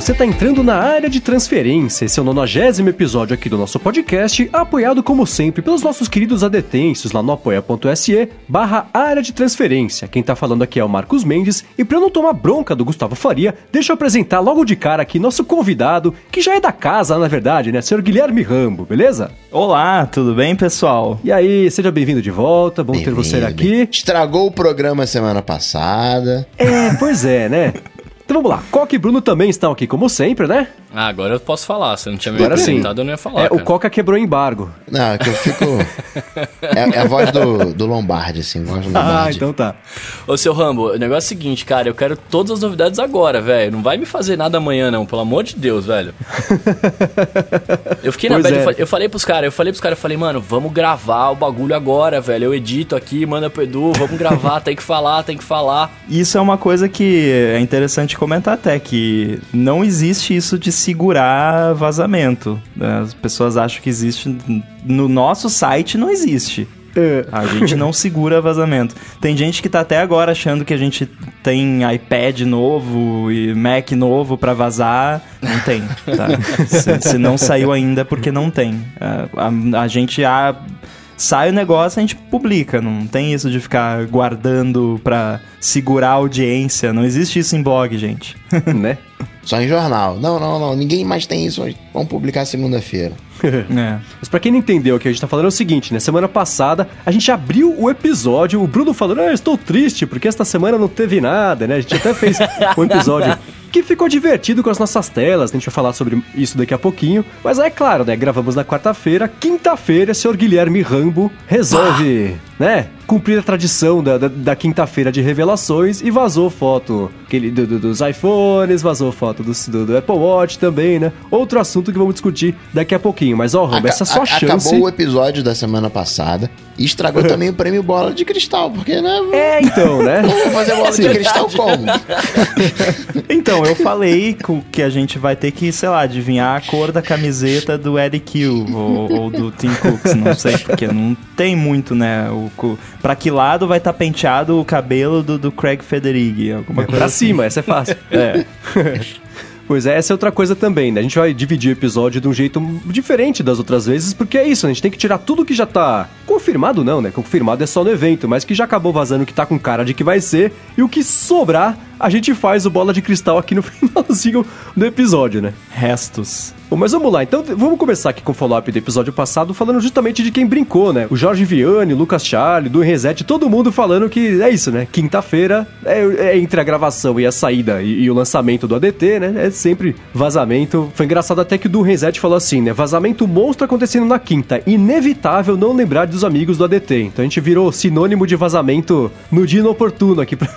você está entrando na área de transferência. Esse é o 90 episódio aqui do nosso podcast, apoiado como sempre pelos nossos queridos adetensos lá no apoia.se barra área de transferência. Quem tá falando aqui é o Marcos Mendes e para não tomar bronca do Gustavo Faria, deixa eu apresentar logo de cara aqui nosso convidado, que já é da casa, na verdade, né? Senhor Guilherme Rambo, beleza? Olá, tudo bem, pessoal? E aí, seja bem-vindo de volta, bom ter você aqui. Estragou o programa semana passada. É, pois é, né? Então vamos lá. Coca e Bruno também estão aqui, como sempre, né? Ah, agora eu posso falar. Se eu não tinha me Agora sim. apresentado, eu não ia falar. É, o. Coca quebrou o embargo. Não, é que eu fico. é, é a voz do, do Lombardi, assim, voz do Ah, Lombardi. então tá. Ô, seu Rambo, o negócio é o seguinte, cara. Eu quero todas as novidades agora, velho. Não vai me fazer nada amanhã, não. Pelo amor de Deus, velho. Eu fiquei na bad, é. eu falei pros caras, eu falei pros caras, eu falei, mano, vamos gravar o bagulho agora, velho. Eu edito aqui, manda pro Edu, vamos gravar, tem que falar, tem que falar. Isso é uma coisa que é interessante comentar até, que não existe isso de segurar vazamento. né? As pessoas acham que existe. No nosso site não existe. É. A gente não segura vazamento. Tem gente que tá até agora achando que a gente tem iPad novo e Mac novo pra vazar. Não tem, tá? se, se não saiu ainda é porque não tem. A, a- a gente a, sai o negócio, a gente publica. Não tem isso de ficar guardando pra segurar a audiência. Não existe isso em blog, gente. né? Só em jornal. Não, não, não. Ninguém mais tem isso hoje. Vamos publicar segunda-feira. É. Mas pra quem não entendeu o que a gente tá falando é o seguinte, né? Semana passada a gente abriu o episódio, o Bruno falando, ah, eu estou triste porque esta semana não teve nada, né? A gente até fez um episódio que ficou divertido com as nossas telas, a gente vai falar sobre isso daqui a pouquinho. Mas é claro, né? Gravamos na quarta-feira, quinta-feira, senhor Guilherme Rambo resolve, né? Cumprir a tradição da, da, da quinta-feira de revelações e vazou foto aquele, do- do- dos iPhones, vazou foto dos- do, do Apple Watch também, né? Outro assunto que vamos discutir daqui a pouquinho. Mas, ó, Rambo, essa é a sua a- chance. Acabou o episódio da semana passada e estragou também o prêmio Bola de Cristal, porque, né? É, então, né? Vamos fazer bola de cristal como? Então, eu falei que a gente vai ter que, sei lá, adivinhar a cor da camiseta do Eric Hill ou, ou do Tim Cooks, não sei, porque não tem muito, né? O, pra que lado vai estar penteado o cabelo do, do Craig Federighi? Alguma coisa pra assim. cima, essa é fácil. É. Pois é, essa é outra coisa também, né? A gente vai dividir o episódio de um jeito diferente das outras vezes, porque é isso, né? a gente tem que tirar tudo que já tá confirmado, não, né? Confirmado é só no evento, mas que já acabou vazando que tá com cara de que vai ser, e o que sobrar, a gente faz o bola de cristal aqui no finalzinho do episódio, né? Restos. Mas vamos lá, então vamos começar aqui com o follow-up do episódio passado, falando justamente de quem brincou, né? O Jorge Vianney, o Lucas Charlie, do Reset, todo mundo falando que é isso, né? Quinta-feira é, é entre a gravação e a saída e, e o lançamento do ADT, né? É sempre vazamento. Foi engraçado até que o do Reset falou assim, né? Vazamento monstro acontecendo na quinta. Inevitável não lembrar dos amigos do ADT. Então a gente virou sinônimo de vazamento no dia inoportuno aqui pra,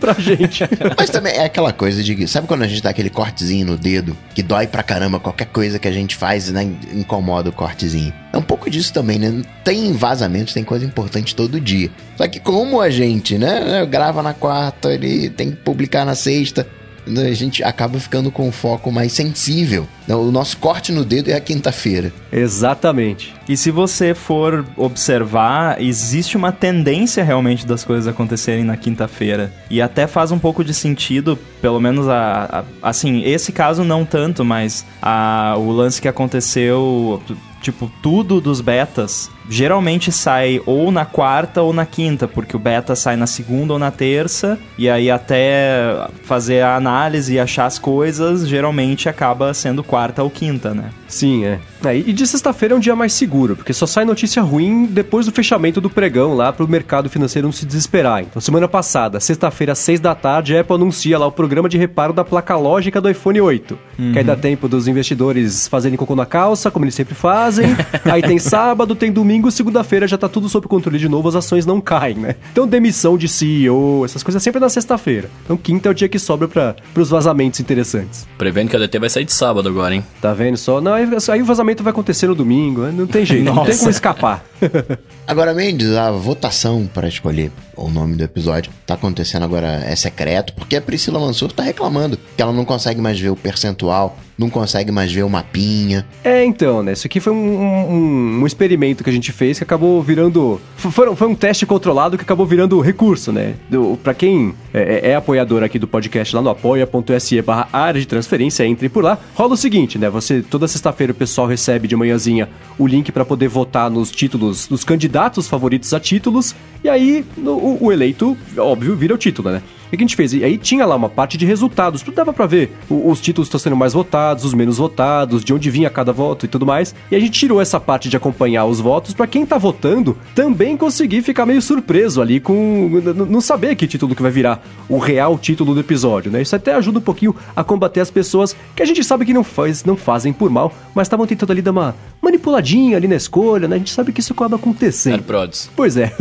pra gente. Mas também é aquela coisa de. Sabe quando a gente dá aquele cortezinho no dedo que dói pra caramba qualquer coisa que a gente faz, né? Incomoda o cortezinho. É um pouco disso também, né? Tem vazamentos, tem coisa importante todo dia. Só que como a gente, né? Grava na quarta, ele tem que publicar na sexta. A gente acaba ficando com um foco mais sensível. O nosso corte no dedo é a quinta-feira. Exatamente. E se você for observar, existe uma tendência realmente das coisas acontecerem na quinta-feira. E até faz um pouco de sentido, pelo menos a, a- assim, esse caso não tanto, mas a, o lance que aconteceu, tipo, tudo dos betas geralmente sai ou na quarta ou na quinta, porque o beta sai na segunda ou na terça, e aí até fazer a análise e achar as coisas, geralmente acaba sendo quarta ou quinta, né? Sim, é. É, e de sexta-feira é um dia mais seguro, porque só sai notícia ruim depois do fechamento do pregão lá pro mercado financeiro não se desesperar. Então, semana passada, sexta-feira, às seis da tarde, a Apple anuncia lá o programa de reparo da placa lógica do iPhone 8. Que aí dá tempo dos investidores fazerem cocô na calça, como eles sempre fazem. aí tem sábado, tem domingo, segunda-feira já tá tudo sob controle de novo, as ações não caem, né? Então, demissão de CEO, essas coisas sempre na sexta-feira. Então, quinta é o dia que sobra para pros vazamentos interessantes. Prevendo que a DT vai sair de sábado agora, hein? Tá vendo só? Não, aí, aí o vazamento vai acontecer no domingo, né? não tem jeito, não tem como escapar. Agora, Mendes, a votação para escolher o nome do episódio tá acontecendo agora, é secreto, porque a Priscila Mansur tá reclamando que ela não consegue mais ver o percentual não consegue mais ver o mapinha. É, então, né? Isso aqui foi um, um, um experimento que a gente fez que acabou virando. Foi, foi um teste controlado que acabou virando recurso, né? Pra quem é, é apoiador aqui do podcast lá no apoia.se barra área de transferência, entre por lá. Rola o seguinte, né? Você, toda sexta-feira o pessoal recebe de manhãzinha o link para poder votar nos títulos, dos candidatos favoritos a títulos, e aí no, o, o eleito, óbvio, vira o título, né? O que a gente fez? E aí tinha lá uma parte de resultados, tudo dava pra ver os títulos estão sendo mais votados, os menos votados, de onde vinha cada voto e tudo mais. E a gente tirou essa parte de acompanhar os votos para quem tá votando também conseguir ficar meio surpreso ali com não saber que título que vai virar o real título do episódio, né? Isso até ajuda um pouquinho a combater as pessoas que a gente sabe que não faz, não fazem por mal, mas estavam tentando ali dar uma manipuladinha ali na escolha, né? A gente sabe que isso acaba acontecendo. AirProds. Pois é.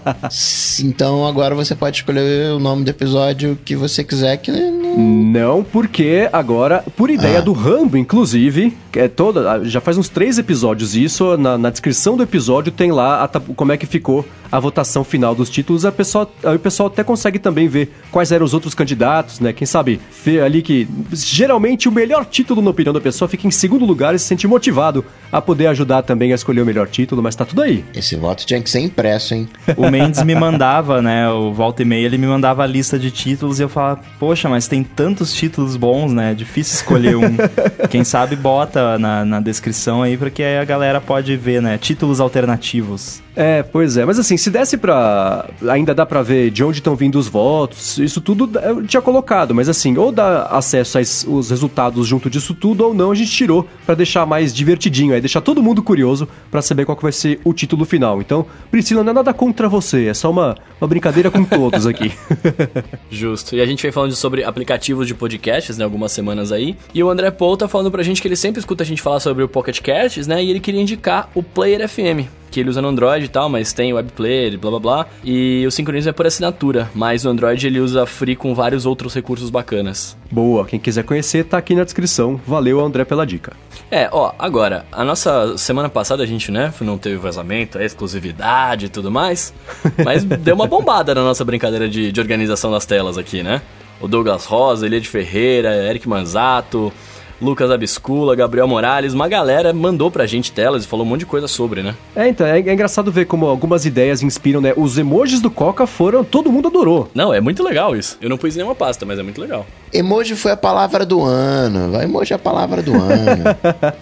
então agora você pode escolher o nome do episódio que você quiser que não, porque agora, por ideia ah. do Rambo, inclusive, é toda. Já faz uns três episódios isso. Na, na descrição do episódio tem lá a, como é que ficou a votação final dos títulos. A pessoa, aí o pessoal até consegue também ver quais eram os outros candidatos, né? Quem sabe ali que geralmente o melhor título, na opinião da pessoa, fica em segundo lugar e se sente motivado a poder ajudar também a escolher o melhor título, mas tá tudo aí. Esse voto tinha que ser impresso, hein? O Mendes me mandava, né? O volta e meia ele me mandava a lista de títulos e eu falava, poxa, mas tem tantos títulos bons, né? É difícil escolher um. Quem sabe bota na, na descrição aí, porque a galera pode ver, né? Títulos alternativos. É, pois é. Mas assim, se desse pra. Ainda dá pra ver de onde estão vindo os votos, isso tudo eu tinha colocado. Mas assim, ou dá acesso aos resultados junto disso tudo, ou não, a gente tirou para deixar mais divertidinho aí, deixar todo mundo curioso para saber qual que vai ser o título final. Então, Priscila, não é nada contra você, é só uma, uma brincadeira com todos aqui. Justo. E a gente vem falando sobre aplicativos de podcasts, né, algumas semanas aí. E o André Paul tá falando pra gente que ele sempre escuta a gente falar sobre o Pocket Casts, né, e ele queria indicar o Player FM que ele usa no Android e tal, mas tem web player, blá blá blá. E o sincronismo é por assinatura, mas no Android ele usa Free com vários outros recursos bacanas. Boa, quem quiser conhecer tá aqui na descrição. Valeu, André, pela dica. É, ó, agora, a nossa semana passada a gente, né, não teve vazamento, a exclusividade e tudo mais, mas deu uma bombada na nossa brincadeira de, de organização das telas aqui, né? O Douglas Rosa, Elia de Ferreira, Eric Manzato, Lucas Abiscula, Gabriel Morales, uma galera mandou pra gente telas e falou um monte de coisa sobre, né? É, então, é, é engraçado ver como algumas ideias inspiram, né? Os emojis do Coca foram, todo mundo adorou. Não, é muito legal isso. Eu não pus nenhuma pasta, mas é muito legal. Emoji foi a palavra do ano. Vai emoji é a palavra do ano.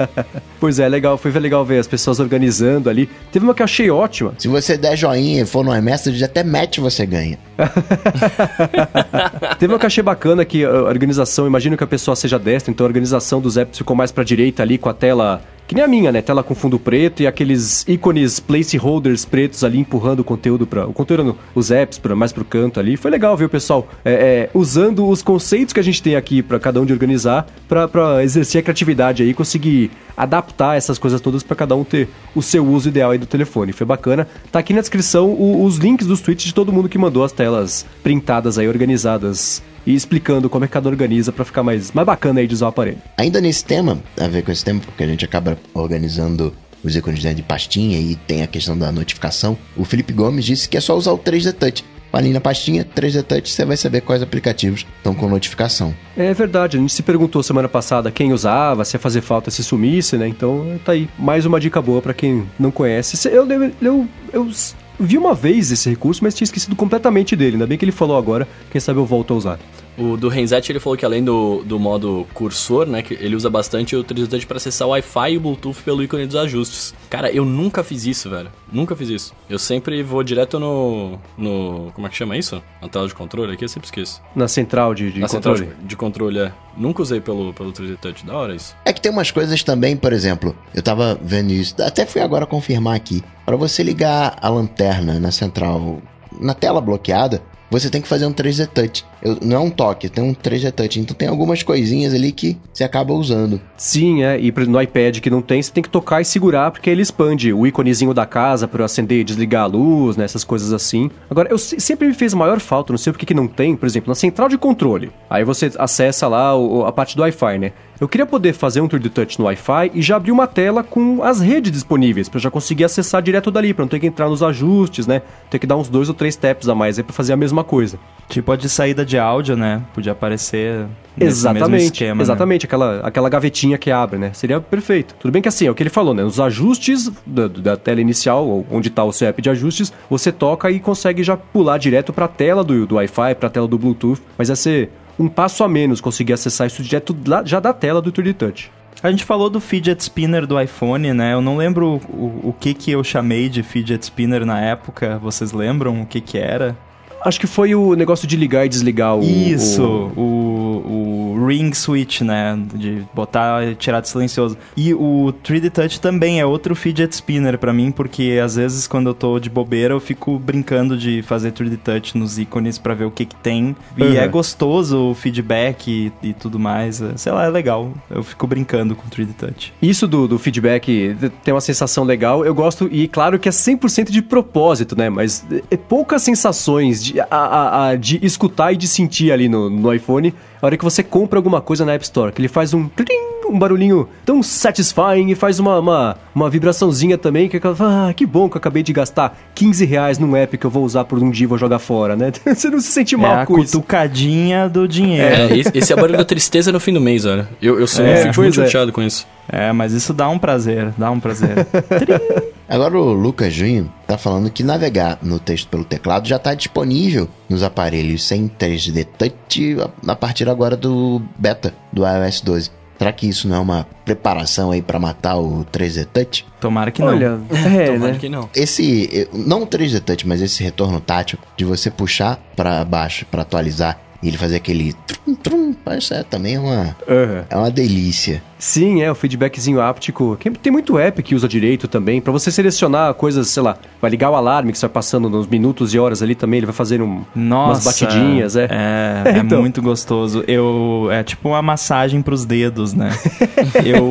pois é, legal. Foi legal ver as pessoas organizando ali. Teve uma que eu achei ótima. Se você der joinha e for no iMessage, até match você ganha. Teve uma achei bacana que a organização, imagino que a pessoa seja destra, então a organização dos apps ficou mais pra direita ali com a tela que nem a minha, né? Tela com fundo preto e aqueles ícones placeholders pretos ali empurrando o conteúdo para o conteúdo, os apps para mais pro canto ali. Foi legal ver o pessoal é, é, usando os conceitos que a gente tem aqui para cada um de organizar para exercer a criatividade aí, conseguir adaptar essas coisas todas para cada um ter o seu uso ideal aí do telefone. Foi bacana. Tá aqui na descrição o, os links dos tweets de todo mundo que mandou as telas printadas aí, organizadas e explicando como é que cada organiza para ficar mais, mais bacana aí de usar o aparelho. Ainda nesse tema, a ver com esse tema, porque a gente acaba organizando os ícones de pastinha e tem a questão da notificação, o Felipe Gomes disse que é só usar o 3D Touch. Ali na pastinha, 3D Touch, você vai saber quais aplicativos estão com notificação. É verdade, a gente se perguntou semana passada quem usava, se ia fazer falta se sumisse, né? Então tá aí, mais uma dica boa para quem não conhece. Eu, eu, eu, eu vi uma vez esse recurso, mas tinha esquecido completamente dele. Ainda bem que ele falou agora, quem sabe eu volto a usar. O do Renzetti ele falou que além do, do modo cursor, né, que ele usa bastante o 3D para acessar o Wi-Fi e o Bluetooth pelo ícone dos ajustes. Cara, eu nunca fiz isso, velho. Nunca fiz isso. Eu sempre vou direto no no como é que chama isso? Na tela de controle aqui, eu sempre esqueço. Na central de, de Na controle. central de, de, controle, é. Nunca usei pelo pelo 3D Touch, da hora isso. É que tem umas coisas também, por exemplo, eu tava vendo isso, até fui agora confirmar aqui. Para você ligar a lanterna na central na tela bloqueada, você tem que fazer um 3D Touch. Eu, não é um toque, tem um 3D Touch. Então tem algumas coisinhas ali que você acaba usando. Sim, é. E no iPad que não tem, você tem que tocar e segurar, porque ele expande o íconezinho da casa para acender e desligar a luz, né? Essas coisas assim. Agora, eu sempre me fez maior falta, não sei por que não tem, por exemplo, na central de controle. Aí você acessa lá o, a parte do Wi-Fi, né? Eu queria poder fazer um 3D Touch no Wi-Fi e já abrir uma tela com as redes disponíveis, para já conseguir acessar direto dali, para não ter que entrar nos ajustes, né? Ter que dar uns dois ou três taps a mais aí pra fazer a mesma coisa. Tipo a de saída de áudio, né? Podia aparecer nesse mesmo Exatamente, esquema. né? exatamente, aquela, aquela gavetinha que abre, né? Seria perfeito. Tudo bem que assim, é o que ele falou, né? Os ajustes da, da tela inicial, ou onde está o seu app de ajustes, você toca e consegue já pular direto para a tela do, do Wi-Fi, para a tela do Bluetooth, mas vai ser um passo a menos conseguir acessar isso direto lá- já da tela do 3D Touch. A gente falou do fidget spinner do iPhone, né? Eu não lembro o, o que que eu chamei de fidget spinner na época. Vocês lembram o que que era? Acho que foi o negócio de ligar e desligar o... Isso, o- o, o ring switch, né? De botar tirar de silencioso. E o 3D Touch também é outro fidget spinner pra mim, porque às vezes quando eu tô de bobeira eu fico brincando de fazer 3D Touch nos ícones pra ver o que que tem. E Uhum. é gostoso o feedback e, e tudo mais. É, Sei lá, é legal. Eu fico brincando com 3D Touch. Isso do, do feedback tem uma sensação legal. Eu gosto, e claro que é 100% de propósito, né? Mas é poucas sensações de, a, a- a- de escutar e de sentir ali no, no iPhone a hora que você compra alguma coisa na App Store. Que ele faz um, trim, um barulhinho tão satisfying e faz uma, uma, uma vibraçãozinha também. Que é aquela, ah, que bom que eu acabei de gastar 15 reais num app que eu vou usar por um dia e vou jogar fora, né? você não se sente É mal a com isso. cutucadinha do dinheiro. É, esse, é o barulho da tristeza no fim do mês, olha. Eu, eu, sou, É, eu fico muito é. chateado com isso. É, mas isso dá um prazer, dá um prazer. Agora o Lucas Junho tá falando que navegar no texto pelo teclado já está disponível nos aparelhos sem 3D Touch a partir agora do beta do iOS 12. Será que isso não é uma preparação aí para matar o 3D Touch? Tomara que não. Olha, é, Tomara né? que não. Esse, eh, não o 3D Touch, mas esse retorno tátil de você puxar para baixo para atualizar e ele fazer aquele trum trum, isso é também uma Aham. é uma delícia. Sim, é, o feedbackzinho áptico. Tem muito app que usa direito também. Pra você selecionar coisas, sei lá, vai ligar o alarme que você vai passando nos minutos e horas ali também, ele vai fazer um, Nossa, umas batidinhas, é. É, É, é então. muito gostoso. Eu é tipo uma massagem pros dedos, né? eu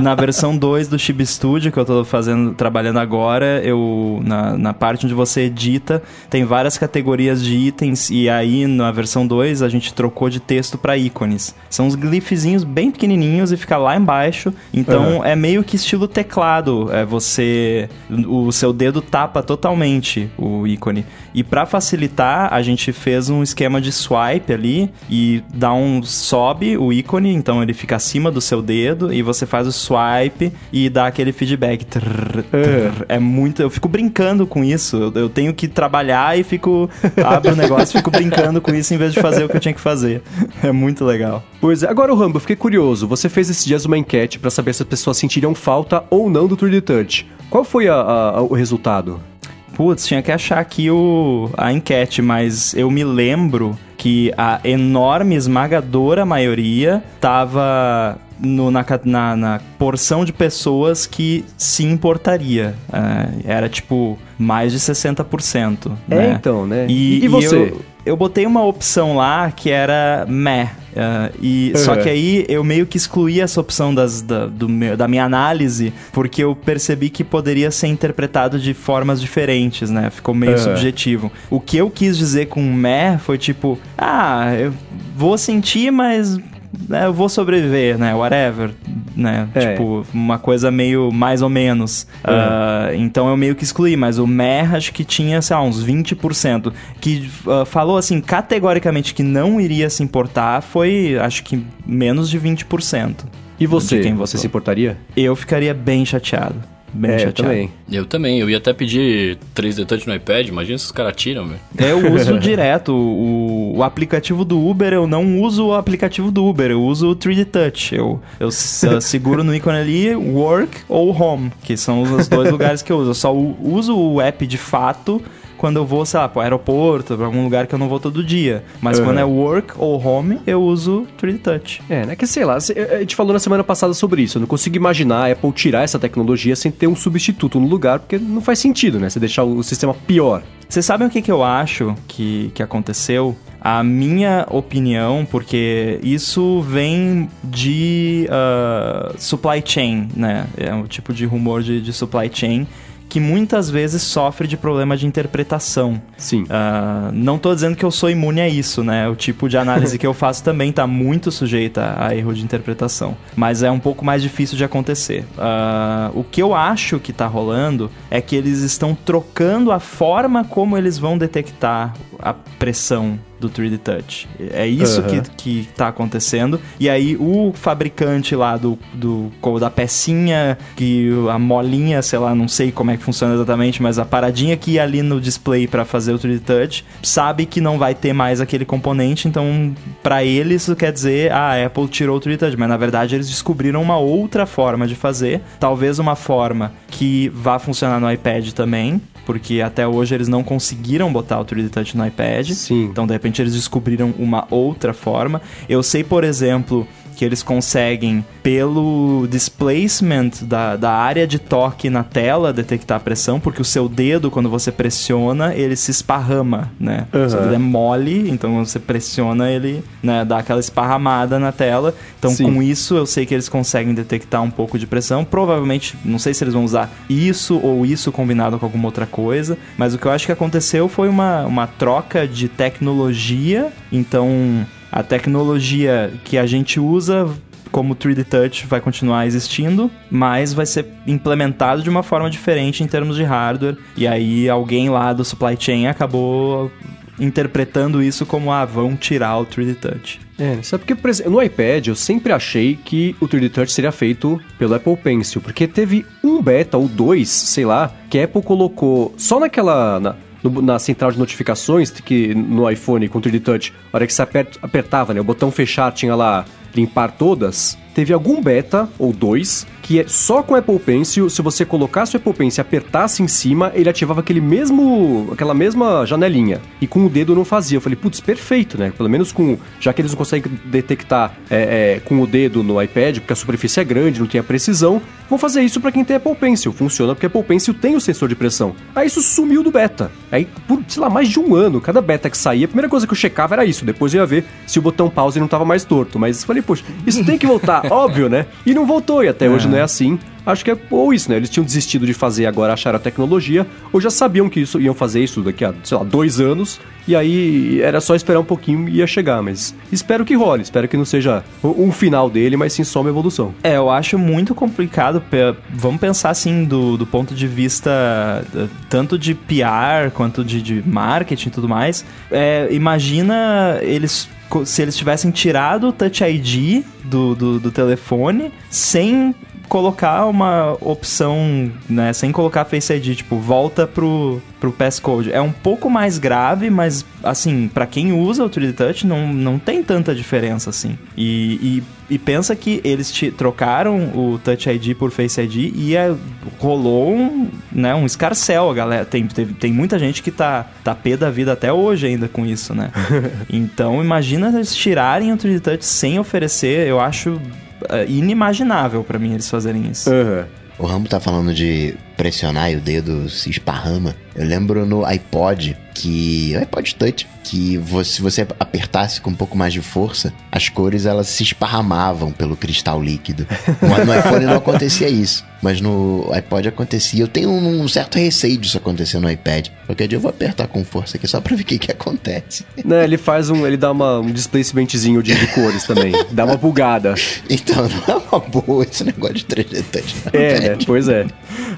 na versão 2 do Chib Studio que eu tô fazendo, trabalhando agora, eu na, na parte onde você edita, tem várias categorias de itens e aí na versão 2 a gente trocou de texto pra ícones. São uns glifezinhos bem pequenininhos e fica lá embaixo. Então é meio que estilo teclado, é você o seu dedo tapa totalmente o ícone. E pra facilitar, a gente fez um esquema de swipe ali e dá um sobe o ícone, então ele fica acima do seu dedo e você faz o swipe e dá aquele feedback. Trrr, trrr. É muito, eu fico brincando com isso. Eu, eu tenho que trabalhar e fico abro o negócio, e fico brincando com isso em vez de fazer o que eu tinha que fazer. É muito legal. Pois é. Agora, o Rambo, eu fiquei curioso. Você fez esses dias uma enquete pra saber se as pessoas sentiriam falta ou não do 3D Touch. Qual foi a- a- o resultado? Putz, tinha que achar aqui o, a enquete, mas eu me lembro que a enorme, esmagadora maioria tava no- na, na- na porção de pessoas que se importaria. É, era tipo mais de 60%. É, né? então, né? E, E- e você? Eu, eu botei uma opção lá que era meh. é, e, Só Uhum. que aí eu meio que excluí essa opção das, da, do meu- da minha análise, porque eu percebi que poderia ser interpretado de formas diferentes, né? Ficou meio Uhum. subjetivo. O que eu quis dizer com meh foi tipo, ah, eu vou sentir, mas né, eu vou sobreviver, né? Whatever, né? É. Tipo, uma coisa meio mais ou menos. Ah, então eu meio que excluí, mas o MER acho que tinha, sei lá, uns 20%. Que ah, falou assim, categoricamente que não iria se importar, foi acho que menos de 20%. E você? De quem você se importaria? Eu ficaria bem chateado. Bem é, eu chateado. também. Eu também, eu ia até pedir 3D Touch no iPad, imagina se os caras tiram, velho. Eu uso direto o, o aplicativo do Uber, eu não uso o aplicativo do Uber, eu uso o 3D Touch. Eu, eu eu seguro no ícone ali Work ou Home, que são os dois lugares que eu uso. Eu só uso o app de fato quando eu vou, sei lá, pro aeroporto, pra algum lugar que eu não vou todo dia. Mas Uhum. quando é Work ou Home, eu uso 3D Touch. É, né? Que sei lá, a gente falou na semana passada sobre isso. Eu não consigo imaginar a Apple tirar essa tecnologia sem ter um substituto no lugar, porque não faz sentido, né? Você deixar o sistema pior. Vocês sabem o que, que eu acho que, que aconteceu? A minha opinião, porque isso vem de ah, supply chain, né? É um tipo de rumor de, de supply chain que muitas vezes sofre de problema de interpretação. Sim. Uh, não tô dizendo que eu sou imune a isso, né? O tipo de análise que eu faço também tá muito sujeita a erro de interpretação. Mas é um pouco mais difícil de acontecer. Uh, o que eu acho que tá rolando é que eles estão trocando a forma como eles vão detectar a pressão do 3D Touch. É isso uhum. que, que tá acontecendo. E aí o fabricante lá do, do da pecinha, que a molinha, sei lá, não sei como é que funciona exatamente, mas a paradinha que ia ali no display para fazer o 3D Touch, sabe que não vai ter mais aquele componente, então para eles isso quer dizer, ah, a Apple tirou o 3D Touch, mas na verdade eles descobriram uma outra forma de fazer, talvez uma forma que vá funcionar no iPad também, porque até hoje eles não conseguiram botar o 3D Touch no iPad. Sim. Então, de repente, eles descobriram uma outra forma. Eu sei, por exemplo, que eles conseguem, pelo displacement da, da área de toque na tela, detectar a pressão, porque o seu dedo, quando você pressiona, ele se esparrama, né? Uhum. O seu dedo é mole, então quando você pressiona, ele né, dá aquela esparramada na tela. Então, Sim. com isso, eu sei que eles conseguem detectar um pouco de pressão. Provavelmente, não sei se eles vão usar isso ou isso combinado com alguma outra coisa, mas o que eu acho que aconteceu foi uma, uma troca de tecnologia. Então, a tecnologia que a gente usa como 3D Touch vai continuar existindo, mas vai ser implementado de uma forma diferente em termos de hardware. E aí alguém lá do supply chain acabou interpretando isso como ah, vão tirar o 3D Touch. É, sabe porque, por exemplo, no iPad eu sempre achei que o 3D Touch seria feito pelo Apple Pencil, porque teve um beta ou dois, sei lá, que a Apple colocou só naquela. Na no, na central de notificações, que no iPhone com 3D Touch, a hora que você apertava, né, o botão fechar tinha lá limpar todas, teve algum beta ou dois que é só com Apple Pencil, se você colocasse o Apple Pencil e apertasse em cima, ele ativava aquele mesmo, aquela mesma janelinha. E com o dedo não fazia. Eu falei, putz, perfeito, né? Pelo menos com, já que eles não conseguem detectar é, é, com o dedo no iPad, porque a superfície é grande, não tem a precisão, vão fazer isso para quem tem Apple Pencil. Funciona porque Apple Pencil tem o sensor de pressão. Aí isso sumiu do beta. Aí, por, sei lá, mais de um ano, cada beta que saía, a primeira coisa que eu checava era isso. Depois eu ia ver se o botão pause não tava mais torto. Mas falei, poxa, isso tem que voltar, óbvio, né? E não voltou, e até é. hoje não é assim. Acho que é ou isso, né? Eles tinham desistido de fazer, agora acharam a tecnologia, ou já sabiam que isso iam fazer isso daqui a, sei lá, dois anos, e aí era só esperar um pouquinho e ia chegar. Mas espero que role, espero que não seja um final dele, mas sim só uma evolução. É, eu acho muito complicado. Vamos pensar assim do, do ponto de vista tanto de PR quanto de, de marketing e tudo mais. É, imagina eles se eles tivessem tirado o Touch ID do, do, do telefone sem colocar uma opção, né, sem colocar Face ID, tipo, volta pro, pro passcode. É um pouco mais grave, mas, assim, para quem usa o 3D Touch, não, não tem tanta diferença, assim. E, e, e pensa que eles te, trocaram o Touch ID por Face ID e é, rolou um, né, um escarcel, galera. Tem, tem, tem muita gente que tá, tá pé da vida até hoje ainda com isso, né? então, imagina eles tirarem o 3D Touch sem oferecer, eu acho inimaginável para mim eles fazerem isso. Uhum. O Rambo tá falando de pressionar e o dedo se esparrama. Eu lembro no iPod que. iPod Touch, que você, se você apertasse com um pouco mais de força, as cores elas se esparramavam pelo cristal líquido. No, no iPhone não acontecia isso, mas no iPod acontecia. Eu tenho um, certo receio disso acontecer no iPad. Qualquer dia eu vou apertar com força aqui só pra ver o que, que acontece. Né, ele faz um. Ele dá uma, um displacementzinho de, de cores também. dá uma bugada. Então, não é uma boa esse negócio de 3D Touch. É, né? Pois é.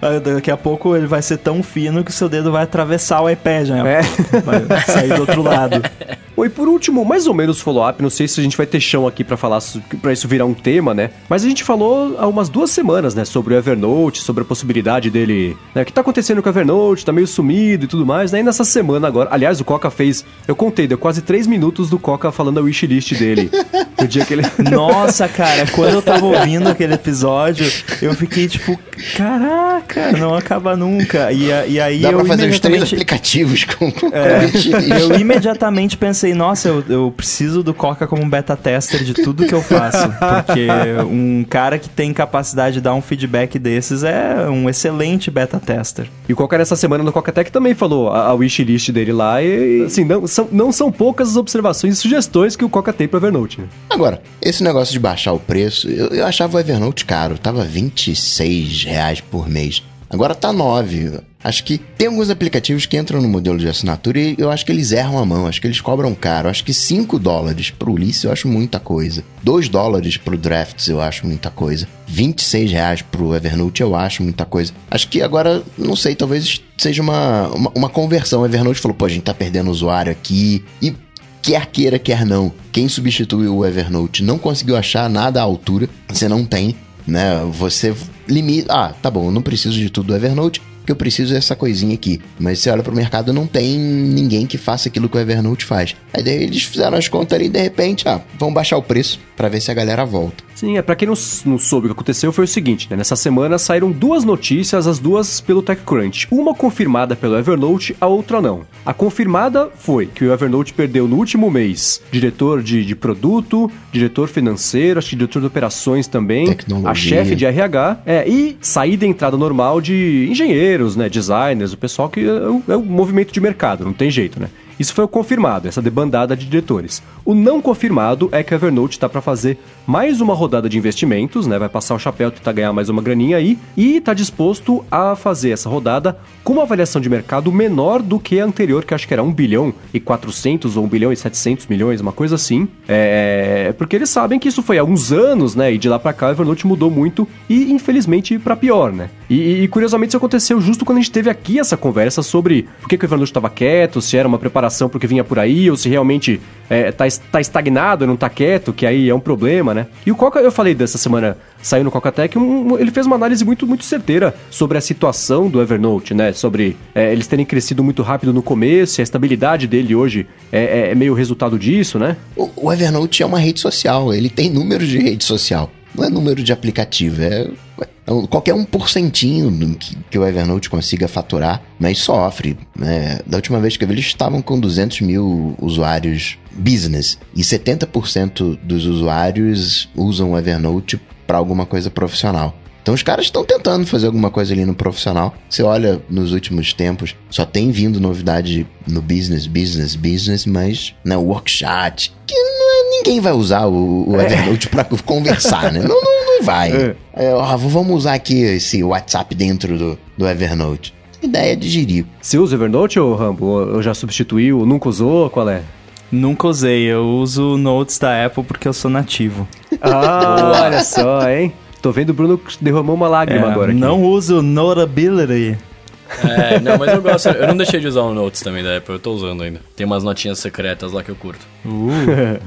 Ah, daqui a pouco ele vai ser tão fino que o seu dedo vai atravessar o iPad, né? É. Vai sair do outro lado. Oi, por último, mais ou menos follow-up, não sei se a gente vai ter chão aqui para falar, para isso virar um tema, né? Mas a gente falou há umas duas semanas, né, sobre o Evernote, sobre a possibilidade dele, né, o que tá acontecendo com o Evernote, tá meio sumido e tudo mais, né? E nessa semana agora, aliás, o Coca fez, eu contei, deu quase três minutos do Coca falando a wishlist dele. no dia que ele... Nossa, cara, quando eu tava ouvindo aquele episódio, eu fiquei tipo, caraca, não acaba nunca. E, e aí Dá eu pra fazer os três aplicativos com, é, com Eu imediatamente pensei, nossa, eu, eu preciso do Coca como um beta tester de tudo que eu faço. Porque um cara que tem capacidade de dar um feedback desses é um excelente beta tester. E o Coca nessa semana no Coca Tech também falou a, a wishlist dele lá e, assim, não são, não são poucas as observações e sugestões que o Coca tem pro Evernote. Né? Agora, esse negócio de baixar o preço, eu, eu achava o Evernote caro, tava 26 reais por mês. Agora tá 9. Acho que tem alguns aplicativos que entram no modelo de assinatura e eu acho que eles erram a mão, acho que eles cobram caro. Acho que 5 dólares pro Ulysses eu acho muita coisa. 2 dólares pro Drafts eu acho muita coisa. 26 reais pro Evernote eu acho muita coisa. Acho que agora, não sei, talvez seja uma, uma, uma conversão. O Evernote falou, pô, a gente tá perdendo usuário aqui. E quer queira, quer não, quem substituiu o Evernote não conseguiu achar nada à altura, você não tem, né? Você limita. Ah, tá bom, eu não preciso de tudo do Evernote que eu preciso dessa coisinha aqui. Mas você olha pro mercado, não tem ninguém que faça aquilo que o Evernote faz. Aí daí eles fizeram as contas ali e de repente, ah, vão baixar o preço para ver se a galera volta. Sim, é para quem não, não soube o que aconteceu foi o seguinte, né? Nessa semana saíram duas notícias, as duas pelo TechCrunch. Uma confirmada pelo Evernote, a outra não. A confirmada foi que o Evernote perdeu no último mês diretor de, de produto, diretor financeiro, acho que diretor de operações também, Tecnologia. a chefe de RH, é, e saída e entrada normal de engenheiros, né, designers, o pessoal que é o, é o movimento de mercado, não tem jeito, né? Isso foi o confirmado, essa debandada de diretores. O não confirmado é que a Evernote está para fazer mais uma rodada de investimentos, né? Vai passar o chapéu, tentar ganhar mais uma graninha aí e está disposto a fazer essa rodada com uma avaliação de mercado menor do que a anterior, que acho que era 1 bilhão e 400 ou 1 bilhão e 700 milhões, uma coisa assim. É, porque eles sabem que isso foi há uns anos, né? E de lá para cá a Evernote mudou muito e infelizmente para pior, né? E, e, curiosamente isso aconteceu justo quando a gente teve aqui essa conversa sobre por que, que o Evernote estava quieto, se era uma preparação porque vinha por aí ou se realmente é, tá, tá estagnado, não tá quieto, que aí é um problema, né? E o Coca, eu falei dessa semana, saiu no Coca-Tech, um, ele fez uma análise muito, muito certeira sobre a situação do Evernote, né? Sobre é, eles terem crescido muito rápido no começo, e a estabilidade dele hoje é, é, é meio resultado disso, né? O, o Evernote é uma rede social, ele tem números de rede social. Não é número de aplicativo, é qualquer um porcentinho que, que o Evernote consiga faturar, mas sofre. Né? Da última vez que eu vi, eles estavam com 200 mil usuários business e 70% dos usuários usam o Evernote para alguma coisa profissional. Então os caras estão tentando fazer alguma coisa ali no profissional. Você olha nos últimos tempos, só tem vindo novidade no business, business, business, mas né, workshop, que ninguém vai usar o, o é. Evernote é. para conversar, né? Não, não, não vai. É. É, ó, vamos usar aqui esse WhatsApp dentro do, do Evernote. Ideia de girico. Você usa o Evernote, ou Rambo? Ou já substituiu? Nunca usou? Qual é? Nunca usei, eu uso Notes da Apple porque eu sou nativo. Ah, olha só, hein? Tô vendo o Bruno derramou uma lágrima é, agora. Aqui. Não uso Notability. É, não, mas eu gosto. Eu não deixei de usar o Notes também da Apple, eu tô usando ainda. Tem umas notinhas secretas lá que eu curto. Uh.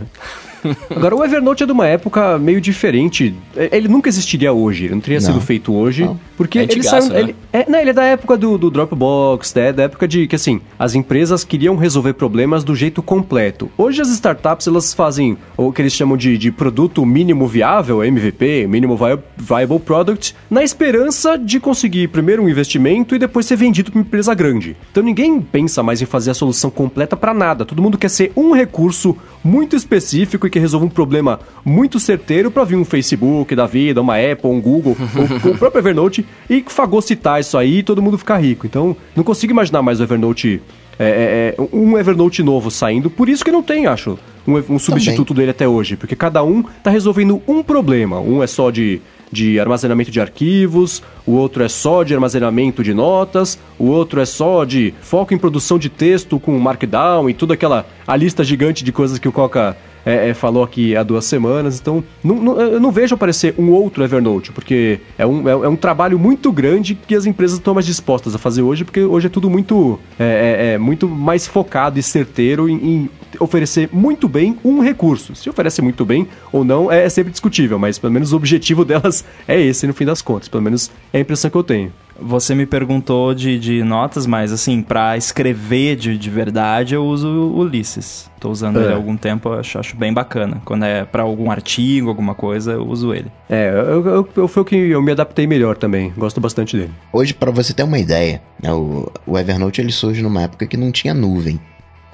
Agora, o Evernote é de uma época meio diferente. Ele nunca existiria hoje, ele não teria não. sido feito hoje. Não. Porque é ele saiu. Né? Ele, é, não, ele é da época do, do Dropbox, né? da época de que, assim, as empresas queriam resolver problemas do jeito completo. Hoje, as startups, elas fazem o que eles chamam de, de produto mínimo viável, MVP, Mínimo Viable Product, na esperança de conseguir primeiro um investimento e depois ser vendido para uma empresa grande. Então, ninguém pensa mais em fazer a solução completa para nada. Todo mundo quer ser um recurso muito específico e que resolva um problema muito certeiro para vir um Facebook da vida, uma Apple, um Google, ou, o próprio Evernote e fagocitar isso aí e todo mundo ficar rico. Então, não consigo imaginar mais o Evernote. É, é, é um Evernote novo saindo, por isso que não tem, acho, um, um substituto Também. dele até hoje, porque cada um tá resolvendo um problema. Um é só de de armazenamento de arquivos, o outro é só de armazenamento de notas, o outro é só de foco em produção de texto com Markdown e toda aquela a lista gigante de coisas que o Coca é, é, falou aqui há duas semanas. Então, não, não, eu não vejo aparecer um outro Evernote, porque é um, é, é, um trabalho muito grande que as empresas estão mais dispostas a fazer hoje, porque hoje é tudo muito, é, é, é muito mais focado e certeiro em, em, oferecer muito bem um recurso. Se oferece muito bem ou não é sempre discutível, mas pelo menos o objetivo delas é esse no fim das contas. Pelo menos é a impressão que eu tenho. Você me perguntou de, de notas, mas assim, para escrever de, de verdade, eu uso o Ulisses. Tô usando é. ele há algum tempo, acho, acho bem bacana. Quando é para algum artigo, alguma coisa, eu uso ele. É, eu, eu, eu, foi o que eu me adaptei melhor também. Gosto bastante dele. Hoje, para você ter uma ideia, né, o, o Evernote ele surge numa época que não tinha nuvem.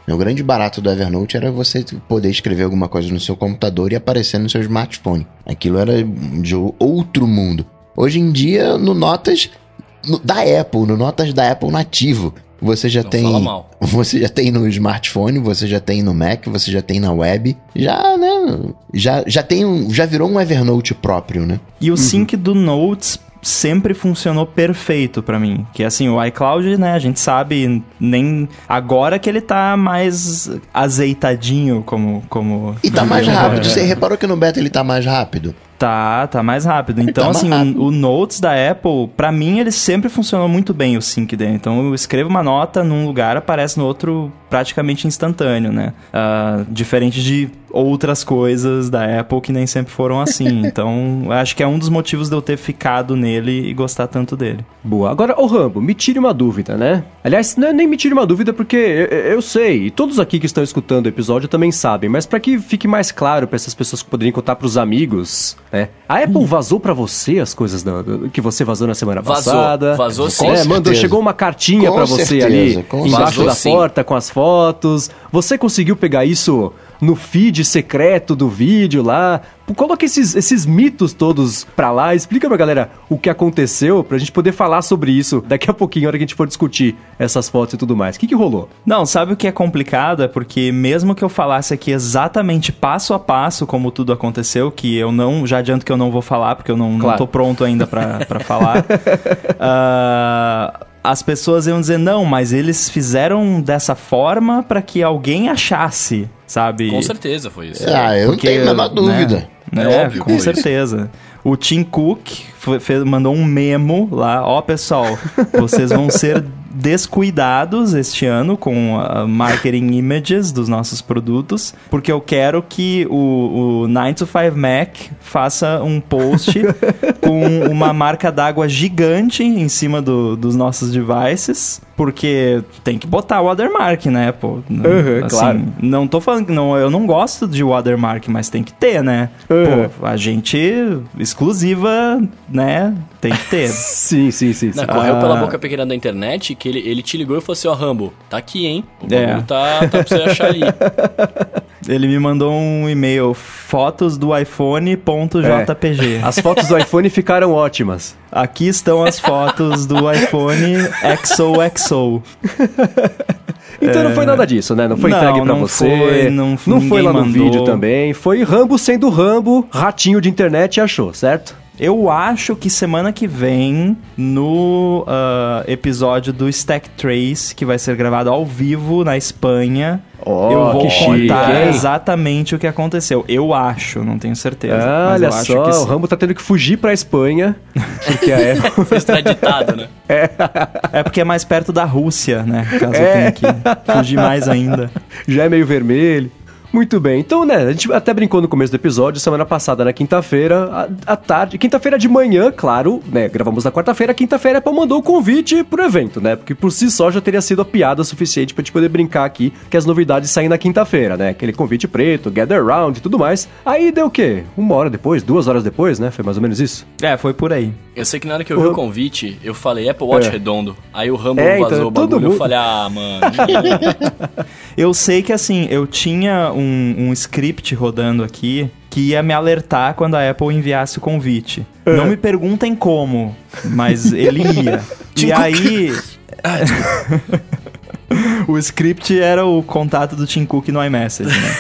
O grande barato do Evernote era você poder escrever alguma coisa no seu computador e aparecer no seu smartphone. Aquilo era de outro mundo. Hoje em dia, no Notas, no, da Apple, no Notas da Apple nativo. Você já Não tem. Você já tem no smartphone, você já tem no Mac, você já tem na web. Já, né? Já, já tem um, Já virou um Evernote próprio, né? E o uhum. sync do Notes sempre funcionou perfeito pra mim. Que assim, o iCloud, né, a gente sabe nem agora que ele tá mais azeitadinho como como E tá mais rápido. Você reparou que no beta ele tá mais rápido? Tá, tá mais rápido. Então, tá assim, rápido. O, o Notes da Apple, pra mim, ele sempre funcionou muito bem, o sync dele. Então, eu escrevo uma nota num lugar, aparece no outro praticamente instantâneo, né? Ah, diferente de outras coisas da Apple que nem sempre foram assim. Então, eu acho que é um dos motivos de eu ter ficado nele e gostar tanto dele. Boa. Agora, ô Rambo, me tire uma dúvida, né? Aliás, não é nem me tire uma dúvida porque eu, eu sei, e todos aqui que estão escutando o episódio também sabem, mas pra que fique mais claro pra essas pessoas que poderiam contar pros amigos, né? A Apple vazou pra você as coisas da- que você vazou na semana Vazou, passada. vazou sim. É, mandou, chegou uma cartinha pra você certeza, ali com embaixo certeza. da Vazou sim. porta com as fotos. Você conseguiu pegar isso no feed secreto do vídeo lá? Coloca esses, esses mitos todos pra lá, explica pra galera o que aconteceu pra gente poder falar sobre isso daqui a pouquinho, na hora que a gente for discutir essas fotos e tudo mais. O que, que rolou? Não, sabe o que é complicado? É porque mesmo que eu falasse aqui exatamente passo a passo como tudo aconteceu, que eu não, já adianto que eu não vou falar, porque eu não, não Claro. tô pronto ainda pra, pra falar. ah, as pessoas iam dizer, não, mas eles fizeram dessa forma pra que alguém achasse, sabe? Com certeza foi isso. Ah, eu Porque, não tenho a menor dúvida. Né? É É, óbvio com certeza. O Tim Cook foi- fez- mandou um memo lá, ó pessoal, vocês vão ser descuidados este ano com a marketing images dos nossos produtos, porque eu quero que o, o 9 to 5 Mac faça um post com uma marca d'água gigante em cima do- dos nossos devices, porque tem que botar o watermark, né, pô? Uhum, claro. Não tô falando que não, eu não gosto de watermark, mas tem que ter, né? Uhum. Pô, a gente exclusiva, né? Tem que ter. Sim, sim, sim. sim. Não, correu Ah. pela boca pequena da internet que ele, ele te ligou e falou assim, ó, Rambo, tá aqui, hein? O É. tá, tá pra você achar ali. Ele me mandou um e-mail, fotos do iPhone.jpg. As fotos do iPhone ficaram ótimas. Aqui estão as fotos do iPhone XOXO. Então não foi nada disso, né? Não foi Não, entregue pra não você. foi, não- não foi lá no mandou. vídeo também. Foi Rambo sendo Rambo, ratinho de internet e achou, certo? Eu acho que semana que vem, no ah, episódio do Stack Trace, que vai ser gravado ao vivo na Espanha, Ó, eu vou chique, contar hein? exatamente o que aconteceu. Eu acho, não tenho certeza. Ah, mas olha eu acho só, que o. Rambo tá tendo que fugir pra Espanha. Porque a Apple. Foi extraditado, né? É porque é mais perto da Rússia, né? Caso É. eu tenha que fugir mais ainda. já é meio vermelho. Muito bem. Então, né, a gente até brincou no começo do episódio, semana passada, na quinta-feira, à tarde. Quinta-feira de manhã, claro, né? Gravamos na quarta-feira. Quinta-feira a Apple mandou o convite pro evento, né? Porque por si só já teria sido a piada suficiente pra gente poder brincar aqui que as novidades saem na quinta-feira, né? Aquele convite preto, gather round e tudo mais. Aí deu o quê? Uma hora depois, duas horas depois, né? Foi mais ou menos isso? É, foi por aí. Eu sei que na hora que eu vi o convite, eu falei Apple Watch É. redondo. Aí o Rambo É, então, vazou o todo bagulho. mundo- Eu falei, ah, mano. Eu sei que assim, eu tinha um, um script rodando aqui que ia me alertar quando a Apple enviasse o convite. Não me perguntem como, mas ele ia. e aí. o script era o contato do Tim Cook no iMessage, né?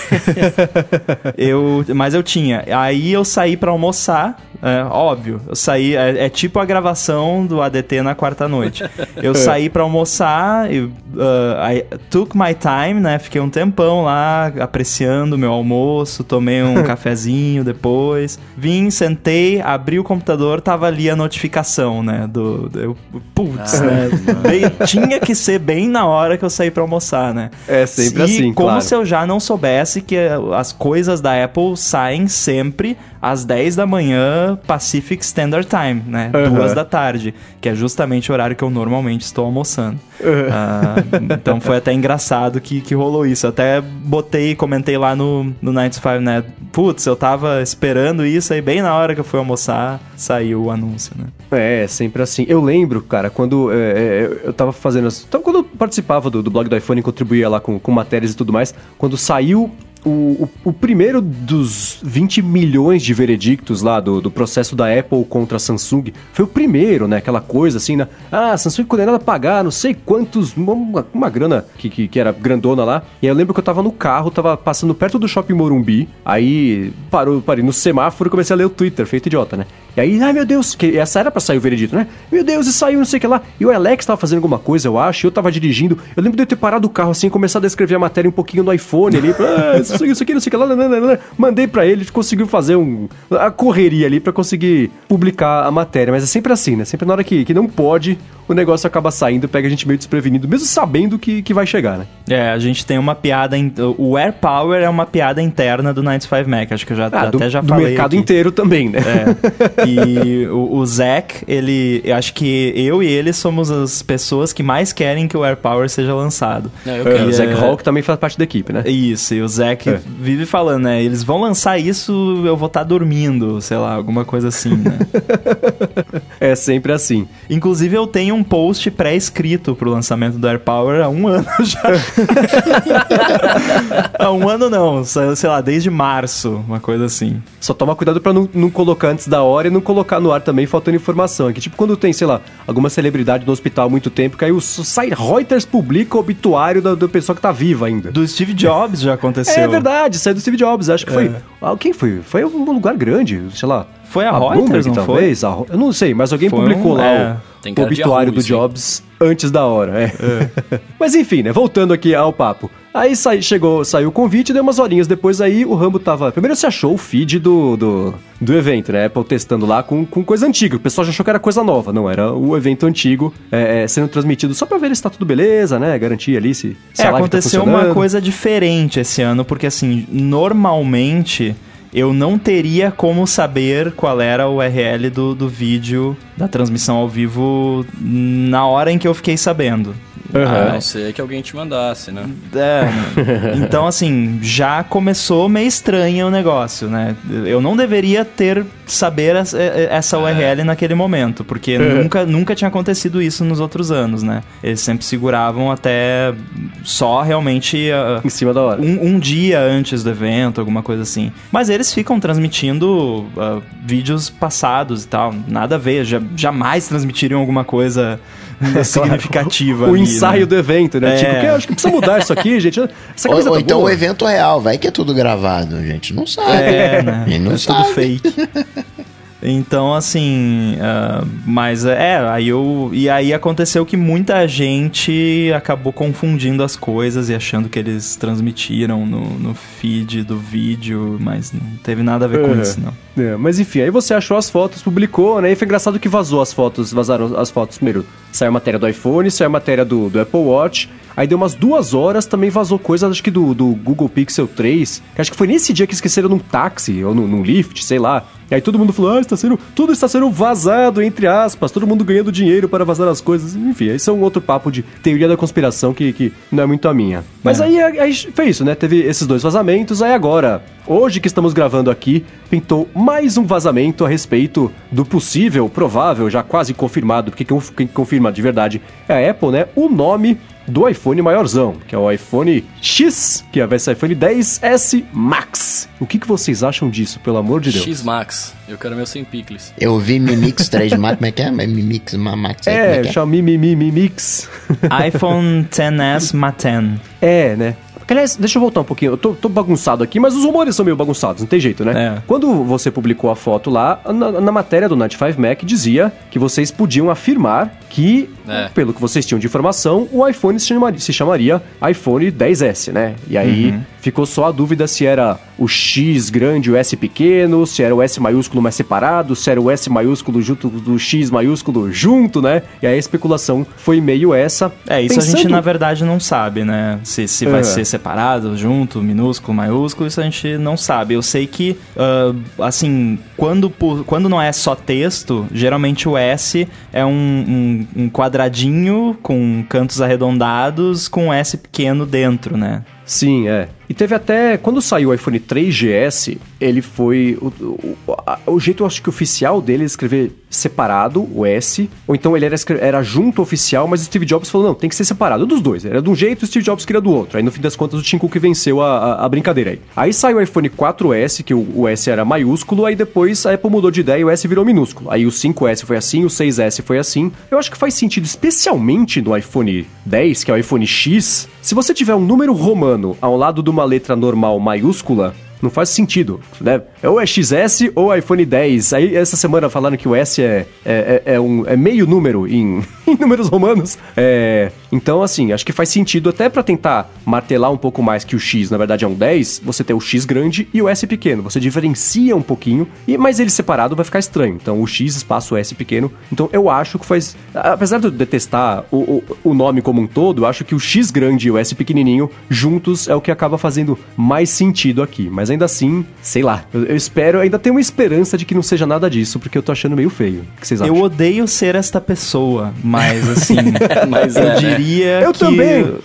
eu, mas eu tinha. Aí eu saí pra almoçar, é, óbvio. Eu saí, é, é tipo a gravação do ADT na quarta noite. Eu saí pra almoçar, eu, uh, I took my time, né? Fiquei um tempão lá apreciando o meu almoço, tomei um cafezinho depois. Vim, sentei, abri o computador, tava ali a notificação, né? Do, do eu, putz, né? Bem- tinha que ser bem na hora que eu saí pra almoçar, né? É sempre e assim, como claro. se eu já não soubesse que eh, as coisas da Apple saem sempre às 10 da manhã Pacific Standard Time, né? Aham. Duas da tarde, que é justamente o horário que eu normalmente estou almoçando. Ah, então foi até engraçado que, que rolou isso. Até botei, comentei lá no, no 95, né? Putz, eu tava esperando isso aí bem na hora que eu fui almoçar, saiu o anúncio, né? É, sempre assim. Eu lembro, cara, quando é, é, eu tava fazendo. Então, quando eu participava do, do blog do iPhone, contribuía lá com, com matérias e tudo mais, quando saiu o, o, o primeiro dos 20 milhões de veredictos lá do, do processo da Apple contra a Samsung, foi o primeiro, né? Aquela coisa assim, né? Ah, Samsung condenada a pagar não sei quantos, uma, uma grana que, que, que era grandona lá. E aí eu lembro que eu tava no carro, tava passando perto do shopping Morumbi, aí parou, parei no semáforo e comecei a ler o Twitter, feito idiota, né? E aí, ai meu Deus, que essa era pra sair o veredito, né? Meu Deus, e saiu não sei o que lá. E o Alex tava fazendo alguma coisa, eu acho, e eu tava dirigindo. Eu lembro de eu ter parado o carro assim, começado a escrever a matéria um pouquinho no iPhone ali. Ah, isso, aqui, isso aqui, não sei o que lá. Nananana. Mandei pra ele, a gente conseguiu fazer um, a correria ali pra conseguir publicar a matéria. Mas é sempre assim, né? Sempre na hora que, que não pode, o negócio acaba saindo, pega a gente meio desprevenido, mesmo sabendo que, que vai chegar, né? É, a gente tem uma piada. In... O Air Power é uma piada interna do 95 Mac. Acho que eu já, Ah, até do, já do falei. mercado aqui. inteiro também, né? É. E o, o Zack, ele. Eu acho que eu e ele somos as pessoas que mais querem que o Air Power seja lançado. Não, eu É, quero. o Zack é- Hawk também faz parte da equipe, né? Isso, e o Zack É. vive falando, né? Eles vão lançar isso, eu vou estar dormindo, sei lá, alguma coisa assim, né? É sempre assim. Inclusive, eu tenho um post pré-escrito pro lançamento do Air Power há um ano já. há um ano não, sei lá, desde março, uma coisa assim. Só toma cuidado pra não, não colocar antes da hora e não colocar no ar também faltando informação. É que tipo quando tem, sei lá, alguma celebridade no hospital há muito tempo, que aí o site Reuters publica o obituário da, da pessoa que tá viva ainda. Do Steve Jobs já aconteceu. É verdade, saiu do Steve Jobs, acho que foi. Ah, quem foi? Foi um lugar grande, sei lá. Foi a Reuters, não foi? talvez? A Ro- eu não sei, mas alguém Foi publicou um- lá é. o, obituário do aí. Jobs antes da hora, é. mas enfim, né? Voltando aqui ao papo. Aí sai, chegou, saiu o convite, deu umas horinhas depois aí o Rambo tava. Primeiro você achou o feed do, do, do evento, né? Apple testando lá com, com coisa antiga. O pessoal já achou que era coisa nova, não. Era o evento antigo é, é, sendo transmitido só pra ver se tá tudo beleza, né? Garantir ali se, se É, tá aconteceu uma funcionando. coisa diferente esse ano, porque assim, normalmente eu não teria como saber qual era o URL do, do vídeo da transmissão ao vivo na hora em que eu fiquei sabendo. A Ah, não ser que alguém te mandasse, né? é, então, assim, já começou meio estranho o negócio, né? Eu não deveria ter saber essa- URL naquele momento, porque nunca, nunca tinha acontecido isso nos outros anos, né? Eles sempre seguravam até só realmente ah, Em cima da hora. um, um dia antes do evento, alguma coisa assim. Mas eles ficam transmitindo ah, vídeos passados e tal. Nada a ver, já, jamais transmitiriam alguma coisa significativa. o ali, ensaio né? do evento, né? É. Tipo, que eu acho que precisa mudar isso aqui, gente. Essa Ou, camisa ou tá então boa. o evento real, vai que é tudo gravado, gente não sabe. É, né? Gente não é sabe. tudo fake. Então, assim, ah, mas é, aí eu. E aí aconteceu que muita gente acabou confundindo as coisas e achando que eles transmitiram no, no feed do vídeo, mas não teve nada a ver com Uhum. isso, não. É, mas enfim, aí você achou as fotos, publicou, né? E foi engraçado que vazou as fotos, vazaram as fotos primeiro. Saiu a matéria do iPhone, saiu a matéria do, do Apple Watch. Aí deu umas duas horas, também vazou coisa, acho que do, do Google Pixel 3. Que acho que foi nesse dia que esqueceram num táxi ou num, num lift, sei lá. E aí todo mundo falou, ah, está sendo, tudo está sendo vazado, entre aspas, todo mundo ganhando dinheiro para vazar as coisas. Enfim, esse é um outro papo de teoria da conspiração que, que não é muito a minha. Mas É. aí, aí foi isso, né? Teve esses dois vazamentos, aí agora, hoje que estamos gravando aqui, pintou mais um vazamento a respeito do possível, provável, já quase confirmado, porque quem confirma de verdade é a Apple, né? O nome do iPhone maiorzão, que é o iPhone X, que vai ser o iPhone 10S Max. O que, que vocês acham disso, pelo amor de Deus? X Max. Eu quero meu sem picles. Eu vi Mimix 3 Max, como é que é? Mimix Ma- Max, É, é é? Xiaomi Mi, Mi, Mi Mix. iPhone XS Maten. É, né? Aliás, deixa eu voltar um pouquinho. Eu tô, tô bagunçado aqui, mas os rumores são meio bagunçados, não tem jeito, né? É. Quando você publicou a foto lá, na, na matéria do 95 Mac dizia que vocês podiam afirmar que, É. pelo que vocês tinham de informação, o iPhone se chamaria, se chamaria iPhone 10S, né? E aí ficou só a dúvida se era o X grande e o S pequeno, se era o S maiúsculo mais separado, se era o S maiúsculo junto do X maiúsculo junto, né? E aí a especulação foi meio essa. É, isso a gente Pensando- na verdade não sabe, né? Se, se vai É. ser separado, junto, minúsculo, maiúsculo, isso a gente não sabe. Eu sei que, ah, assim, quando, quando não é só texto, geralmente o S é um, um- um quadradinho com cantos arredondados com S pequeno dentro, né? Sim, é. E teve até. Quando saiu o iPhone 3GS, ele foi. O, o, o jeito, acho que oficial dele é escrever separado, o S. Ou então ele era, era junto oficial, mas o Steve Jobs falou: não, tem que ser separado. Dos dois. Era de um jeito o Steve Jobs queria do outro. Aí no fim das contas o Tim Cook venceu a, a, a brincadeira aí. Aí saiu o iPhone 4S, que o, o S era maiúsculo. Aí depois a Apple mudou de ideia e o S virou minúsculo. Aí o 5S foi assim, o 6S foi assim. Eu acho que faz sentido, especialmente no iPhone 10, que é o iPhone X. Se você tiver um número romano ao lado de uma letra normal maiúscula, Não faz sentido, né? Ou é XS ou iPhone 10. Aí essa semana falaram que o S é, é, é, é um, é meio número em, em números romanos. É, então, assim, acho que faz sentido até para tentar martelar um pouco mais que o X, na verdade, é um 10, você tem o X grande e o S pequeno. Você diferencia um pouquinho, e mas ele separado vai ficar estranho. Então, o X espaço o S pequeno. Então, eu acho que faz... Apesar de eu detestar o, o, o nome como um todo, eu acho que o X grande e o S pequenininho juntos é o que acaba fazendo mais sentido aqui. Mas ainda assim, sei lá. Eu, eu espero, ainda tenho uma esperança de que não seja nada disso, porque eu tô achando meio feio. O que vocês acham? Eu odeio ser esta pessoa, mas assim, Mas eu é, né? Diria Eu que também.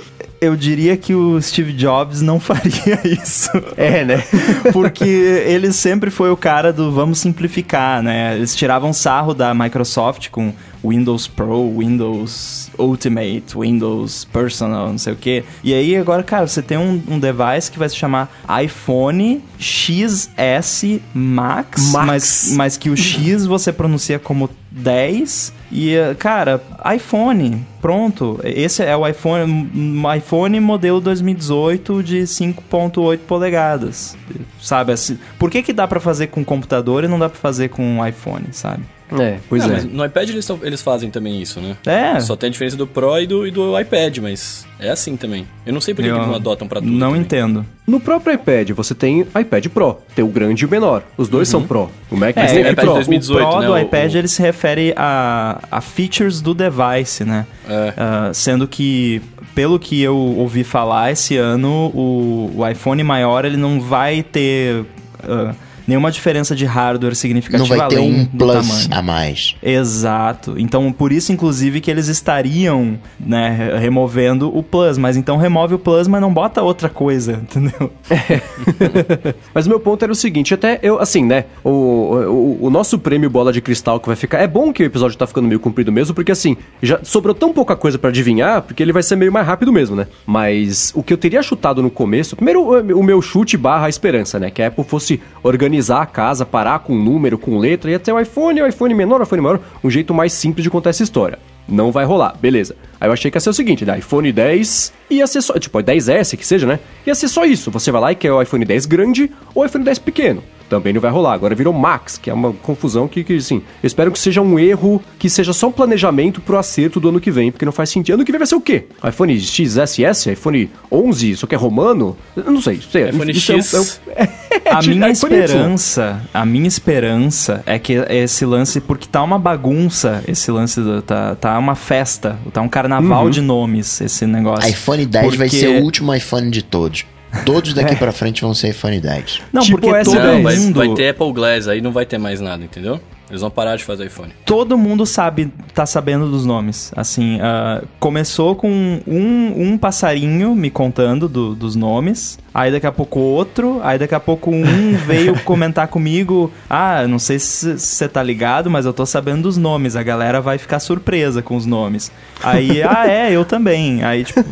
eu diria que o Steve Jobs não faria isso. É, né? Porque ele sempre foi o cara do vamos simplificar, né? Eles tiravam sarro da Microsoft com Windows Pro, Windows Ultimate, Windows Personal, não sei o quê. E aí agora, cara, você tem um, um device que vai se chamar iPhone XS Max, Max. Mas, mas que o X você pronuncia como 10 e, cara, iPhone, pronto. Esse é o iPhone, iPhone modelo 2018 de 5.8 polegadas, sabe? Assim, por que que dá pra fazer com computador e não dá pra fazer com iPhone, sabe? É, pois Não, é. mas no iPad eles, tão- eles fazem também isso, né? É. Só tem a diferença do Pro e do, e do iPad, mas é assim também. Eu não sei por que eles não adotam pra tudo. Não também. entendo. No próprio iPad, você tem iPad Pro. Tem o grande e o menor. Os dois são Pro. O Mac É, tem o iPad Pro. 2018, o Pro né, do o- iPad o- ele se refere a, a features do device, né? É. Ah, sendo que, pelo que eu ouvi falar esse ano, o, o iPhone maior ele não vai ter ah, nenhuma diferença de hardware Não significativa vai ter um plus tamanho. a mais. Exato. Então, por isso, inclusive, que eles estariam, né, re- removendo o Plus. Mas então remove o Plus, mas não bota outra coisa, entendeu? Mas o meu ponto era o seguinte, até eu, assim, né, o, o, o nosso prêmio Bola de Cristal que vai ficar... É bom que o episódio tá ficando meio comprido mesmo, porque assim, já sobrou tão pouca coisa pra adivinhar, porque ele vai ser meio mais rápido mesmo, né? Mas o que eu teria chutado no começo... Primeiro, o, o meu chute barra a esperança, né? Que a Apple fosse organizar a casa, parar com número, com letra, ia ter o iPhone, o iPhone menor, o iPhone maior, um jeito mais simples de contar essa história. Não vai rolar, beleza. Aí eu achei que ia ser o seguinte, né? iPhone 10 ia ser só, tipo, 10S que seja, né? Ia ser só isso. Você vai lá e quer o iPhone 10 grande ou o iPhone 10 pequeno. Também não vai rolar. Agora virou Max, que é uma confusão que, que assim, eu espero que seja um erro, que seja só um planejamento pro acerto do ano que vem, porque não faz sentido. Ano que vem vai ser o quê? iPhone XSS? iPhone 11? Isso aqui é romano? Eu não sei. sei iPhone isso é X. é um- é A minha iPhone esperança, a minha esperança é que esse lance, porque tá uma bagunça, esse lance, do- tá, tá uma festa, tá um carnaval Uhum. de nomes, esse negócio. iPhone 10 vai Porque- ser o último iPhone de todos. Todos daqui pra frente vão ser iPhone 10. Não, Tipo porque S10. todo Não, vai, mundo, vai ter Apple Glass, aí não vai ter mais nada, entendeu? Eles vão parar de fazer iPhone. todo mundo sabe, tá sabendo dos nomes. Assim, ah, começou com um, um passarinho me contando do- dos nomes, aí daqui a pouco outro, aí daqui a pouco um veio comentar comigo, ah, não sei se você tá ligado, mas eu tô sabendo dos nomes, a galera vai ficar surpresa com os nomes. Aí, ah, é, eu também. Aí, tipo,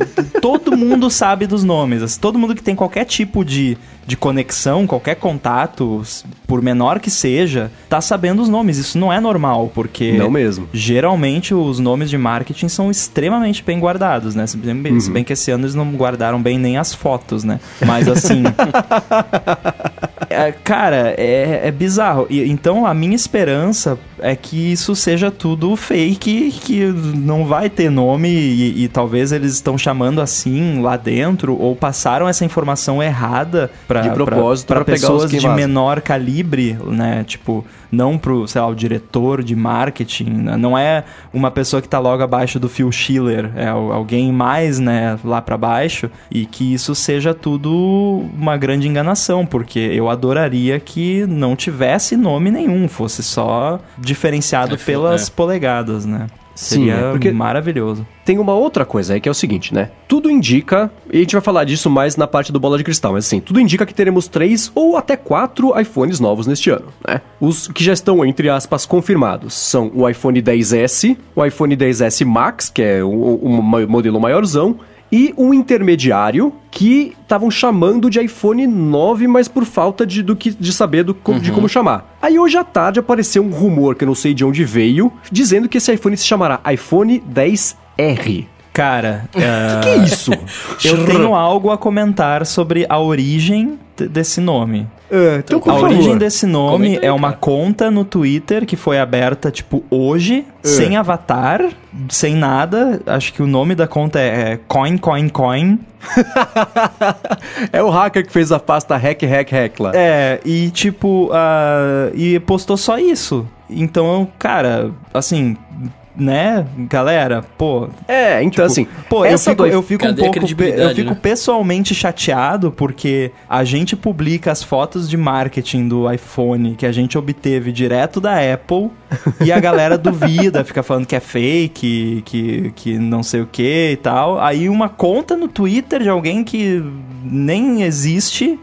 todo mundo sabe dos nomes, assim, todo mundo que tem qualquer tipo de, de conexão, qualquer contato, por menor que seja, tá sabendo os nomes. Isso não é normal, porque Não mesmo. geralmente os nomes de marketing são extremamente bem guardados, né? Se bem, se bem que esse ano eles não guardaram bem nem as fotos, né? Mas assim. é, cara, é, é bizarro. E, então a minha esperança é que isso seja tudo fake, que não vai ter nome e, e talvez eles estão chamando assim lá dentro ou passaram essa informação errada para De propósito, para pessoas de menor calibre, né? Tipo, não pro, sei lá, o diretor de marketing, né? não é uma pessoa que tá logo abaixo do Phil Schiller, é al- alguém mais, né, lá pra baixo, e que isso seja tudo uma grande enganação, porque eu adoraria que não tivesse nome nenhum, fosse só diferenciado É, pelas é. polegadas, né? Sim, Seria é porque- maravilhoso. Tem uma outra coisa aí que é o seguinte, né? Tudo indica, e a gente vai falar disso mais na parte do bola de cristal, mas assim, tudo indica que teremos três ou até quatro iPhones novos neste ano, né? Os que já estão, entre aspas, confirmados são o iPhone 10S, o iPhone 10S Max, que é o, modelo maiorzão, e um intermediário que estavam chamando de iPhone 9, mas por falta de, do que, de saber do, co- de como chamar. Aí hoje à tarde apareceu um rumor que eu não sei de onde veio, dizendo que esse iPhone se chamará iPhone 10R. Cara, é, Que é isso? eu tenho algo a comentar sobre a origem desse nome. Ah, então, a favor. origem desse nome aí, é uma cara. conta no Twitter que foi aberta, tipo, hoje, É. sem avatar, sem nada. Acho que o nome da conta é Coin Coin Coin. É o hacker que fez a pasta hack, hack, hack lá. É, e tipo, ah, e postou só isso. Então, cara, assim, né, galera, pô, É, então assim, Pô, eu essa fico, eu fico um Cadê pouco. Eu fico né? pessoalmente chateado porque a gente publica as fotos de marketing do iPhone que a gente obteve direto da Apple e a galera duvida, fica falando que é fake, que, que não sei o que e tal. Aí uma conta no Twitter de alguém que nem existe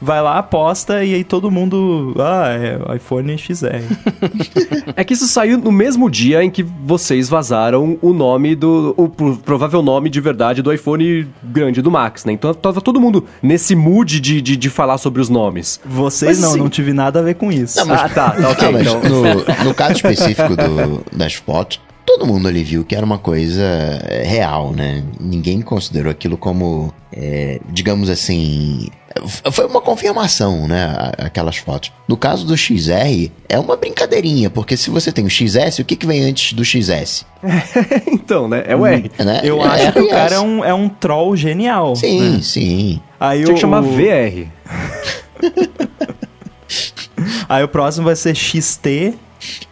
vai lá, posta e aí todo mundo. Ah, é iPhone XR. É que isso saiu no mesmo dia em que vocês vazaram o nome do. o pro- provável nome de verdade do iPhone grande do Max, né? Então tava todo mundo nesse mood de, de, de falar sobre os nomes. Vocês Mas, não, assim- não tive nada a ver com isso. Não, mas- Ah, tá, tá, ok. Não, mas então. no, no caso específico do- das fotos, todo mundo ali viu que era uma coisa é, real, né? Ninguém considerou aquilo como, é, digamos assim. Foi uma confirmação, né? Aquelas fotos. No caso do XR, é uma brincadeirinha, porque se você tem o XS, o que, que vem antes do XS? então, né? É o R. Né? Eu É acho que o cara é um, é um troll genial. Sim, né? sim. Aí Tinha o, que chamar VR. Aí o próximo vai ser XT,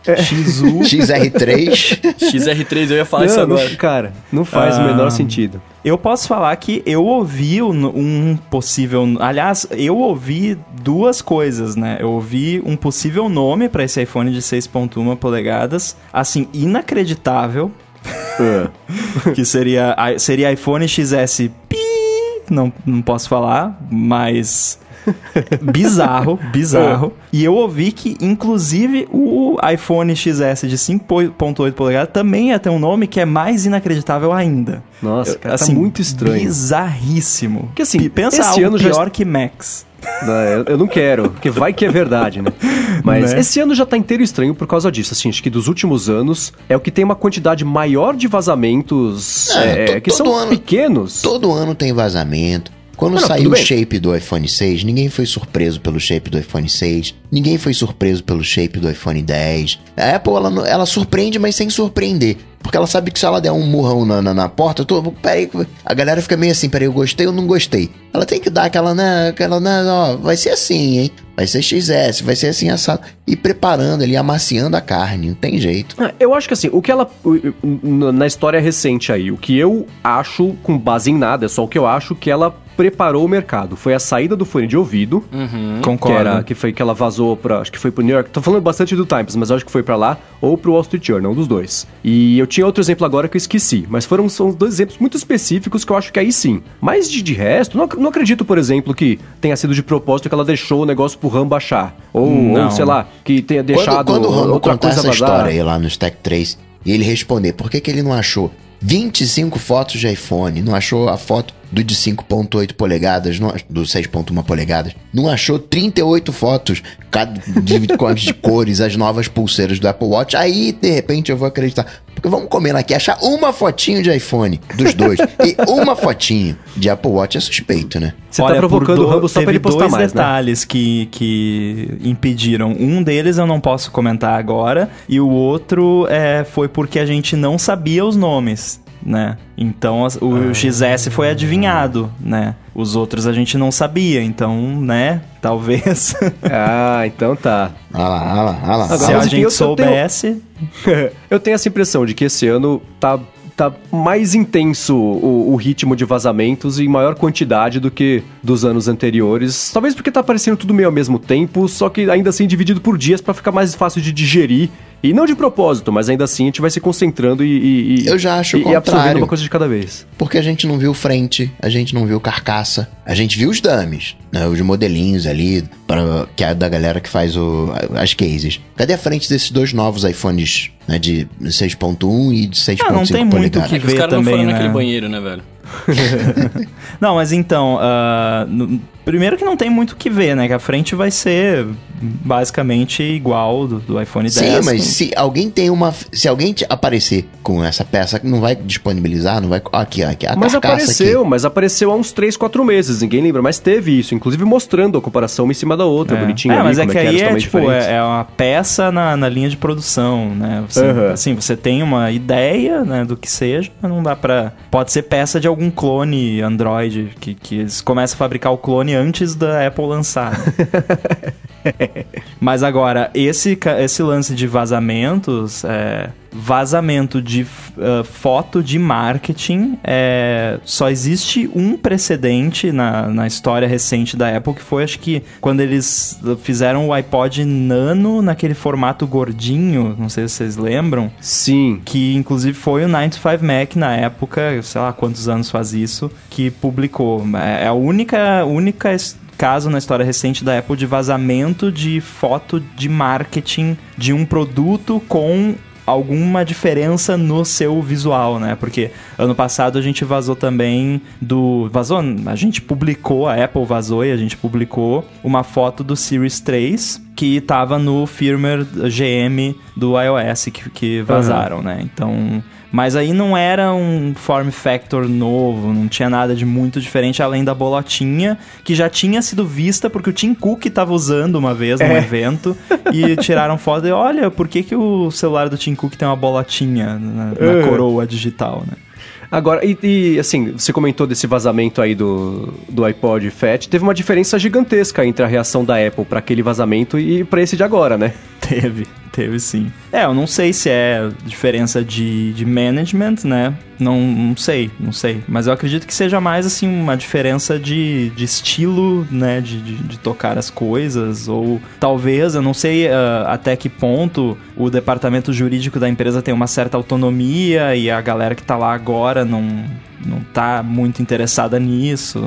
XU. XR3. XR3, eu ia falar isso Não, não- agora. cara, não faz o Ah. menor sentido. Eu posso falar que eu ouvi um, um possível. Aliás, eu ouvi duas coisas, né? Eu ouvi um possível nome para esse iPhone de 6,1 polegadas, assim, inacreditável, Ah. que seria, seria iPhone XS Pi. Não, não posso falar, mas. bizarro, bizarro. E eu ouvi que, inclusive, o iPhone XS de 5.8 polegadas também ia ter um nome que é mais inacreditável ainda. Nossa, cara, tá muito estranho. Bizarríssimo. Porque, assim, pensa esse algo ano já- pior que Max. Não, eu, eu não quero, porque vai que é verdade, né? Mas Né? esse ano já tá inteiro estranho por causa disso. Assim, acho que dos últimos anos é o que tem uma quantidade maior de vazamentos É, é, to- que todo são ano- pequenos. Todo ano tem vazamento. Quando Não, saiu o shape do iPhone 6, ninguém foi surpreso pelo shape do iPhone 6. Ninguém foi surpreso pelo shape do iPhone 10. A Apple, ela, ela surpreende, mas sem surpreender. Porque ela sabe que se ela der um murrão na, na, na porta, todo, peraí, a galera fica meio assim, peraí, eu gostei ou não gostei. Ela tem que dar aquela, né, aquela, né, ó, vai ser assim, hein? Vai ser XS, vai ser assim assado. E preparando ali, amaciando a carne, não tem jeito. Ah, Eu acho que assim, o que ela. Na história recente aí, o que eu acho, com base em nada, é só o que eu acho que ela preparou o mercado. Foi a saída do fone de ouvido. Que, Concordo. era, que foi que ela vazou pra. Acho que foi pro New York. Tô falando bastante do Times, mas eu acho que foi pra lá ou pro Wall Street Journal, um dos dois. E eu tinha outro exemplo agora que eu esqueci. Mas foram são dois exemplos muito específicos que eu acho que aí sim. Mas de, de resto, não, não acredito, por exemplo, que tenha sido de propósito que ela deixou o negócio pro RAM baixar. Ou, ou sei lá, que tenha deixado quando, quando o Rambo outra contar coisa essa vazar. história aí lá no Stack 3 e ele responder por que, que ele não achou 25 fotos de iPhone, não achou a foto do de 5.8 polegadas, não, do 6.1 polegadas, não achou 38 fotos cada, de, de cores, as novas pulseiras do Apple Watch, aí de repente eu vou acreditar. Porque vamos combinar aqui, achar uma fotinho de iPhone dos dois e uma fotinho de Apple Watch é suspeito, né? Você tá Olha, provocando por o Rambo só pra ele postar dois mais, né? detalhes que, que impediram. Um deles eu não posso comentar agora, e o outro é, foi porque a gente não sabia os nomes, né? Então as- o Ah. XS foi adivinhado, né? Os outros a gente não sabia, então, né? Talvez. Ah, então tá. Olha lá, olha lá, olha lá. Agora, Se a enfim, gente eu- eu tenho- soubesse. eu tenho essa impressão de que esse ano tá, tá mais intenso o, o ritmo de vazamentos e em maior quantidade do que dos anos anteriores. Talvez porque tá aparecendo tudo meio ao mesmo tempo, só que ainda assim dividido por dias pra ficar mais fácil de digerir. E não de propósito, mas ainda assim a gente vai se concentrando e, e- e- Eu já acho o e, e absorvendo contrário. uma coisa de cada vez. Porque a gente não viu frente, a gente não viu carcaça, a gente viu os dummies, né, os modelinhos ali, pra, que é da galera que faz o, as cases. Cadê a frente desses dois novos iPhones, né, de 6.1 e de 6.5 Ah, não tem muito polegadas? que É que os ver caras não foram né? naquele banheiro, né, velho? Não, mas então, no- Primeiro que não tem muito o que ver, né? Que a frente vai ser basicamente igual do, do iPhone 10. Sim, mas se alguém tem uma. Se alguém te aparecer com essa peça, não vai disponibilizar, não vai. Aqui, aqui, a Mas apareceu, aqui. mas apareceu há uns 3, 4 meses, ninguém lembra, mas teve isso, inclusive mostrando a comparação uma em cima da outra, bonitinho É, ali, mas é como que é que aí é tipo, diferentes. é, é uma peça na, na linha de produção, né? Você, Aham. Assim, você tem uma ideia, né, do que seja, mas não dá pra... Pode ser peça de algum clone Android, que, que eles começam a fabricar o clone antes da Apple lançar. mas agora, esse, esse lance de vazamentos, é, vazamento de ah, foto de marketing, é, só existe um precedente na, na história recente da Apple, que foi, acho que, quando eles fizeram o iPod Nano naquele formato gordinho, não sei se vocês lembram, Sim. que inclusive foi o 95 Mac na época, sei lá quantos anos faz isso, que publicou. É a única, única es- caso na história recente da Apple de vazamento de foto de marketing de um produto com alguma diferença no seu visual, né? Porque ano passado a gente vazou também do... Vazou? A gente publicou, a Apple vazou e a gente publicou uma foto do Series 3 que tava no firmware GM do iOS que, que vazaram, né? Então... Mas aí não era um form factor novo, não tinha nada de muito diferente além da bolotinha, que já tinha sido vista porque o Tim Cook estava usando uma vez num É. evento e tiraram foto e olha, por que, que o celular do Tim Cook tem uma bolotinha na, na É. coroa digital, né? Agora, e, e, assim, você comentou desse vazamento aí do, do iPod Fat, teve uma diferença gigantesca entre a reação da Apple para aquele vazamento e para esse de agora, né? Teve, teve sim. É, eu não sei se é diferença de, de management, né? Não, não sei, não sei. Mas eu acredito que seja mais, assim, uma diferença de, de estilo, né? De, de, de tocar as coisas. Ou talvez, eu não sei ah, até que ponto o departamento jurídico da empresa tem uma certa autonomia e a galera que tá lá agora não, não tá muito interessada nisso.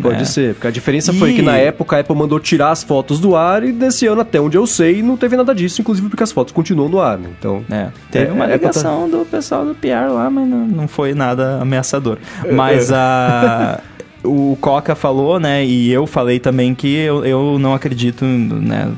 Pode né? ser, porque a diferença foi E- que na época a Apple mandou tirar as fotos do ar e desse ano, até onde eu sei, não teve nada disso, inclusive porque as fotos continuam no ar, né? Então. É, teve É, uma é, ligação do pessoal do PR lá, mas não, não foi nada ameaçador. Mas a. O Coca falou, né, e eu falei também que eu, eu não acredito, né,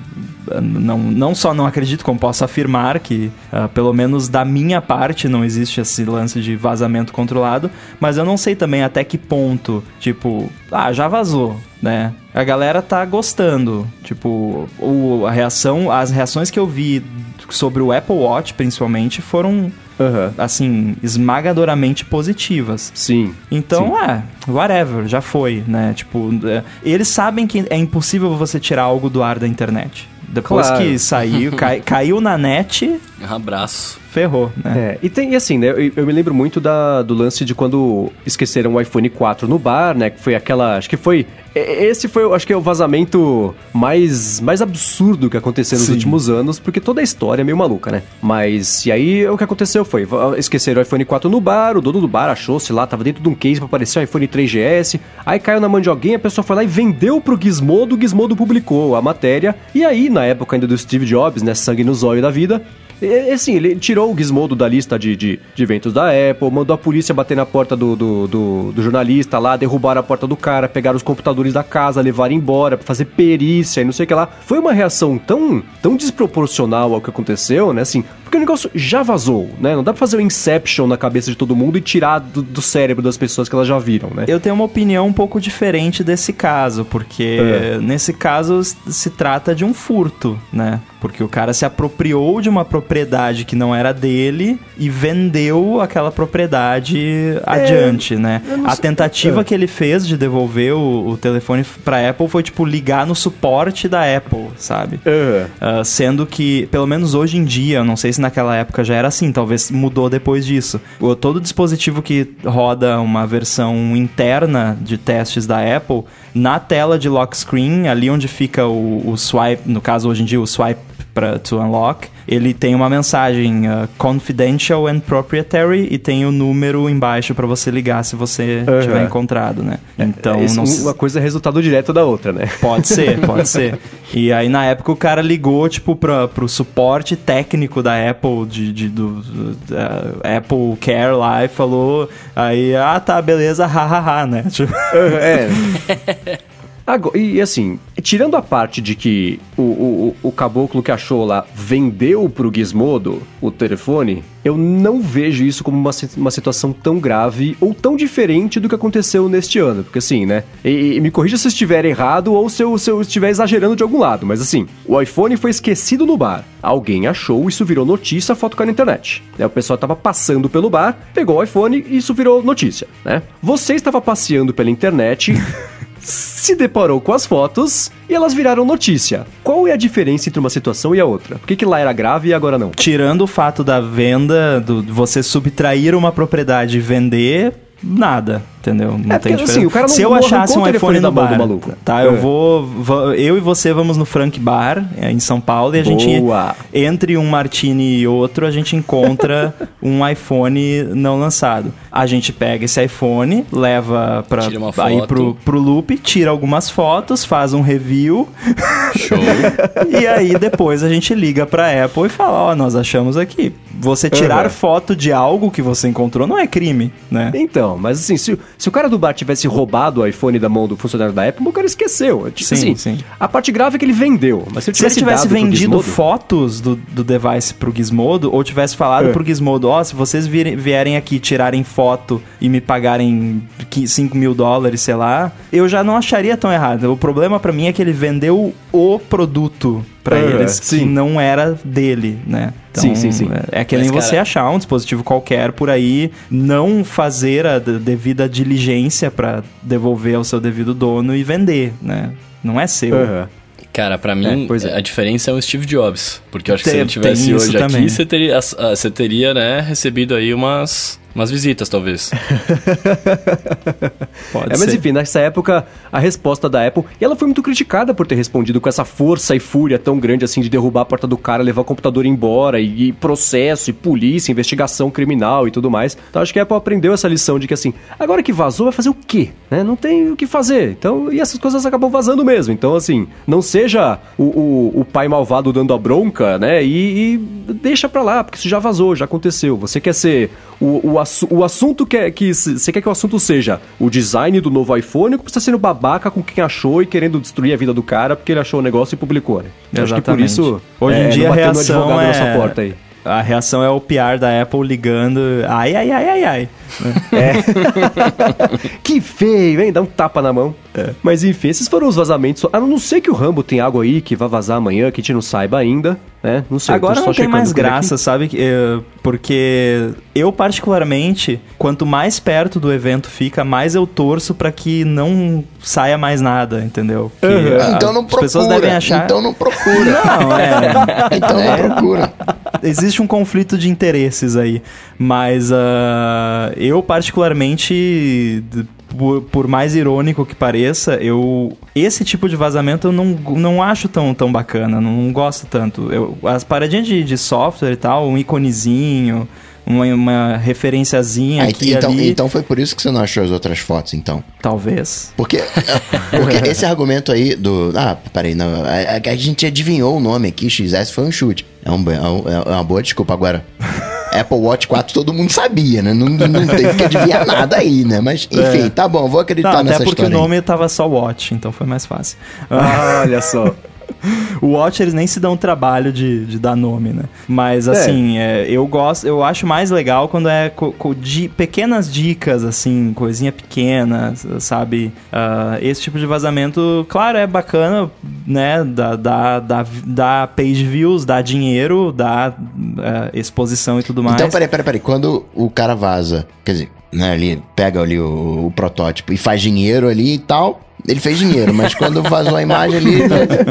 não, não só não acredito, como posso afirmar que, ah, pelo menos da minha parte, não existe esse lance de vazamento controlado, mas eu não sei também até que ponto, tipo, ah, já vazou, né? A galera tá gostando, tipo, o, a reação, as reações que eu vi sobre o Apple Watch, principalmente, foram, Aham. assim, esmagadoramente positivas. Sim. Então, é, whatever, já foi, né? Tipo, é, eles sabem que é impossível você tirar algo do ar da internet. Depois Claro. que saiu, cai- caiu na net, Um abraço. Ferrou, né? É, e tem e assim, né? Eu, eu me lembro muito da, do lance de quando esqueceram o iPhone 4 no bar, né? Que foi aquela. Acho que foi. Esse foi, acho que é o vazamento mais, mais absurdo que aconteceu nos Sim. últimos anos, porque toda a história é meio maluca, né? Mas, e aí o que aconteceu foi: esqueceram o iPhone 4 no bar, o dono do bar achou-se lá, tava dentro de um case pra aparecer o iPhone 3GS, aí caiu na mão de alguém, a pessoa foi lá e vendeu pro Gizmodo, o Gizmodo publicou a matéria, e aí, na época ainda do Steve Jobs, né? Sangue no zóio da vida. E, e, assim, ele tirou o Gizmodo da lista de, de, de eventos da Apple, mandou a polícia bater na porta do, do, do, do jornalista lá, derrubaram a porta do cara, pegaram os computadores da casa, levaram embora pra fazer perícia e não sei o que lá. Foi uma reação tão, tão desproporcional ao que aconteceu, né? Assim, porque o negócio já vazou, né? Não dá pra fazer o Inception na cabeça de todo mundo e tirar do, do cérebro das pessoas que elas já viram, né? Eu tenho uma opinião um pouco diferente desse caso, porque É. nesse caso se trata de um furto, né? Porque o cara se apropriou de uma propriedade que não era dele e vendeu aquela propriedade adiante, né? A tentativa é. que ele fez de devolver o, o telefone pra Apple foi, tipo, ligar no suporte da Apple, sabe? É. Ah, sendo que, pelo menos hoje em dia, eu não sei se naquela época já era assim, talvez mudou depois disso. O- todo dispositivo que roda uma versão interna de testes da Apple, na tela de lock screen, ali onde fica o, o swipe, no caso hoje em dia o swipe para to unlock, ele tem uma mensagem ah, confidential and proprietary e tem o número embaixo para você ligar se você Aham. tiver encontrado, né? Então, Esse- não uma coisa é resultado direto da outra, né? Pode ser, pode ser. E aí, na época, o cara ligou, tipo, pra, pro suporte técnico da Apple, de, de- do, da Apple Care lá, e falou, aí, ah, tá, beleza, hahaha, né? Tipo, é. Agora, e assim, tirando a parte de que o, o, o caboclo que achou lá vendeu pro Gizmodo o telefone, eu não vejo isso como uma, uma situação tão grave ou tão diferente do que aconteceu neste ano. Porque assim, né? E, e me corrija se eu estiver errado ou se eu, se eu estiver exagerando de algum lado. Mas assim, o iPhone foi esquecido no bar. Alguém achou, isso virou notícia, foto caiu na internet. Né, o pessoal estava passando pelo bar, pegou o iPhone e isso virou notícia, né? Você estava passeando pela internet. se deparou com as fotos e elas viraram notícia. Qual é a diferença entre uma situação e a outra? Por que, que lá era grave e agora não? Tirando o fato da venda, do você subtrair uma propriedade e vender, nada entendeu? Não é tem porque, assim, o cara não Se eu achasse um iPhone no bar, maluco. tá? É. Eu vou, vou, eu e você vamos no Frank Bar é, em São Paulo e a Boa. gente entre um martini e outro a gente encontra um iPhone não lançado. A gente pega esse iPhone, leva para aí pro, pro loop, tira algumas fotos, faz um review Show. e aí depois a gente liga pra Apple e fala, ó, nós achamos aqui. Você tirar Uhum. foto de algo que você encontrou não é crime, né? Então, mas assim, se, se o cara do bar tivesse roubado o iPhone da mão do funcionário da Apple, o cara esqueceu. Tipo Sim, assim, sim. A parte grave é que ele vendeu. Mas se ele Se ele tivesse, tivesse dado pro vendido Gizmodo- fotos do, do device pro Gizmodo, ou tivesse falado É. pro Gizmodo, ó, se vocês virem- vierem aqui tirarem foto e me pagarem 5 mil dólares, sei lá, eu já não acharia tão errado. O problema pra mim é que ele vendeu o produto pra É, eles que sim. não era dele, né? Sim, sim, sim. É, é que nem Mas, você cara- achar um dispositivo qualquer por aí, não fazer a de- devida diligência pra devolver ao seu devido dono e vender, né? Não é seu. Cara, pra mim, É, pois é. a diferença é o Steve Jobs. Porque eu acho que se Tem- ele tivesse tem hoje também. aqui, você teria, você teria, né, recebido aí umas, umas visitas, talvez. Pode É, mas ser. enfim, nessa época, a resposta da Apple, e ela foi muito criticada por ter respondido com essa força e fúria tão grande assim de derrubar a porta do cara, levar o computador embora, e, e processo, e polícia, investigação criminal e tudo mais. Então acho que a Apple aprendeu essa lição de que assim, agora que vazou, vai fazer o quê? Né? Não tem o que fazer. Então, e essas coisas acabam vazando mesmo. Então, assim, não seja o, o, o pai malvado dando a bronca, né? E, e deixa pra lá, porque isso já vazou, já aconteceu. Você quer ser o, o, assu- o assunto que, que você quer que o assunto seja o design do novo iPhone, ou que você está sendo babaca com quem achou e querendo destruir a vida do cara porque ele achou o negócio e publicou, né? Eu Acho que por Exatamente. isso Hoje em é, dia a reação é... A reação é o PR da Apple ligando, ai, ai, ai, ai, ai. Que feio, hein? Dá um tapa na mão. Mas enfim, esses foram os vazamentos. A não ser que o Rambo tem algo aí que vai vazar amanhã, que a gente não saiba ainda, né? Não sei. Agora só não tem mais por aqui. graça, sabe? Que, eh, Porque eu, particularmente, quanto mais perto do evento fica, mais eu torço pra que não saia mais nada, entendeu? Uhum. a- Então não as pessoas procura. devem achar... Então não procura. Não, é... Então não procura. existe um conflito de interesses aí. Mas ah, eu, particularmente, por, por mais irônico que pareça, eu. Esse tipo de vazamento eu não, não acho tão, tão bacana, não gosto tanto. Eu, as paradinhas de, de software e tal, um iconezinho, uma, uma referenciazinha Ah, aqui então, ali. então foi por isso que você não achou as outras fotos, então. Talvez. Porque, porque esse argumento aí do. Ah, peraí, não. A, a- gente adivinhou o nome aqui, XS foi um chute. É, é um- é uma boa desculpa agora. Apple Watch 4 todo mundo sabia, né? Não, não teve que adivinhar nada aí, né? Mas, enfim, tá bom, vou acreditar Não, até nessa porque o história. aí. nome tava só Watch, então foi mais fácil. Ah, olha só. O Watch eles nem se dão trabalho de, de dar nome, né? Mas assim, é, eu gosto, eu acho mais legal quando é co- co- di- pequenas dicas, assim, coisinha pequena, sabe? Ah, esse tipo de vazamento, claro, é bacana, né? Dá, dá, dá, dá page views, dá dinheiro, dá eh, exposição e tudo mais. Então, peraí, peraí, peraí. Quando o cara vaza, quer dizer, né, ali, pega ali o, o protótipo e faz dinheiro ali e tal, ele fez dinheiro, mas quando vazou a imagem ali,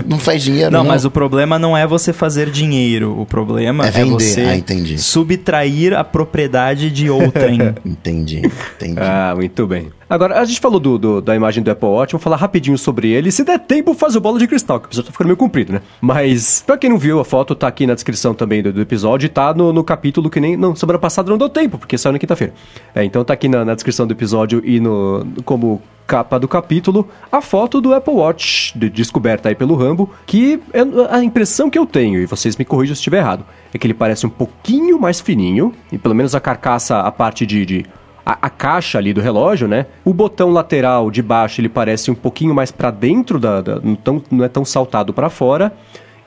não, faz dinheiro, Não, não. mas o problema não é você fazer dinheiro. O problema É é, vender. você Ah, entendi. subtrair a propriedade de outrem. Entendi, entendi. Ah, muito bem. Agora, a gente falou do, do- da imagem do Apple Watch, vou falar rapidinho sobre ele. Se der tempo, faz o bola de cristal, que o episódio tá ficando meio comprido, né? Mas, pra quem não viu a foto, tá aqui na descrição também do, do episódio e tá no, no capítulo que nem. Não, semana passada não deu tempo, porque saiu na quinta-feira. É, então tá aqui na, na descrição do episódio e no como capa do capítulo a foto do Apple Watch, de- descoberta aí pelo Rambo, que é a impressão que eu tenho, e vocês me corrijam se estiver errado, é que ele parece um pouquinho mais fininho, e pelo menos a carcaça, a parte de- de a, a caixa ali do relógio, né? O botão lateral de baixo ele parece um pouquinho mais pra dentro da, da não, tão, não é tão saltado pra fora.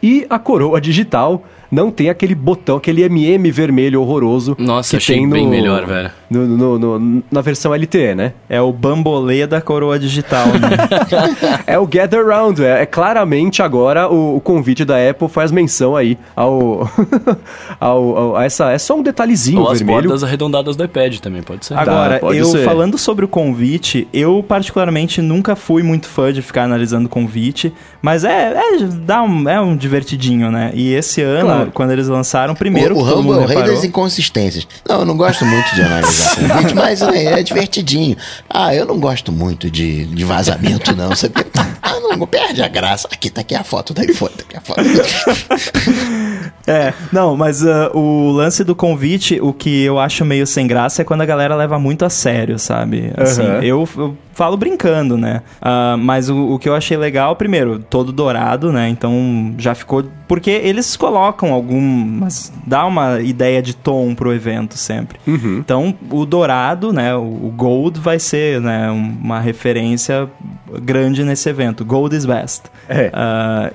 E a coroa digital não tem aquele botão, aquele MM vermelho horroroso. Nossa, que achei tem no, bem melhor, velho. no- no- no- na versão LTE, né? É o bambolê da coroa digital, né? É o Gather Round, é, é claramente agora o, o convite da Apple faz menção aí ao, ao, ao- a essa, é só um detalhezinho Ou as vermelho. bordas arredondadas do iPad também, pode ser. Agora, pode eu ser. falando sobre o convite, eu particularmente nunca fui muito fã de ficar analisando convite, mas é, é, dá um, é um divertidinho, né? E esse ano, Claro. Quando eles lançaram, primeiro o, o Rambo é o rei das inconsistências. Não, eu não gosto muito de analisar convite, mas é, é divertidinho. Ah, eu não gosto muito de, de vazamento, não. Você, ah, não perde a graça. Aqui, tá aqui a foto do iPhone, tá aqui a foto. É, não, mas ah, o lance do convite, o que eu acho meio sem graça é quando a galera leva muito a sério, sabe? Assim, Aham. eu, eu falo brincando, né? Ah, mas o, o que eu achei legal, primeiro, todo dourado, né? Então já ficou. Porque eles colocam algumas. dá uma ideia de tom pro evento sempre. Então, o dourado, né? O, o gold vai ser, né? um- Uma referência grande nesse evento. Gold is best. É. Ah,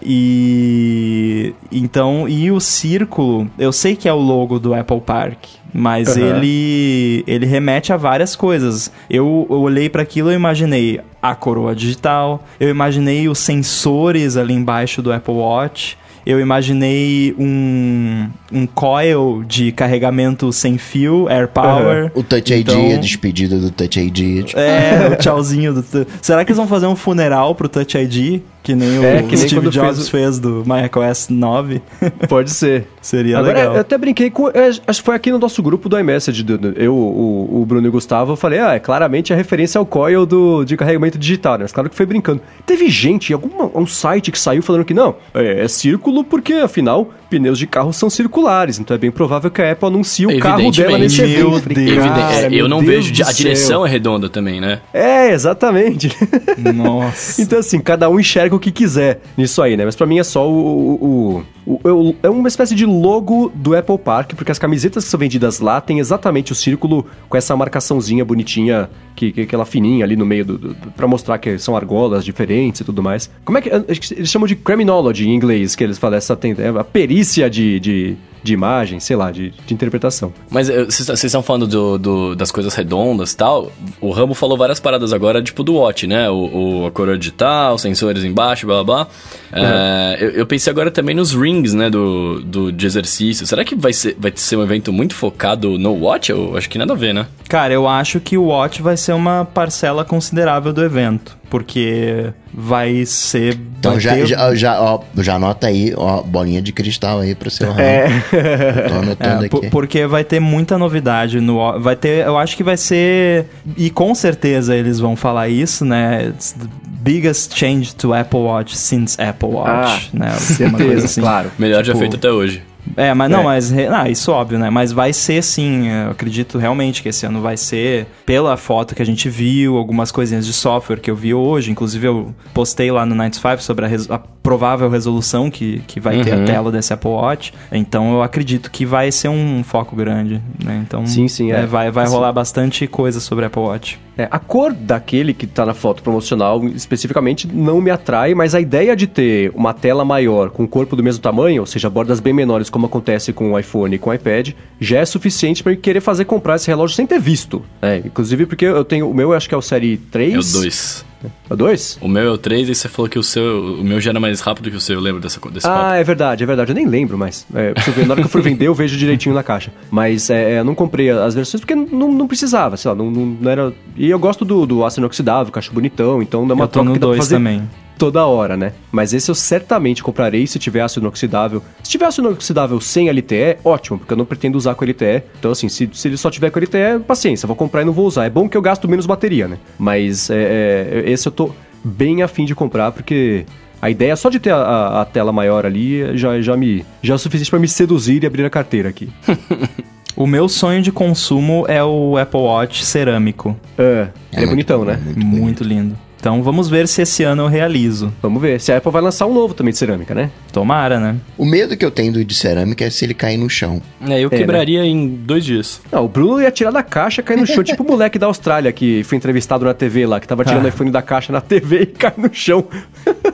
e então e o círculo, eu sei que é o logo do Apple Park, mas Aham. ele ele remete a várias coisas. Eu, eu olhei para aquilo e imaginei a coroa digital, eu imaginei os sensores ali embaixo do Apple Watch. Eu imaginei um, um coil de carregamento sem fio, Air Power. O Touch ID, Então- a despedida do Touch ID. tipo, É, o tchauzinho do. Será que eles vão fazer um funeral pro Touch ID? Que nem É, o que nem Steve Jobs fez o- fez do macOS 9? Pode ser. Seria Agora, legal. eu até brinquei com. é, Acho que foi aqui no nosso grupo do iMessage. do- do- Eu, o, o Bruno e o Gustavo, eu falei, ah, é claramente a referência ao coil do, de carregamento digital, né? Mas claro que foi brincando. Teve gente, alguma, um site que saiu falando que não, é, é círculo porque, afinal, pneus de carro são circulares. Então é bem provável que a Apple anuncie o carro dela nesse Meu evento. Deus. cara, Evidente. É, eu não Deus vejo. A direção céu. é redonda também, né? É, exatamente. Nossa. Então, assim, cada um enxerga o que quiser nisso aí, né? Mas pra mim é só o. o, o- o- é uma espécie de logo do Apple Park, porque as camisetas que são vendidas lá tem exatamente o círculo com essa marcaçãozinha bonitinha, que, que aquela fininha ali no meio do, do, pra mostrar que são argolas diferentes e tudo mais. Como é que. Eles chamam de criminology em inglês, que eles falam essa. É a perícia de. de de imagem, sei lá, de, de interpretação. Mas eh, vocês estão falando do, do- das coisas redondas e tal. O Rambo falou várias paradas agora, tipo do Watch, né? O, o- a coroa digital, sensores embaixo, blá blá blá. Eh, eu, eu pensei agora também nos rings, né? Do, do, de exercício. Será que vai ser, vai ser um evento muito focado no Watch? Eu acho que nada a ver, né? Cara, eu acho que o Watch vai ser uma parcela considerável do evento. Porque vai ser. Então vai já, ter- já, já, ó, já anota aí, ó, bolinha de cristal aí pro seu ramo. Tô anotando É, aqui. porque vai ter muita novidade no vai ter eu acho que vai ser e com certeza eles vão falar isso né It's the biggest change to Apple Watch since Apple Watch né Uma coisa assim. claro. Melhor já Tipo, feito até hoje. É, mas não, É. mas re- ah, isso óbvio, né? Mas vai ser sim, eu acredito realmente que esse ano vai ser pela foto que a gente viu, algumas coisinhas de software que eu vi hoje, inclusive eu postei lá no 95 sobre a, res- a provável resolução que, que vai ter a Uhum. tela desse Apple Watch. Então eu acredito que vai ser um foco grande, né? Então Sim, sim, é. vai vai Assim. rolar bastante coisa sobre Apple Watch. É, a cor daquele que tá na foto promocional, especificamente, não me atrai, mas a ideia de ter uma tela maior com o corpo do mesmo tamanho, ou seja, bordas bem menores, como acontece com o iPhone e com o iPad, já é suficiente para querer fazer comprar esse relógio sem ter visto. É, inclusive porque eu tenho. O meu, eu acho que é o Série 3. É o 2. É o 2? O meu é o 3 e você falou que o seu. O meu já era mais rápido que o seu, eu lembro dessa, desse Ah, papo. é verdade, é verdade. Eu nem lembro mais. É, ver. na hora que eu for vender, eu vejo direitinho na caixa. Mas é, é, eu não comprei as versões porque não, não precisava, sei lá, não, não- não era. E eu gosto do, do aço inoxidável, que eu acho bonitão, então é uma eu troca que dá pra 2 fazer também. Toda hora, né? Mas esse eu certamente comprarei se tiver aço inoxidável. Se tiver aço inoxidável sem LTE, ótimo, porque eu não pretendo usar com LTE. Então, assim, se, se ele só tiver com LTE, paciência, vou comprar e não vou usar. É bom que eu gasto menos bateria, né? Mas é, é, esse eu tô bem afim de comprar, porque a ideia só de ter a, a- a tela maior ali já, já me já é o suficiente para me seduzir e abrir a carteira aqui. O meu sonho de consumo é o Apple Watch cerâmico. É, ele é muito bonitão, bom, né? Muito Muito, lindo. Então vamos ver se esse ano eu realizo. Vamos ver. Se a Apple vai lançar um novo também de cerâmica, né? Tomara, né? O medo que eu tenho do de cerâmica é se ele cair no chão. É, eu né? quebraria em dois dias. Não, o Bruno ia tirar da caixa e cair no chão, tipo o moleque da Austrália que foi entrevistado na TV lá, que tava tirando o Ah. iPhone da caixa na TV e cai no chão.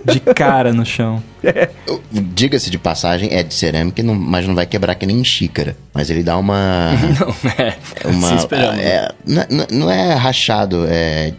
De cara no chão. Diga-se de passagem, é de cerâmica, não- mas não vai quebrar que nem xícara. Mas ele dá uma. Não, é. uma Se esperando. é, não, não- é rachado, é.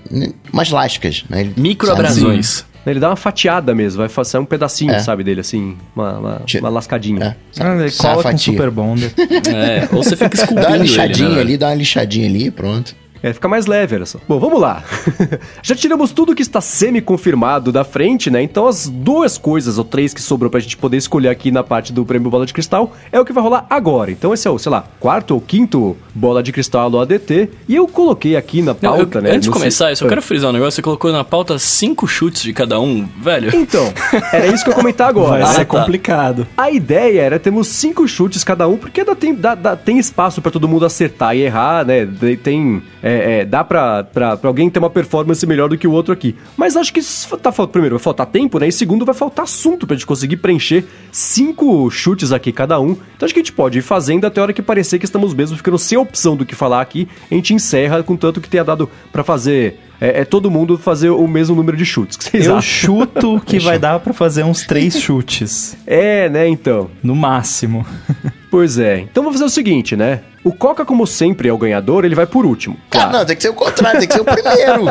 umas lascas, né? Ele- Microabrasões. Ele dá uma fatiada mesmo, vai fazer um pedacinho, É. sabe, dele, assim, uma, uma, uma lascadinha. É, Ah, ele só a cola com fatia. Super Bonder. É, ou você fica Dá esculpindo uma ele, lixadinha né, ali, dá uma lixadinha ali, pronto. É, fica mais leve, olha só. Bom, vamos lá. Já tiramos tudo que está semi-confirmado da frente, né? Então as duas coisas, ou três que sobrou pra gente poder escolher aqui na parte do prêmio Bola de Cristal, é o que vai rolar agora. Então esse é o, sei lá, quarto ou quinto Bola de Cristal do ADT. E eu coloquei aqui na Não, eu- pauta, né? antes de começar, eu só quero frisar um negócio. Você colocou na pauta cinco chutes de cada um, velho. Então, era isso que eu ia comentar agora. Vai né? ser tá. complicado. A ideia era termos cinco chutes cada um, porque dá, tem, dá, dá- tem espaço pra todo mundo acertar e errar, né? Tem, é, é, dá pra, pra, pra alguém ter uma performance melhor do que o outro aqui. Mas acho que tá, primeiro vai faltar tempo, né? E segundo vai faltar assunto pra gente conseguir preencher cinco chutes aqui cada um. Então acho que a gente pode ir fazendo até a hora que parecer que estamos mesmo ficando sem opção do que falar aqui. A gente encerra com tanto que tenha dado pra fazer. É, é todo mundo fazer o mesmo número de chutes. Que Eu acham? chuto que vai dar pra fazer uns três chutes. É, né? Então. No máximo. Pois é. Então vamos fazer o seguinte, né? O Coca, como sempre, é o ganhador, ele vai por último. Ah, não, tem que ser o contrário, tem que ser o primeiro.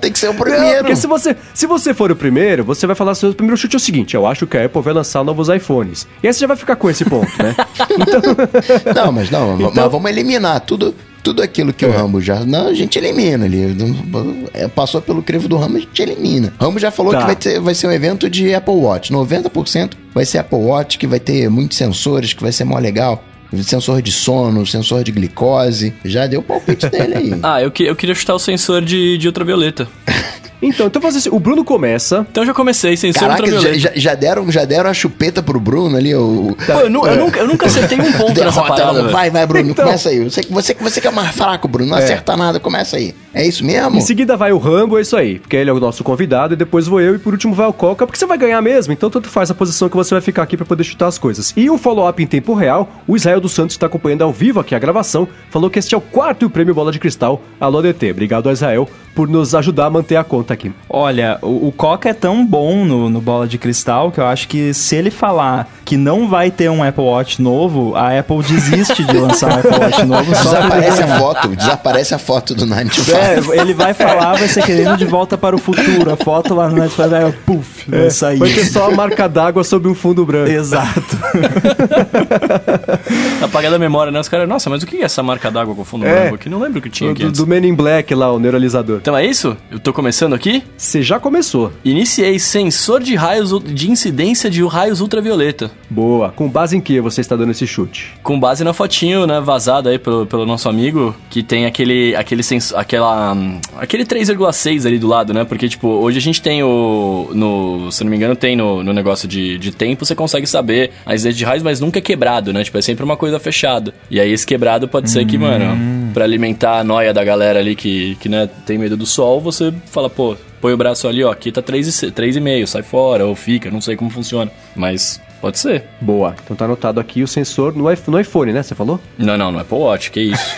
tem que ser o Não, primeiro. porque se você, se você for o primeiro, você vai falar seu primeiro chute é o seguinte: eu acho que a Apple vai lançar novos iPhones. E aí você já vai ficar com esse ponto, né? Não, mas não, Então- mas vamos eliminar tudo. Tudo aquilo que o Rambo já. Não, a gente elimina ali. É, Passou pelo crivo do Rambo, a gente elimina. Rambo já falou Tá. que vai, ter, vai ser um evento de Apple Watch. 90% vai ser Apple Watch, que vai ter muitos sensores, que vai ser mó legal. Sensor de sono, sensor de glicose. Já deu o palpite dele aí. Ah, eu, que- eu queria chutar o sensor de, de ultravioleta. Então, então fazer assim: o Bruno começa. Então eu já comecei, sensor Caraca, já, ultravioleta. já- já deram, já deram a chupeta pro Bruno ali, o. Pô, eu, eu nunca, eu nunca acertei um ponto nessa Derrota, parada, velho. vai, vai, Bruno, Então. começa aí. Você, você, você que é mais fraco, Bruno, não acerta nada, começa aí. É isso mesmo? Em seguida vai o Rambo, é isso aí. Porque ele é o nosso convidado, e depois vou eu, e por último vai o Coca, porque você vai ganhar mesmo, então tanto faz a posição que você vai ficar aqui pra poder chutar as coisas. E um follow-up em tempo real, o Israel dos Santos está acompanhando ao vivo aqui a gravação, falou que este é o quarto prêmio Bola de Cristal. Alô, DT. Obrigado a Israel por nos ajudar a manter a conta aqui. Olha, o, o Coca é tão bom no, no Bola de Cristal que eu acho que se ele falar que não vai ter um Apple Watch novo, a Apple desiste de lançar um Apple Watch novo só Desaparece a foto, desaparece a foto do 95. É, ele vai falar, vai ser querendo de volta para o futuro. A foto lá no Netflix vai, puf, vai sair. Vai ter só a marca d'água sobre um fundo branco. Exato. Apagada a memória, né? Os caras, nossa, mas o que é essa marca d'água com fundo É. branco aqui? Não lembro o que tinha Do, aqui do, do Men in Black lá, o neuralizador. Então é isso? Eu tô começando aqui? Você já começou. Iniciei sensor de raios de incidência de raios ultravioleta. Boa. Com base em que você está dando esse chute? Com base na fotinho, né, vazada aí pelo, pelo nosso amigo, que tem aquele aquele sensor, aquela hum, aquele 3,6 ali do lado, né? Porque tipo, hoje a gente tem o no, se não me engano, tem no, no negócio de, de tempo, você consegue saber a incidência de raios, mas nunca é quebrado, né? Tipo, é sempre uma coisa fechada. E aí esse quebrado pode ser que, mano, pra alimentar a noia da galera ali que, que né, tem medo do sol, você fala, pô, põe o braço ali, ó, aqui tá 3,5, sai fora, ou fica, não sei como funciona. Mas pode ser. Boa. Então tá anotado aqui o sensor no, iPhone- no iPhone, né? Você falou? Não, não, não é Apple Watch, que isso.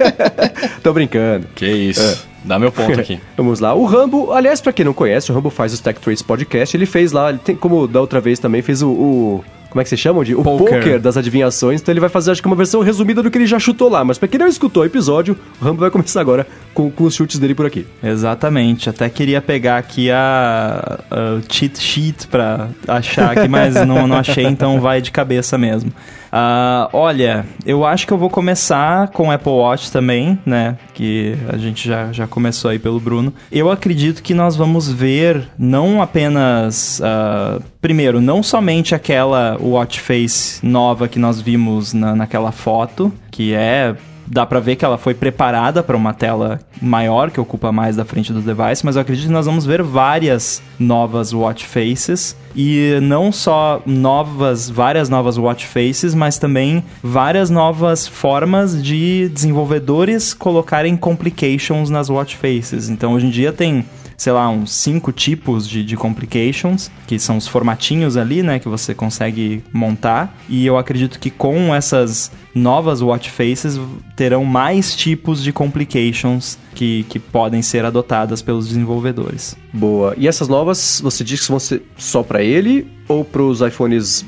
Tô brincando. Que isso. Dá meu ponto aqui. Vamos lá. O Rambo, aliás, pra quem não conhece, o Rambo faz o Tech Trace Podcast. Ele fez lá, ele tem, como da outra vez também, fez o. o- como é que se chama? De, o Poker. poker. das adivinhações. Então ele vai fazer, acho que uma versão resumida do que ele já chutou lá. Mas pra quem não escutou o episódio, o Rambo vai começar agora com, com os chutes dele por aqui. Exatamente. Até queria pegar aqui a, a cheat sheet pra achar aqui, mas não, não achei, então vai de cabeça mesmo. Ah, olha, eu acho que eu vou começar com Apple Watch também, né? Que a gente já, já começou aí pelo Bruno. Eu acredito que nós vamos ver não apenas. ah, primeiro, não somente aquela watch face nova que nós vimos na, naquela foto, que é dá pra ver que ela foi preparada para uma tela maior que ocupa mais da frente do device, mas eu acredito que nós vamos ver várias novas watch faces e não só novas, várias novas watch faces, mas também várias novas formas de desenvolvedores colocarem complications nas watch faces. Então hoje em dia tem sei lá, uns cinco tipos de, de complications, que são os formatinhos ali, né, que você consegue montar. E eu acredito que com essas novas watch faces terão mais tipos de complications que, que podem ser adotadas pelos desenvolvedores. Boa. E essas novas, você diz que vão ser só para ele ou para os iPhones,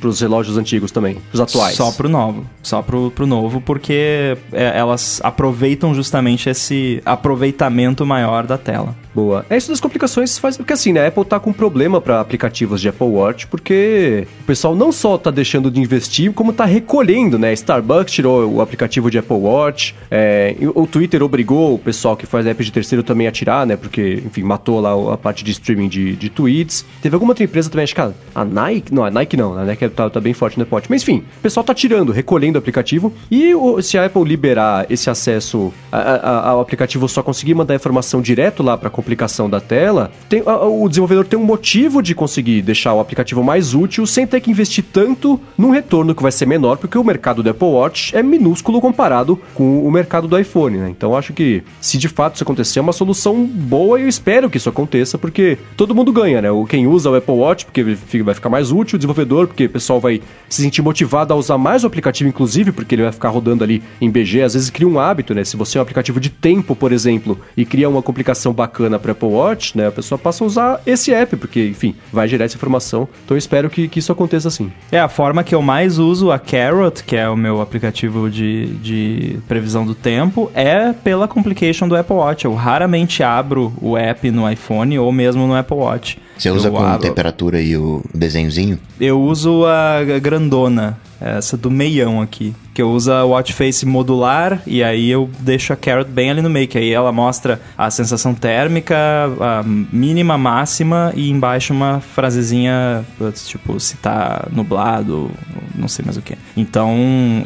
para os relógios antigos também, os atuais? Só pro novo, só pro, pro novo, porque é, elas aproveitam justamente esse aproveitamento maior da tela. Boa. É isso das complicações faz. Porque assim, né? A Apple tá com problema para aplicativos de Apple Watch, porque o pessoal não só tá deixando de investir, como tá recolhendo, né? Starbucks tirou o aplicativo de Apple Watch, é, o Twitter obrigou o pessoal que faz app de terceiro também a tirar, né? Porque, enfim, matou lá a parte de streaming de, de tweets. Teve alguma outra empresa também, acho que a, Nike. Não, a Nike não, a Nike tá, tá bem forte no Watch. Mas enfim, o pessoal tá tirando, recolhendo o aplicativo. E o, se a Apple liberar esse acesso a, a, ao aplicativo só conseguir mandar informação direto lá para complicação da tela, tem, a, o desenvolvedor tem um motivo de conseguir deixar o aplicativo mais útil sem ter que investir tanto num retorno que vai ser menor, porque o mercado do Apple Watch é minúsculo comparado com o mercado do iPhone, né? Então acho que se de fato isso acontecer, é uma solução boa e eu espero que isso aconteça, porque todo mundo ganha, né? Quem usa o Apple Watch, porque vai ficar mais útil, o desenvolvedor, porque o pessoal vai se sentir motivado a usar mais o aplicativo, inclusive, porque ele vai ficar rodando ali em BG, às vezes cria um hábito, né? Se você é um aplicativo de tempo, por exemplo, e cria uma complicação bacana para Apple Watch, né? A pessoa passa a usar esse app, porque, enfim, vai gerar essa informação. Então eu espero que, que isso aconteça assim. É, a forma que eu mais uso a Carrot, que é o meu aplicativo de, de previsão do tempo, é pela complication do Apple Watch. Eu raramente abro o app no iPhone ou mesmo no Apple Watch. Você usa eu com abro. temperatura e o desenhozinho? Eu uso a grandona, essa do meião aqui que eu uso a watch face modular e aí eu deixo a Carrot bem ali no meio, que aí ela mostra a sensação térmica, a mínima, máxima e embaixo uma frasezinha, tipo, se tá nublado, não sei mais o que. Então,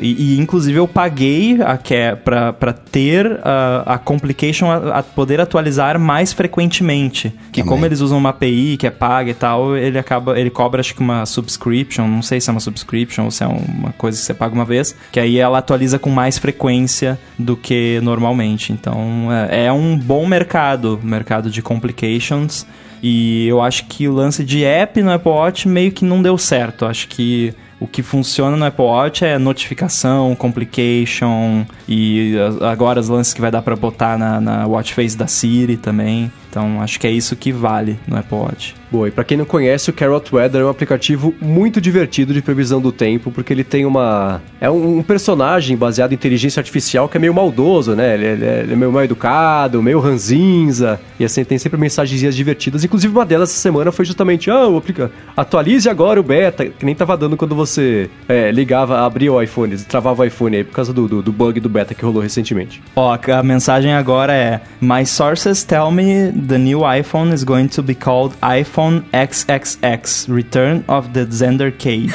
e, e inclusive eu paguei a pra, pra ter a, a complication a, a, poder atualizar mais frequentemente. Que Também. como eles usam uma API que é paga e tal, ele acaba, ele cobra acho que uma subscription, não sei se é uma subscription ou se é uma coisa que você paga uma vez, que aí ela atualiza com mais frequência do que normalmente. Então é, é um bom mercado, mercado de complications. E eu acho que o lance de app no Apple Watch meio que não deu certo. Acho que o que funciona no Apple Watch é notificação, complication e agora os lances que vai dar para botar na, na watch face da Siri também. Então acho que é isso que vale no Apple Watch. Boa, e para quem não conhece, o Carrot Weather é um aplicativo muito divertido de previsão do tempo, porque ele tem uma. É um, personagem baseado em inteligência artificial que é meio maldoso, né? Ele, é, ele é meio mal educado, meio ranzinza, e assim, tem sempre mensagens divertidas. Inclusive, uma delas essa semana foi justamente: ah, aplica... atualize agora o beta, que nem tava dando quando você é, ligava, abria o iPhone, travava o iPhone aí por causa do, do, do bug do beta que rolou recentemente. Ó, a mensagem agora é: My sources tell me the new iPhone is going to be called iPhone XXX Return of the Xander Cage.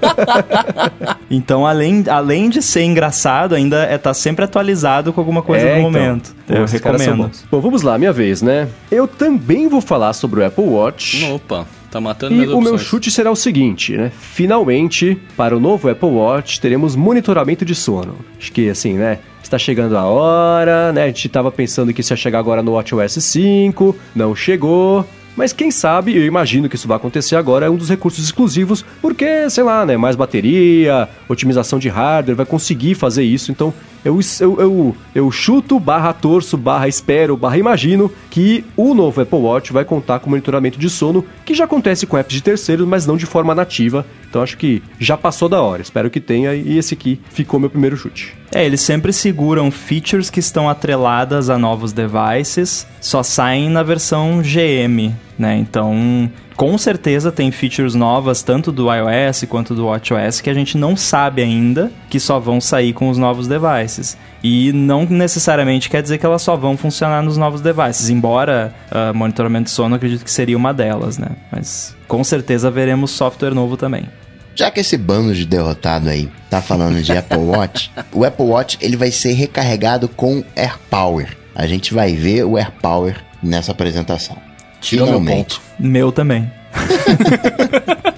então, além, além de ser engraçado, ainda é tá sempre atualizado com alguma coisa é, no então. momento. Pô, Eu recomendo. Bom, vamos lá, minha vez, né? Eu também vou falar sobre o Apple Watch. Opa. Tá matando E o meu chute será o seguinte, né? Finalmente, para o novo Apple Watch, teremos monitoramento de sono. Acho que assim, né? Está chegando a hora, né? A gente estava pensando que isso ia chegar agora no WatchOS 5, não chegou. Mas quem sabe, eu imagino que isso vai acontecer agora, é um dos recursos exclusivos, porque, sei lá, né, mais bateria, otimização de hardware, vai conseguir fazer isso. Então, eu, eu, eu, eu chuto, barra torço, barra espero, barra imagino que o novo Apple Watch vai contar com monitoramento de sono, que já acontece com apps de terceiros, mas não de forma nativa. Então acho que já passou da hora. Espero que tenha e esse aqui ficou meu primeiro chute. É, eles sempre seguram features que estão atreladas a novos devices, só saem na versão GM, né? Então, com certeza tem features novas, tanto do iOS quanto do WatchOS, que a gente não sabe ainda, que só vão sair com os novos devices. E não necessariamente quer dizer que elas só vão funcionar nos novos devices, embora uh, monitoramento de sono acredito que seria uma delas, né? Mas com certeza veremos software novo também. Já que esse bando de derrotado aí tá falando de Apple Watch, o Apple Watch ele vai ser recarregado com AirPower. A gente vai ver o AirPower nessa apresentação. Tirou Finalmente. Meu, meu também.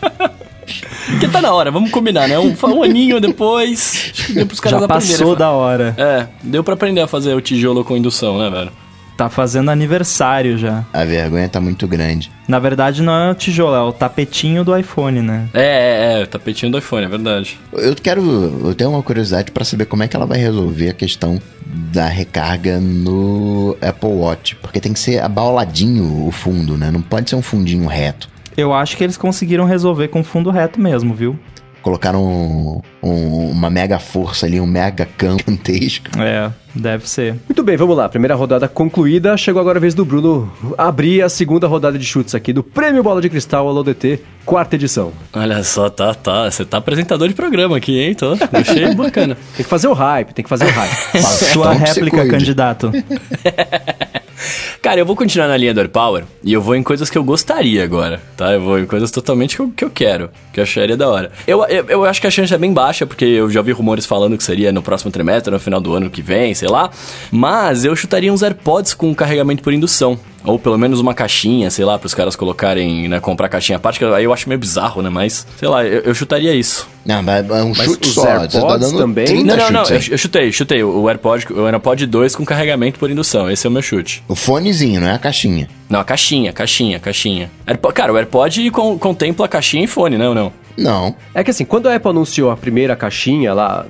Porque tá na hora, vamos combinar, né? Um, um aninho depois, acho que deu pros caras Já passou da hora. É, deu pra aprender a fazer o tijolo com indução, né, velho? Tá fazendo aniversário já. A vergonha tá muito grande. Na verdade, não é o tijolo, é o tapetinho do iPhone, né? É, é, é, o tapetinho do iPhone, é verdade. Eu quero. Eu tenho uma curiosidade pra saber como é que ela vai resolver a questão da recarga no Apple Watch. Porque tem que ser abauladinho o fundo, né? Não pode ser um fundinho reto. Eu acho que eles conseguiram resolver com fundo reto mesmo, viu? Colocaram um- um- uma mega força ali, um mega campo gigantesco. É, deve ser. Muito bem, vamos lá. Primeira rodada concluída. Chegou agora a vez do Bruno abrir a segunda rodada de chutes aqui do Prêmio Bola de Cristal Alô DT, quarta edição. Olha só, tá, tá. Você tá apresentador de programa aqui, hein? Tô, achei bacana. Tem que fazer o hype, tem que fazer o hype. Sua réplica, candidato. Cara, eu vou continuar na linha do AirPower e eu vou em coisas que eu gostaria agora, tá? Eu vou em coisas totalmente que eu, que eu quero, que eu acharia da hora. Eu, eu, eu acho que a chance é bem baixa, porque eu já ouvi rumores falando que seria no próximo trimestre, no final do ano que vem, sei lá. Mas eu chutaria uns AirPods com carregamento por indução. Ou pelo menos uma caixinha, sei lá, pros caras colocarem, né, comprar caixinha à parte, que aí eu acho meio bizarro, né? Mas, sei lá, eu, eu chutaria isso. Não, mas é um Mas chute os só. Você tá AirPods dando também? 30 Não, não, não, chutes eu, chutei, chutei o AirPod, o AirPod 2 com carregamento por indução. Esse é o meu chute. O fonezinho, não é a caixinha. Não, a caixinha, caixinha, caixinha. AirPod, cara, o AirPod con- contempla caixinha e fone, não, não. Não. É que assim, quando a Apple anunciou a primeira caixinha lá,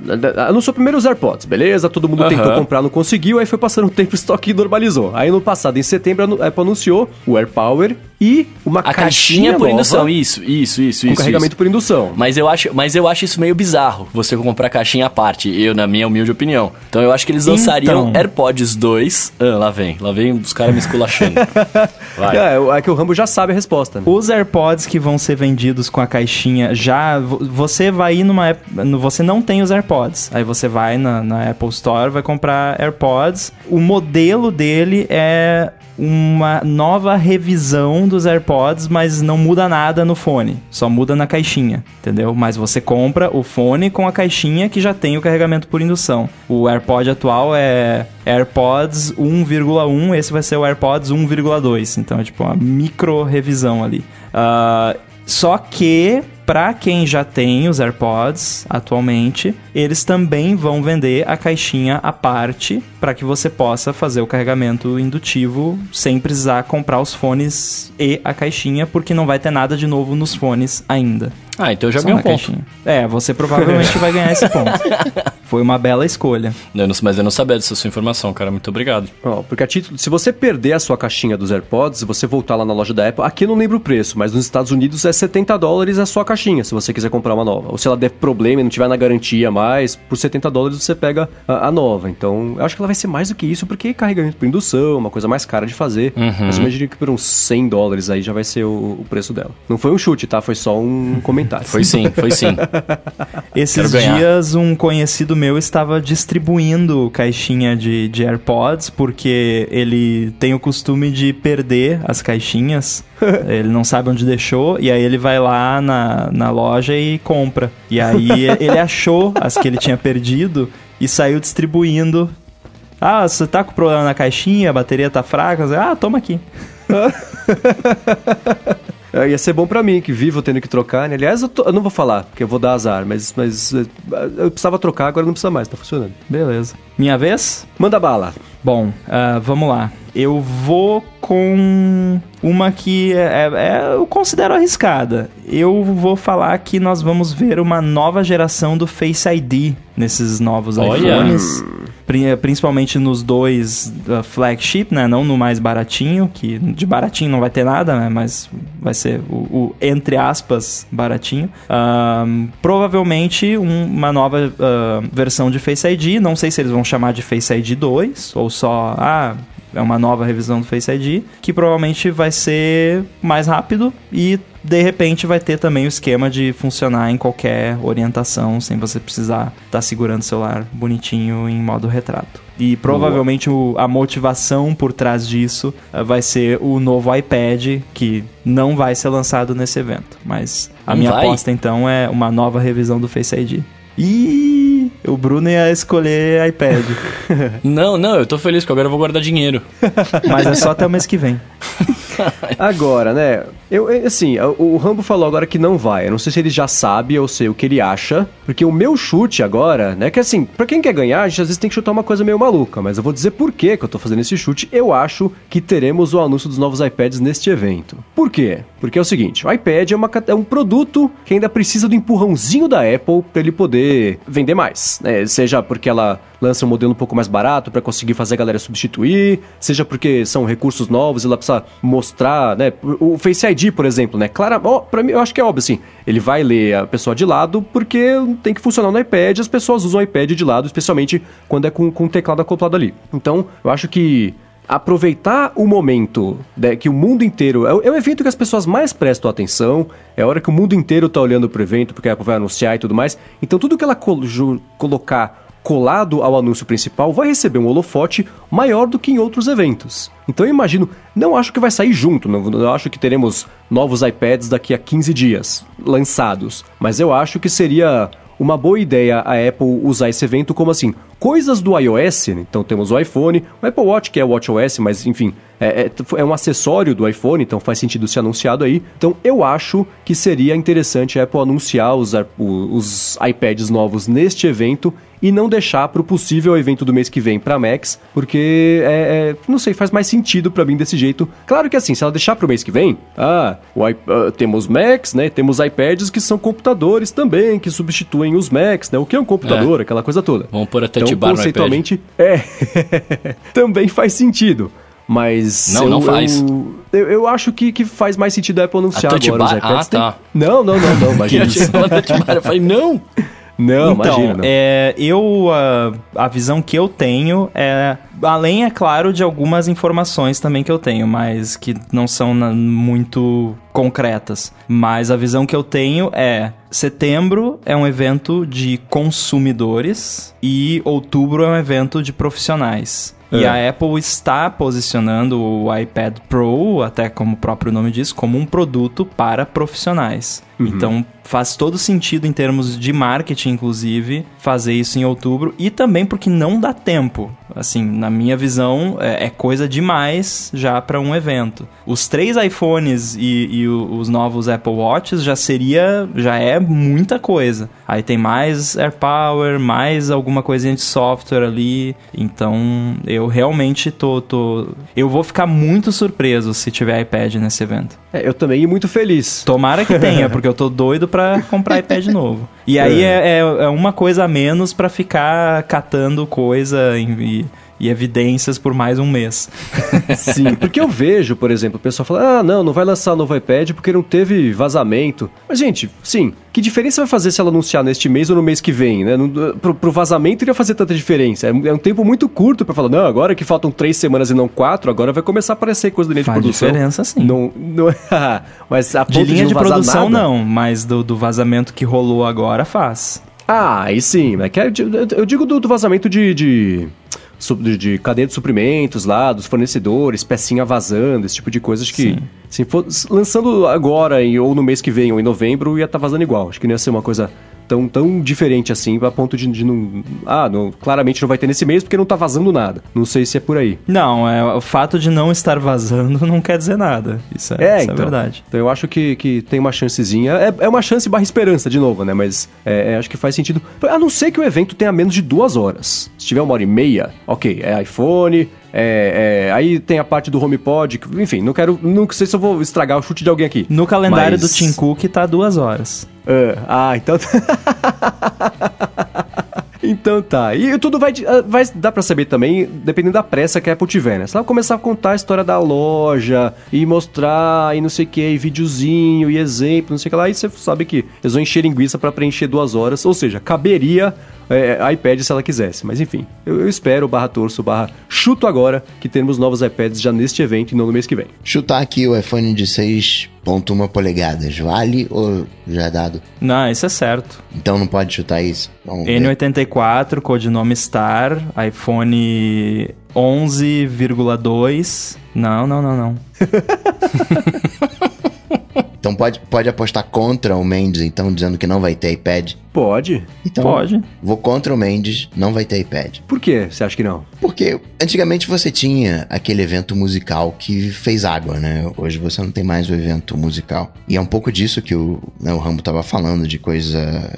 anunciou primeiro os AirPods, beleza? Todo mundo tentou comprar, não conseguiu, aí foi passando o tempo, o estoque normalizou. Aí no passado, em setembro, a Apple anunciou o AirPower e uma A caixinha, caixinha por nova indução, isso, isso, isso, com isso. carregamento isso. por indução. Mas eu, acho, mas eu acho isso meio bizarro, você comprar caixinha à parte, eu, na minha humilde opinião. Então eu acho que eles lançariam Então. AirPods 2. Ah, lá vem, lá vem os caras me esculachando. Vai. É, é que o Rambo já sabe a resposta. Né? Os AirPods que vão ser vendidos com a caixinha já. vo- Você vai ir numa. Você não tem os AirPods. Aí você vai na, na Apple Store, vai comprar AirPods. O modelo dele é uma nova revisão dos AirPods, mas não muda nada no fone. Só muda na caixinha, entendeu? Mas você compra o fone com a caixinha que já tem o carregamento por indução. O AirPod atual é AirPods 1,1, esse vai ser o AirPods 1,2. Então é tipo uma micro revisão ali. Ah, só que para quem já tem os AirPods atualmente, eles também vão vender a caixinha à parte para que você possa fazer o carregamento indutivo sem precisar comprar os fones e a caixinha, porque não vai ter nada de novo nos fones ainda. Ah, então eu já ganhei um ponto. caixinha. É, você provavelmente vai ganhar esse ponto. Foi uma bela escolha. Eu não- mas eu não sabia dessa sua informação, cara. Muito obrigado. Ó, porque a título, se você perder a sua caixinha dos AirPods, se você voltar lá na loja da Apple, aqui eu não lembro o preço, mas nos Estados Unidos é 70 dólares a sua caixinha, se você quiser comprar uma nova. Ou se ela der problema e não tiver na garantia mais, por 70 dólares você pega a, a nova. Então, eu acho que ela vai ser mais do que isso, porque carregamento por indução, uma coisa mais cara de fazer. Mas eu imagino que por uns 100 dólares aí já vai ser o, o preço dela. Não foi um chute, tá? Foi só um comentário. Foi sim, foi sim. Esses dias, um conhecido meu estava distribuindo caixinha de, de AirPods, porque ele tem o costume de perder as caixinhas. ele não sabe onde deixou, e aí ele vai lá na, na loja e compra. E aí ele achou as que ele tinha perdido e saiu distribuindo. Ah, você tá com problema na caixinha, a bateria tá fraca? Ah, toma aqui. É, ia ser bom pra mim, que vivo tendo que trocar, né? Aliás, eu, tô- eu não vou falar, porque eu vou dar azar, mas, mas é, eu precisava trocar, agora não precisa mais, tá funcionando. Beleza. Minha vez? Manda bala. Bom, ah, vamos lá. Eu vou com uma que é, é- é- eu considero arriscada. Eu vou falar que nós vamos ver uma nova geração do Face ID nesses novos Olha. iPhones. Pri- Principalmente nos dois ah, flagship, né? Não no mais baratinho, que de baratinho não vai ter nada, né? Mas vai ser o, o, entre aspas, baratinho. Ahn, provavelmente um- uma nova ah, versão de Face ID. Não sei se eles vão chamar de Face ID 2 ou só. Ah, é uma nova revisão do Face ID, que provavelmente vai ser mais rápido e de repente vai ter também o esquema de funcionar em qualquer orientação, sem você precisar estar segurando o celular bonitinho em modo retrato. E provavelmente o- a motivação por trás disso eh, vai ser o novo iPad, que não vai ser lançado nesse evento. Mas a Não minha vai? aposta então é uma nova revisão do Face ID. E o Bruno ia escolher iPad, Não, não, eu tô feliz, porque agora eu vou guardar dinheiro. mas é só até o mês que vem. Agora, né? Eu, assim, o Rambo falou agora que não vai. Eu não sei se ele já sabe ou sei o que ele acha. Porque o meu chute agora, né? Que assim, pra quem quer ganhar, a gente às vezes tem que chutar uma coisa meio maluca. Mas eu vou dizer por que eu tô fazendo esse chute. Eu acho que teremos o anúncio dos novos iPads neste evento. Por quê? Porque é o seguinte: o iPad é, uma é um produto que ainda precisa do empurrãozinho da Apple pra ele poder vender mais. Né? Seja porque ela lança um modelo um pouco mais barato pra conseguir fazer a galera substituir, seja porque são recursos novos e ela precisa mostrar, né? O Face ID, por exemplo, né? Claro, ó, pra mim eu acho que é óbvio assim. Ele vai ler a pessoa de lado porque tem que funcionar no iPad, as pessoas usam o iPad de lado, especialmente quando é com, o teclado acoplado ali. Então, eu acho que aproveitar o momento né, que o mundo inteiro. É, o- é o evento que as pessoas mais prestam atenção, é a hora que o mundo inteiro tá olhando pro evento, porque a Apple vai anunciar e tudo mais. Então, tudo que ela colocar colado ao anúncio principal vai receber um holofote maior do que em outros eventos. Então eu imagino, não acho que vai sair junto, não, acho que teremos novos iPads daqui a 15 dias lançados, mas eu acho que seria uma boa ideia a Apple usar esse evento como assim, coisas do iOS, né? então temos o iPhone, o Apple Watch que é o WatchOS, mas enfim, é, é- é um acessório do iPhone, então faz sentido ser anunciado aí. Então eu acho que seria interessante a Apple anunciar os, os iPads novos neste evento e não deixar para o possível evento do mês que vem para Macs, porque é, é, não sei, faz mais sentido para mim desse jeito. Claro que assim, se ela deixar para o mês que vem, ah, i- ah, temos Macs, né? Temos iPads que são computadores também que substituem os Macs, né? O que é um computador, aquela coisa toda. Vamos pôr a touch então, bar conceitualmente, é, também faz sentido. Mas Não, eu, não faz. Eu, eu, eu acho que, que faz mais sentido a Apple anunciar touch agora os iPads. Ah, tá. Tem- Não, não, não, não, imagina Que isso. tinha uma touch bar. Eu falei, não! Não, então, imagina. Não. É, eu a, a visão que eu tenho é além é claro de algumas informações também que eu tenho, mas que não são muito concretas. Mas a visão que eu tenho é setembro é um evento de consumidores e outubro é um evento de profissionais. E É. a Apple está posicionando o iPad Pro, até como o próprio nome diz, como um produto para profissionais. Então faz todo sentido em termos de marketing, inclusive, fazer isso em outubro e também porque não dá tempo. Assim, na minha visão, é, é coisa demais já para um evento. Os três iPhones e, e os novos Apple Watches já seria, já é muita coisa. Aí tem mais AirPower, mais alguma coisinha de software ali. Então, eu realmente tô, tô, eu vou ficar muito surpreso se tiver iPad nesse evento. É, eu também e muito feliz. Tomara que tenha, porque eu tô doido pra comprar iPad novo. E aí é, é- é uma coisa a menos pra ficar catando coisa e, e evidências por mais um mês. Sim, porque eu vejo, por exemplo, o pessoal fala: ah, não, não vai lançar novo iPad porque não teve vazamento. Mas, gente, sim, que diferença vai fazer se ela anunciar neste mês ou no mês que vem, né? Pro, pro vazamento iria fazer tanta diferença. É um, é um tempo muito curto pra falar: não, agora que faltam três semanas e não quatro, agora vai começar a aparecer coisa do linha de Faz produção. diferença, sim. Não, não mas a De linha não de produção, nada. não, mas do, do vazamento que rolou agora faz. Ah, aí sim. É que é de- eu digo do, do vazamento de, de, de, de cadeia de suprimentos lá, dos fornecedores, pecinha vazando, esse tipo de coisa. Acho que se for lançando agora em- ou no mês que vem ou em novembro, ia estar vazando igual. Acho que não ia ser uma coisa tão, tão diferente assim, a ponto de, de não. Ah, não, claramente não vai ter nesse mês porque não tá vazando nada. Não sei se é por aí. Não, é, o fato de não estar vazando não quer dizer nada. Isso é, É, isso então. é verdade. Então eu acho que, que tem uma chancezinha. É, é uma chance barra esperança, de novo, né? Mas é, é, acho que faz sentido. A não ser que o evento tenha menos de duas horas. Se tiver uma hora e meia, ok. É iPhone, é, é- aí tem a parte do HomePod. que- Enfim, não quero. Não sei se eu vou estragar o chute de alguém aqui. No calendário Mas- do Tim Cook tá duas horas. Ah, ah, então. Então tá. E tudo vai, ah, vai dar pra saber também, dependendo da pressa que a Apple tiver, né? Se ela começar a contar a história da loja e mostrar e não sei o que, e videozinho e exemplo, não sei o que lá, aí você sabe que eles vão encher linguiça pra preencher duas horas. Ou seja, caberia é, iPad se ela quisesse. Mas enfim, eu, eu espero, barra torço, barra chuto agora, que teremos novos iPads já neste evento e não no mês que vem. Chutar aqui o iPhone de 6.1 polegadas, vale ou já é dado? Não, isso é certo. Então não pode chutar isso? Vamos ver. N84, codinome Star, iPhone 11,2. Não, não, não, não. Então pode, pode apostar contra o Mendes, então, dizendo que não vai ter iPad. Pode. Então, Pode. vou contra o Mendes, não vai ter iPad. Por que você acha que não? Porque antigamente você tinha aquele evento musical que fez água, né? Hoje você não tem mais o evento musical. E é um pouco disso que o, né, o Rambo tava falando, de coisa.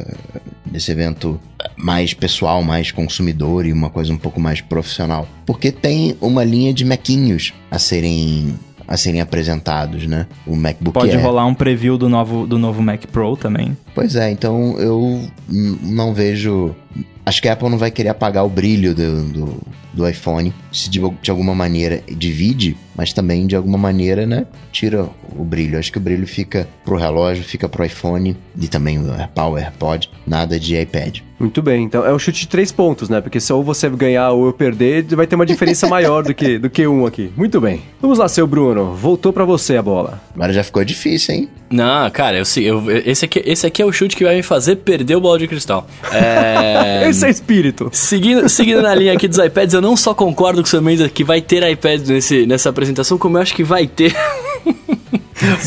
desse evento mais pessoal, mais consumidor e uma coisa um pouco mais profissional. Porque tem uma linha de mequinhos a serem. A serem apresentados, né? O MacBook Pode Air. rolar um preview do novo, do novo Mac Pro também. Pois é, então eu não vejo. Acho que a Apple não vai querer apagar o brilho do, do, do iPhone. Se de, de alguma maneira divide, mas também de alguma maneira, né? Tira o brilho. Acho que o brilho fica pro relógio, fica pro iPhone e também o AirPower, AirPod. Nada de iPad. Muito bem, então é um chute de três pontos, né? Porque se ou você ganhar ou eu perder, vai ter uma diferença maior do que, do que um aqui. Muito bem. Vamos lá, seu Bruno. Voltou pra você a bola. Agora já ficou difícil, hein? Não, cara, eu, sei- eu, esse, aqui, esse aqui é o chute que vai me fazer perder o bola de cristal. É... Esse é espírito. Seguindo, seguindo na linha aqui dos iPads, eu não só concordo com o seu Mendes que vai ter iPad nesse, nessa apresentação, como eu acho que vai ter.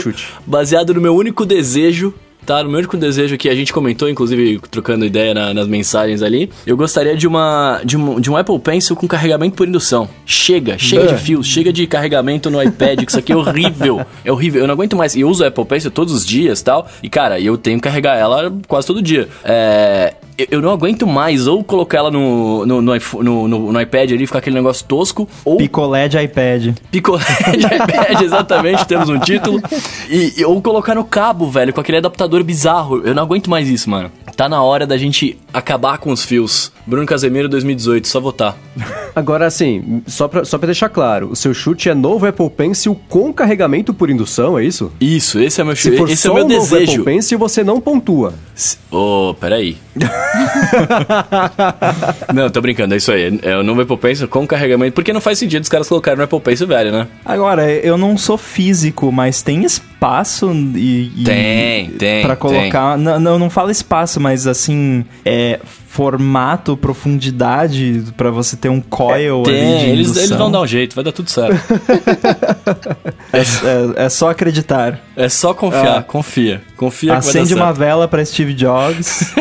chute. baseado no meu único desejo. Tá, no meu único desejo que a gente comentou, inclusive trocando ideia na- nas mensagens ali, eu gostaria de uma, de um de um Apple Pencil com carregamento por indução. Chega, chega de fios, chega de carregamento no iPad, que isso aqui é horrível. É horrível, eu não aguento mais. E eu uso a Apple Pencil todos os dias tal, e cara, eu tenho que carregar ela quase todo dia. É, eu- eu não aguento mais ou colocar ela no, no, no, no, no- no iPad ali, ficar aquele negócio tosco, ou Picolé de iPad. picolé de iPad, exatamente, temos um título. E, e- ou colocar no cabo, velho, com aquele adaptador bizarro. Eu não aguento mais isso, mano. Tá na hora da gente acabar com os fios. Bruno Casemiro 2018, só votar. Agora, assim, só pra, só pra deixar claro, o seu chute é novo Apple Pencil com carregamento por indução, é isso? Isso, esse é o meu Se chute. for Esse é só o meu novo desejo. Apple Pencil, você não pontua. Se- Ô, peraí. não, tô brincando, é isso aí. É o novo Apple Pencil com carregamento. Porque não faz sentido os caras colocarem no Apple Pencil velho, né? Agora, eu não sou físico, mas tem espaço e. e- Tem, tem, Pra colocar. Não, não, não fala espaço, mas assim. É formato, profundidade pra você ter um coil ali de Tem, eles, indução. eles vão dar um jeito, vai dar tudo certo. É, é- é só acreditar. É só confiar, confia. Confia que Acende vai dar uma certo. vela pra Steve Jobs.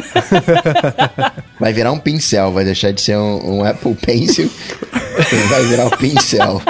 Vai virar um pincel, vai deixar de ser um, um Apple Pencil. vai virar um pincel.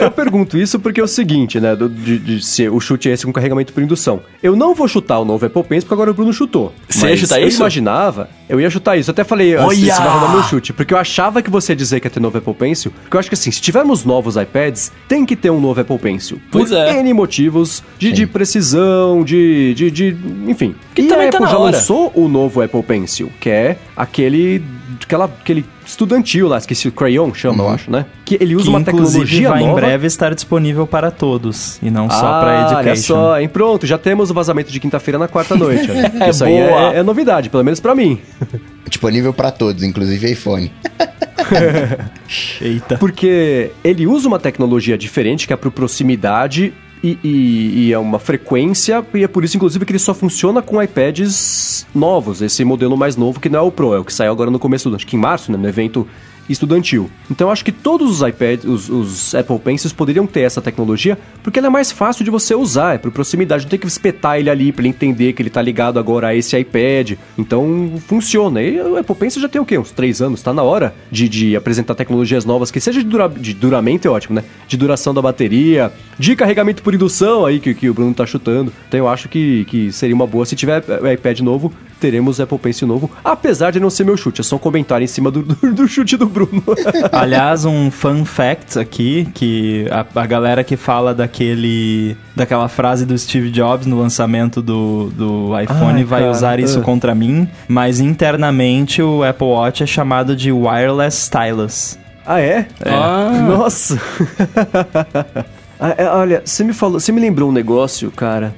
Eu pergunto isso porque é o seguinte, né? do- de, de ser o chute é esse com carregamento por indução. Eu não vou chutar o novo Apple Pencil porque agora o Bruno chutou. Você ia chutar eu isso? imaginava, eu ia chutar isso. Eu até falei, Olha! vai roubar meu chute. Porque eu achava que você ia dizer que ia ter novo Apple Pencil. Porque eu acho que assim, se tivermos novos iPads, tem que ter um novo Apple Pencil. Pois por é. N motivos de, de precisão, de, de, de. Enfim. Que e também a tá Apple na já hora. lançou o novo Apple Pencil, que é aquele. Aquela, aquele estudantil lá, esqueci, o Crayon chama, eu acho, né? Que ele usa que uma tecnologia vai nova. em breve estar disponível para todos. E não só pra Ah, Olha education. só, hein? Pronto, já temos o vazamento de quinta-feira na quarta noite. olha. É Isso aí boa. é, é novidade, pelo menos pra mim. Disponível pra todos, inclusive iPhone. Eita. Porque ele usa uma tecnologia diferente, que é por proximidade e, e- e é uma frequência, e é por isso, inclusive, que ele só funciona com iPads novos. Esse modelo mais novo, que não é o Pro, é o que saiu agora no começo, do- acho que em março, né, no evento estudantil. Então acho que todos os iPads, os, os Apple Pencils poderiam ter essa tecnologia, porque ela é mais fácil de você usar, é por proximidade, não tem que espetar ele ali pra ele entender que ele tá ligado agora a esse iPad. Então funciona. E o Apple Pencil já tem o quê? Uns três anos, tá na hora de, de apresentar tecnologias novas que seja de, dura, de duramento é ótimo, né? De duração da bateria, de carregamento por indução aí que, que o Bruno tá chutando. Então eu acho que, que seria uma boa. Se tiver o iPad novo, teremos Apple Pencil novo. Apesar de não ser meu chute, é só um comentário em cima do, do, do chute do Bruno. Aliás, um fun fact aqui, que a, a galera que fala daquele daquela frase do Steve Jobs no lançamento do, do iPhone Ai, vai cara, usar isso ah. contra mim, mas internamente o Apple Watch é chamado de wireless stylus. Ah, é? Ah. Nossa! Ah, é, olha, você me falou, você me lembrou um negócio, cara.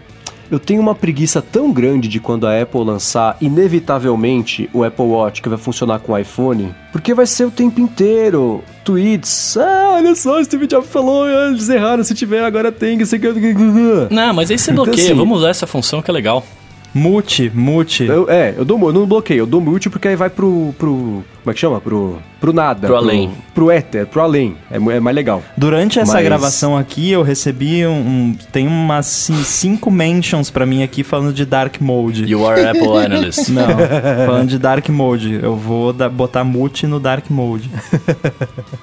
Eu tenho uma preguiça tão grande de quando a Apple lançar, inevitavelmente, o Apple Watch que vai funcionar com o iPhone, porque vai ser o tempo inteiro. Tweets. Ah, olha só, Steve Jobs falou, ah, eles erraram, se tiver, agora tem. Não, mas aí você Então, bloqueia. assim- Vamos usar essa função que é legal. Mute, mute. Eu- é, eu, dou, eu não bloqueio, eu dou mute porque aí vai pro. pro como é que chama? Pro, pro nada. Pro além. Pro éter, pro além. É, é mais legal. Durante essa Mas- gravação aqui, eu recebi um. um- tem umas ci- cinco mentions pra mim aqui falando de Dark Mode. You are Apple Analyst. Não, falando de Dark Mode. Eu vou da- botar mute no Dark Mode.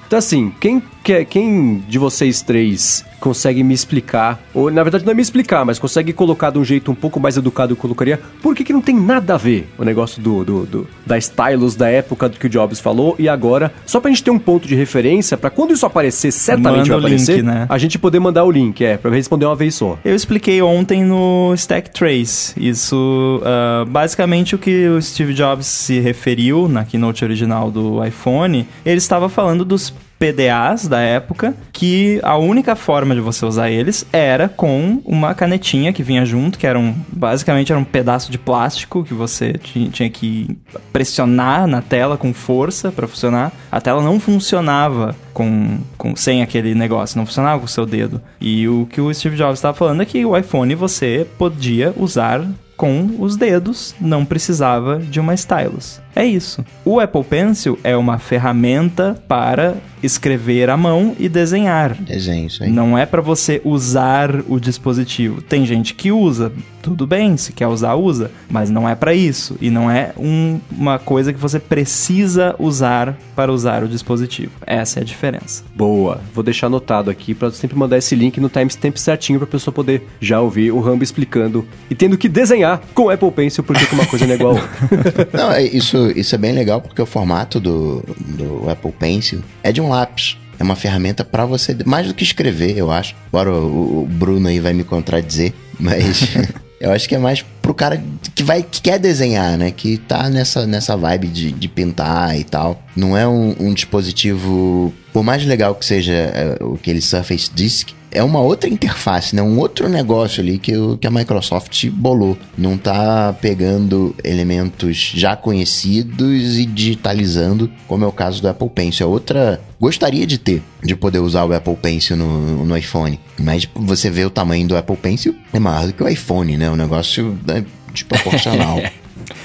Então, assim, quem, quer, quem de vocês três consegue me explicar, ou na verdade não é me explicar, mas consegue colocar de um jeito um pouco mais educado que eu colocaria, por que, que não tem nada a ver o negócio do, do, do- da stylus da época do que o Jobs falou e agora, só pra gente ter um ponto de referência, pra quando isso aparecer, certamente Manda vai o link, aparecer, né? a gente poder mandar o link, é, pra responder uma vez só. Eu expliquei ontem no Stack Trace. Isso, ah, basicamente, o que o Steve Jobs se referiu na keynote original do iPhone, ele estava falando dos PDAs da época, que a única forma de você usar eles era com uma canetinha que vinha junto, que era um, basicamente era um pedaço de plástico que você ti- tinha que pressionar na tela com força para funcionar. A tela não funcionava com, com sem aquele negócio, não funcionava com o seu dedo. E o que o Steve Jobs estava falando é que o iPhone você podia usar com os dedos, não precisava de uma stylus. É isso. O Apple Pencil é uma ferramenta para escrever à mão e desenhar. Desenho, isso aí. Não é pra você usar o dispositivo. Tem gente que usa, tudo bem, se quer usar, usa, mas não é pra isso e não é um- uma coisa que você precisa usar para usar o dispositivo. Essa é a diferença. Boa, vou deixar anotado aqui pra sempre mandar esse link no timestamp certinho pra pessoa poder já ouvir o Rambo explicando e tendo que desenhar com o Apple Pencil porque que uma coisa não é igual a outra. Não, é- isso, isso é bem legal porque o formato do, do Apple Pencil é de um lápis. É uma ferramenta pra você, mais do que escrever, eu acho. Agora o, o Bruno aí vai me contradizer, mas eu acho que é mais pro cara que vai que quer desenhar, né? Que tá nessa, nessa vibe de, de pintar e tal. Não é um, um dispositivo, por mais legal que seja é, aquele Surface Disk, é uma outra interface, né? Um outro negócio ali que, o, que a Microsoft bolou. Não tá pegando elementos já conhecidos e digitalizando, como é o caso do Apple Pencil. É outra. Gostaria de ter, de poder usar o Apple Pencil no, no iPhone. Mas você vê o tamanho do Apple Pencil, é maior do que o iPhone, né? O negócio é desproporcional.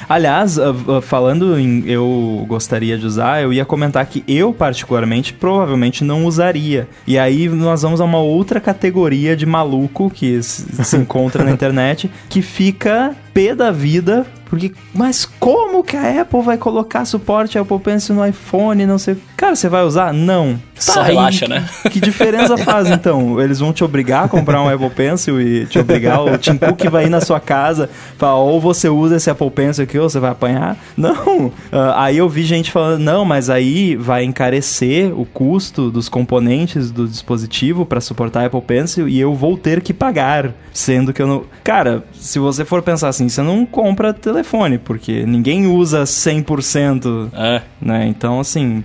Aliás, ah, ah, falando em eu gostaria de usar, eu ia comentar que eu, particularmente, provavelmente não usaria. E aí nós vamos a uma outra categoria de maluco que se se encontra na internet, que fica pé da vida. Porque, mas como que a Apple vai colocar suporte Apple Pencil no iPhone? Não sei. Cara, você vai usar? Não. Só aí, relaxa, né? Que diferença faz então? Eles vão te obrigar a comprar um Apple Pencil e te obrigar, o Tim Cook vai ir na sua casa, falar, ou você usa esse Apple Pencil aqui ou você vai apanhar. Não. Ah, aí eu vi gente falando, não, mas aí vai encarecer o custo dos componentes do dispositivo para suportar Apple Pencil e eu vou ter que pagar, sendo que eu não. Cara, se você for pensar assim, você não compra telefone, porque ninguém usa 100% É. né? Então, assim,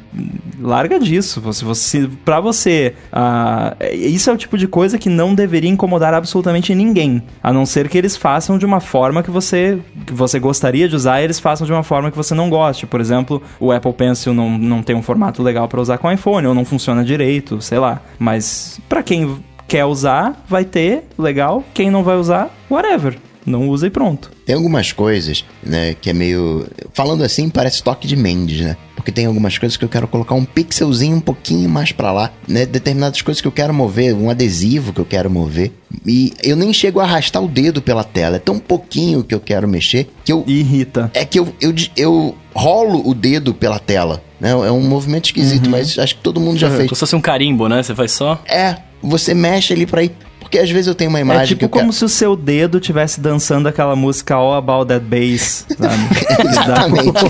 larga disso. Você, você, pra você, ah, isso é o tipo de coisa que não deveria incomodar absolutamente ninguém, a não ser que eles façam de uma forma que você, que você gostaria de usar e eles façam de uma forma que você não goste. Por exemplo, o Apple Pencil não, não tem um formato legal pra usar com iPhone ou não funciona direito, sei lá. Mas pra quem quer usar, vai ter, legal. Quem não vai usar, whatever. Não usa e pronto. Tem algumas coisas, né, que é meio. Falando assim, parece toque de Mendes, né? Porque tem algumas coisas que eu quero colocar um pixelzinho um pouquinho mais pra lá, né? Determinadas coisas que eu quero mover, um adesivo que eu quero mover. E eu nem chego a arrastar o dedo pela tela. É tão pouquinho que eu quero mexer que eu. Irrita. É que eu, eu, eu rolo o dedo pela tela. Né? É um movimento esquisito, mas acho que todo mundo já fez. Como se fosse um carimbo, né? Você faz só. É, você mexe ali pra ir. Porque às vezes eu tenho uma imagem É tipo como quero... se o seu dedo estivesse dançando aquela música All About That Bass, sabe? Exatamente.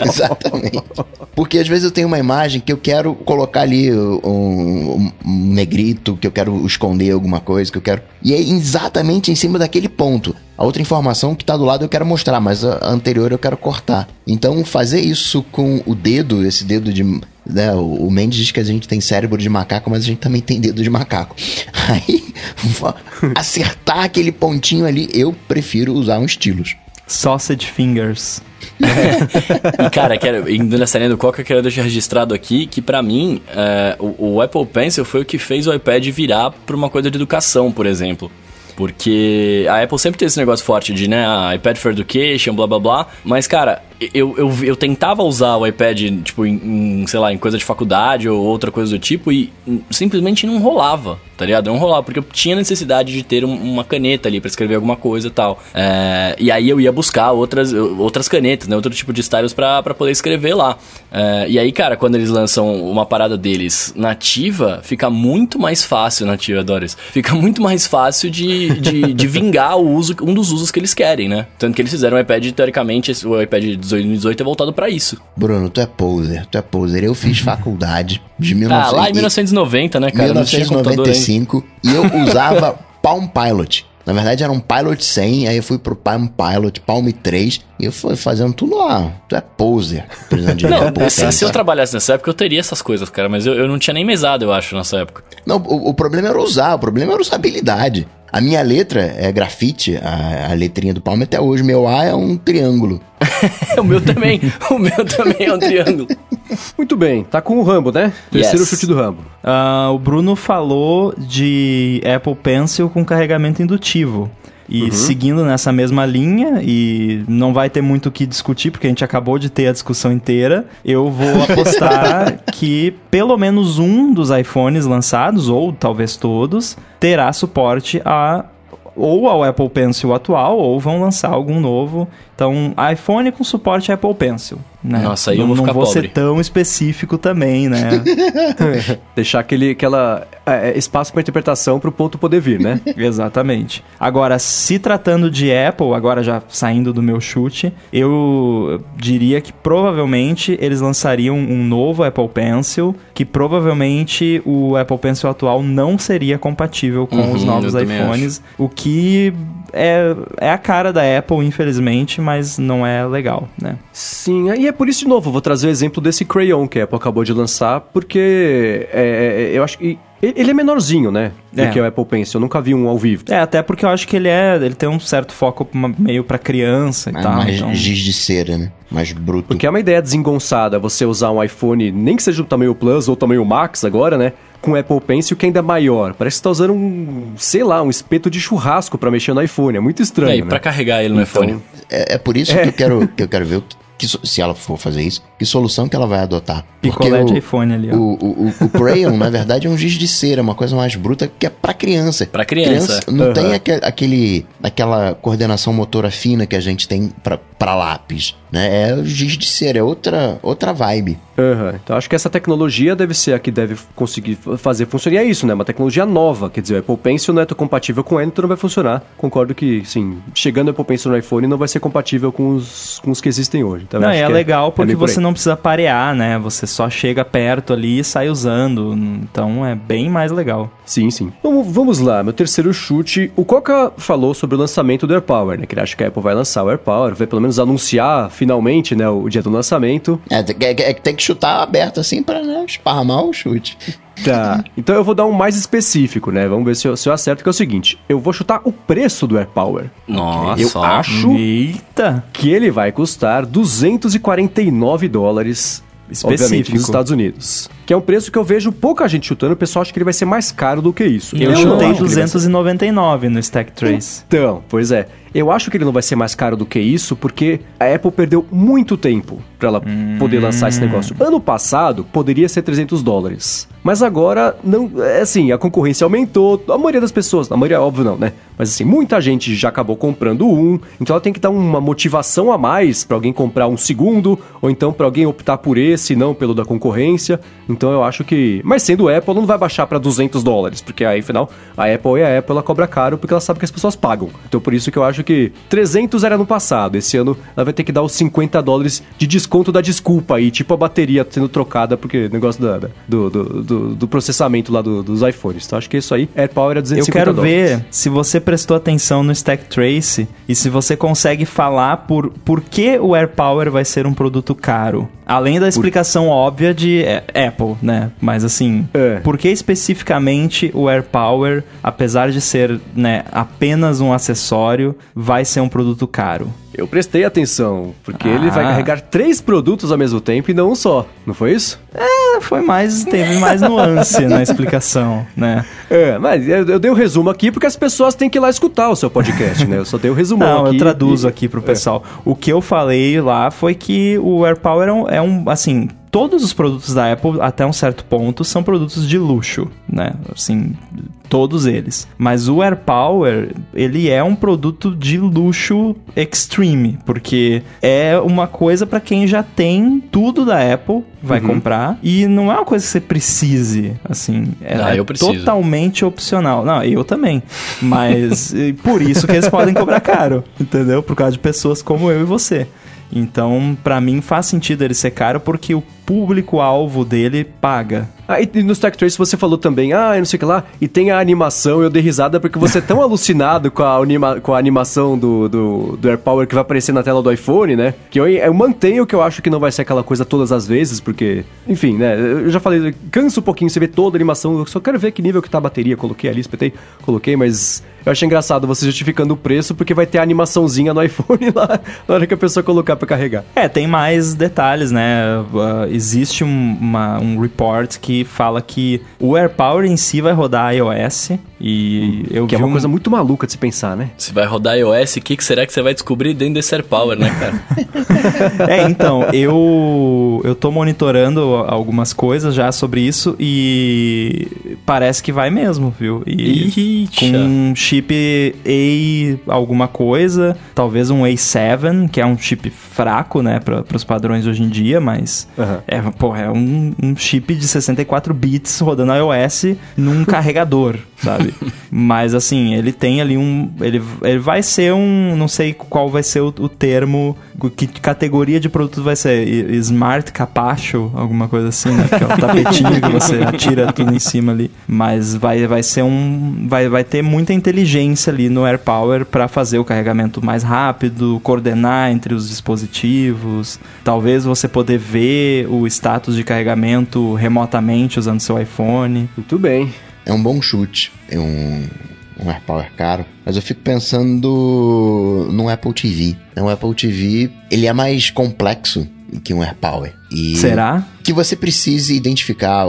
Exatamente. Porque às vezes eu tenho uma imagem que eu quero colocar ali um, um- negrito, que eu quero esconder alguma coisa, que eu quero. E é exatamente em cima daquele ponto. A outra informação que tá do lado eu quero mostrar, mas a anterior eu quero cortar. Então fazer isso com o dedo, esse dedo de. Né, o Mendes diz que a gente tem cérebro de macaco, mas a gente também tem dedo de macaco. Aí, acertar aquele pontinho ali, eu prefiro usar um estilos. Sausage Fingers. E, cara, quero, indo nessa linha do Coca, eu quero deixar registrado aqui que, pra mim, é, o, o Apple Pencil foi o que fez o iPad virar pra uma coisa de educação, por exemplo. Porque a Apple sempre teve esse negócio forte de, né, a iPad for Education, blá blá blá. Mas, cara, eu, eu, eu tentava usar o iPad, tipo, em, em, sei lá, em coisa de faculdade ou outra coisa do tipo e simplesmente não rolava, tá ligado? Não rolava, porque eu tinha necessidade de ter um, uma caneta ali para escrever alguma coisa e tal. É, e aí eu ia buscar outras, outras canetas, né? Outro tipo de styles para poder escrever lá. É, e aí, cara, quando eles lançam uma parada deles nativa, fica muito mais fácil, nativa, Doris. Fica muito mais fácil de, de, de vingar o uso, um dos usos que eles querem, né? Tanto que eles fizeram o iPad, teoricamente, o iPad 2018 é voltado para isso. Bruno, tu é poser, tu é poser. Eu fiz faculdade de 19... Ah, lá em 1990, né, cara? 1995 e eu usava Palm Pilot. Na verdade era um Pilot 100, aí eu fui pro Palm Pilot, Palm 3, e eu fui fazendo tudo lá. Tu é poser, precisando de não, se, se, eu trabalhasse nessa época, eu teria essas coisas, cara, mas eu, eu não tinha nem mesado, eu acho, nessa época. Não, o, o problema era usar, o problema era usabilidade. A minha letra é grafite, a, a letrinha do Palme até hoje. Meu A é um triângulo. o meu também. O meu também é um triângulo. Muito bem, tá com o Rambo, né? Terceiro yes. chute do Rambo. Uh, o Bruno falou de Apple Pencil com carregamento indutivo. E uhum. seguindo nessa mesma linha, e não vai ter muito o que discutir, porque a gente acabou de ter a discussão inteira, eu vou apostar que pelo menos um dos iPhones lançados, ou talvez todos, terá suporte a ou ao Apple Pencil atual, ou vão lançar algum novo. Então, iPhone com suporte Apple Pencil. Né? Nossa, aí não, eu vou ficar Não vou pobre. ser tão específico também, né? Deixar aquele aquela, é, é espaço para interpretação para o ponto poder vir, né? Exatamente. Agora, se tratando de Apple, agora já saindo do meu chute, eu diria que provavelmente eles lançariam um novo Apple Pencil, que provavelmente o Apple Pencil atual não seria compatível com uhum, os novos iPhones, o que é, é a cara da Apple, infelizmente, mas não é legal, né? Sim, e é por isso, de novo, vou trazer o exemplo desse Crayon que a Apple acabou de lançar, porque é, é eu acho que ele é menorzinho, né? Do é. que o Apple Pencil. Eu nunca vi um ao vivo. É, até porque eu acho que ele é. Ele tem um certo foco meio para criança e é tal. Mais então... giz de cera, né? Mais bruto. Porque é uma ideia desengonçada você usar um iPhone, nem que seja do tamanho Plus ou tamanho Max agora, né? Com Apple Pencil que ainda é maior. Parece que você tá usando um, sei lá, um espeto de churrasco para mexer no iPhone. É muito estranho. É, e né? pra carregar ele no então, iPhone. É, é por isso é. que eu quero, que eu quero ver o que, se ela for fazer isso, que solução que ela vai adotar. Picolé de iPhone ali, ó. O, o, o, Crayon, na verdade, é um giz de cera, uma coisa mais bruta que é pra criança. Pra criança. criança não uhum. tem aquele, aquela coordenação motora fina que a gente tem pra, pra lápis né? É o giz de cera, é outra, outra vibe. Uhum. Então acho que essa tecnologia deve ser a que deve conseguir fazer funcionar. E é isso, né? Uma tecnologia nova. Quer dizer, o Apple Pencil não é compatível com o então não vai funcionar. Concordo que, sim, chegando o Apple Pencil no iPhone não vai ser compatível com os, com os que existem hoje. Então, não, é, é legal porque é você não precisa parear, né? Você só chega perto ali e sai usando. Então é bem mais legal. Sim, sim. Vamos, vamos lá, meu terceiro chute. O Coca falou sobre o lançamento do AirPower, né? Que ele acha que a Apple vai lançar o AirPower, vai pelo menos anunciar finalmente, né, o dia do lançamento. É, é, é tem que chutar aberto assim para né, esparramar o chute. Tá, então eu vou dar um mais específico, né? Vamos ver se eu, se eu acerto, que é o seguinte. Eu vou chutar o preço do AirPower. Nossa. Eu acho Eita. que ele vai custar 249 dólares Específico. Obviamente, nos Estados Unidos. Que é um preço que eu vejo pouca gente chutando, o pessoal acha que ele vai ser mais caro do que isso. Eu, eu chutei 299 no Stack Trace. Então, pois é. Eu acho que ele não vai ser mais caro do que isso, porque a Apple perdeu muito tempo para ela hum. poder lançar esse negócio. Ano passado, poderia ser 300 dólares. Mas agora, não, é assim, a concorrência aumentou. A maioria das pessoas, a maioria, óbvio, não, né? Mas assim, muita gente já acabou comprando um, então ela tem que dar uma motivação a mais para alguém comprar um segundo, ou então para alguém optar por esse, não pelo da concorrência. Então eu acho que. Mas sendo Apple, não vai baixar para 200 dólares, porque aí, afinal, a Apple é a Apple, ela cobra caro porque ela sabe que as pessoas pagam. Então por isso que eu acho que 300 era no passado, esse ano ela vai ter que dar os 50 dólares de desconto da desculpa aí, tipo a bateria sendo trocada, porque negócio da, do, do, do, do processamento lá do, dos iPhones. Então acho que isso aí, AirPower é 250 Eu quero dólares. ver se você prestou atenção no Stack Trace e se você consegue falar por, por que o AirPower vai ser um produto caro. Além da explicação por... óbvia de é, Apple, né? Mas assim, é. por que especificamente o AirPower, apesar de ser né, apenas um acessório, vai ser um produto caro? Eu prestei atenção, porque ele vai Ah. carregar três produtos ao mesmo tempo e não um só, não foi isso? É, foi mais, teve mais nuance na explicação, né? É, mas eu, eu dei o resumo aqui porque as pessoas têm que ir lá escutar o seu podcast, né? Eu só dei o resumão Não, aqui. eu traduzo e- aqui pro pessoal. O que eu falei lá foi que o AirPower é um, é um, assim, todos os produtos da Apple, até um certo ponto, são produtos de luxo, né? Assim, todos eles. Mas o AirPower, ele é um produto de luxo extreme, porque é uma coisa pra quem já tem tudo da Apple, vai comprar, e não é uma coisa que você precise, assim. É, Ah, é eu preciso. totalmente opcional. Não, eu também. Mas por isso que eles podem cobrar caro, entendeu? Por causa de pessoas como eu e você. Então, pra mim faz sentido ele ser caro porque o público-alvo dele paga. Ah, e no Stack Trace você falou também, ah, não sei o que lá, e tem a animação, eu dei risada porque você é tão alucinado com a, anima, com a animação do, do, do AirPower que vai aparecer na tela do iPhone, né? Que eu, eu mantenho que eu acho que não vai ser aquela coisa todas as vezes, porque, enfim, né? Eu já falei, cansa um pouquinho você ver toda a animação, eu só quero ver que nível que tá a bateria, coloquei ali, espetei, coloquei, mas eu achei engraçado você justificando o preço porque vai ter a animaçãozinha no iPhone lá na hora que a pessoa colocar pra carregar. É, tem mais detalhes, né? Uh, existe um, uma- um report que fala que o AirPower em si vai rodar iOS e eu Que é uma um- coisa muito maluca de se pensar, né? Se vai rodar iOS, o que, que será que você vai descobrir dentro desse AirPower, né, cara? É, então, eu eu tô monitorando algumas coisas já sobre isso e parece que vai mesmo, viu? E Eita. com um chip A alguma coisa, talvez um A7, que é um chip fraco, né, para os padrões hoje em dia, mas Aham. é, porra, é um, um chip de 64 bits rodando iOS num carregador, sabe? Mas assim, ele tem ali um. Ele, ele vai ser um. Não sei qual vai ser o, o termo, que categoria de produto vai ser. Smart Capacho, alguma coisa assim, né? Que é o tapetinho que você atira tudo em cima ali. Mas vai, vai ser um. Vai, vai ter muita inteligência ali no AirPower para fazer o carregamento mais rápido, coordenar entre os dispositivos. Talvez você poder ver o status de carregamento remotamente usando seu iPhone. Muito bem. É um bom chute. É um, um AirPower caro. Mas eu fico pensando no Apple TV. O Apple TV, ele é mais complexo que um AirPower. E Será? que você precise identificar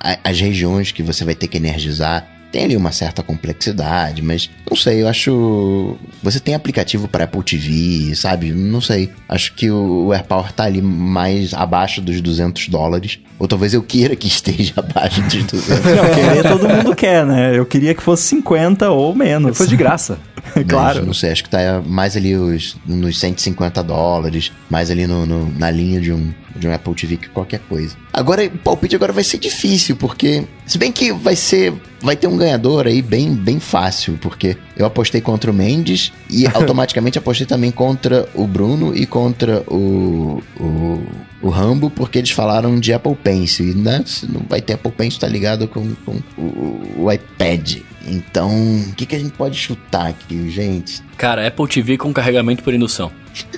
as regiões que você vai ter que energizar. Tem ali uma certa complexidade, mas não sei, eu acho. Você tem aplicativo para Apple TV, sabe? Não sei. Acho que o AirPower tá ali mais abaixo dos 200 dólares. Ou talvez eu queira que esteja abaixo dos 200 Não, querer todo mundo quer, né? Eu queria que fosse 50 ou menos. Foi de graça. Mas, claro. Não sei, acho que tá mais ali os, nos 150 dólares, mais ali no, no- na linha de um, de um Apple TV que qualquer coisa. Agora, o palpite agora vai ser difícil, porque. Se bem que vai ser. Vai ter um ganhador aí bem, bem fácil, porque eu apostei contra o Mendes e automaticamente apostei também contra o Bruno e contra o. o o Rambo, porque eles falaram de Apple Pencil. E né, se não vai ter Apple Pencil, tá ligado com, com o, o iPad. Então, o que, que a gente pode chutar aqui, gente? Cara, Apple TV com carregamento por indução.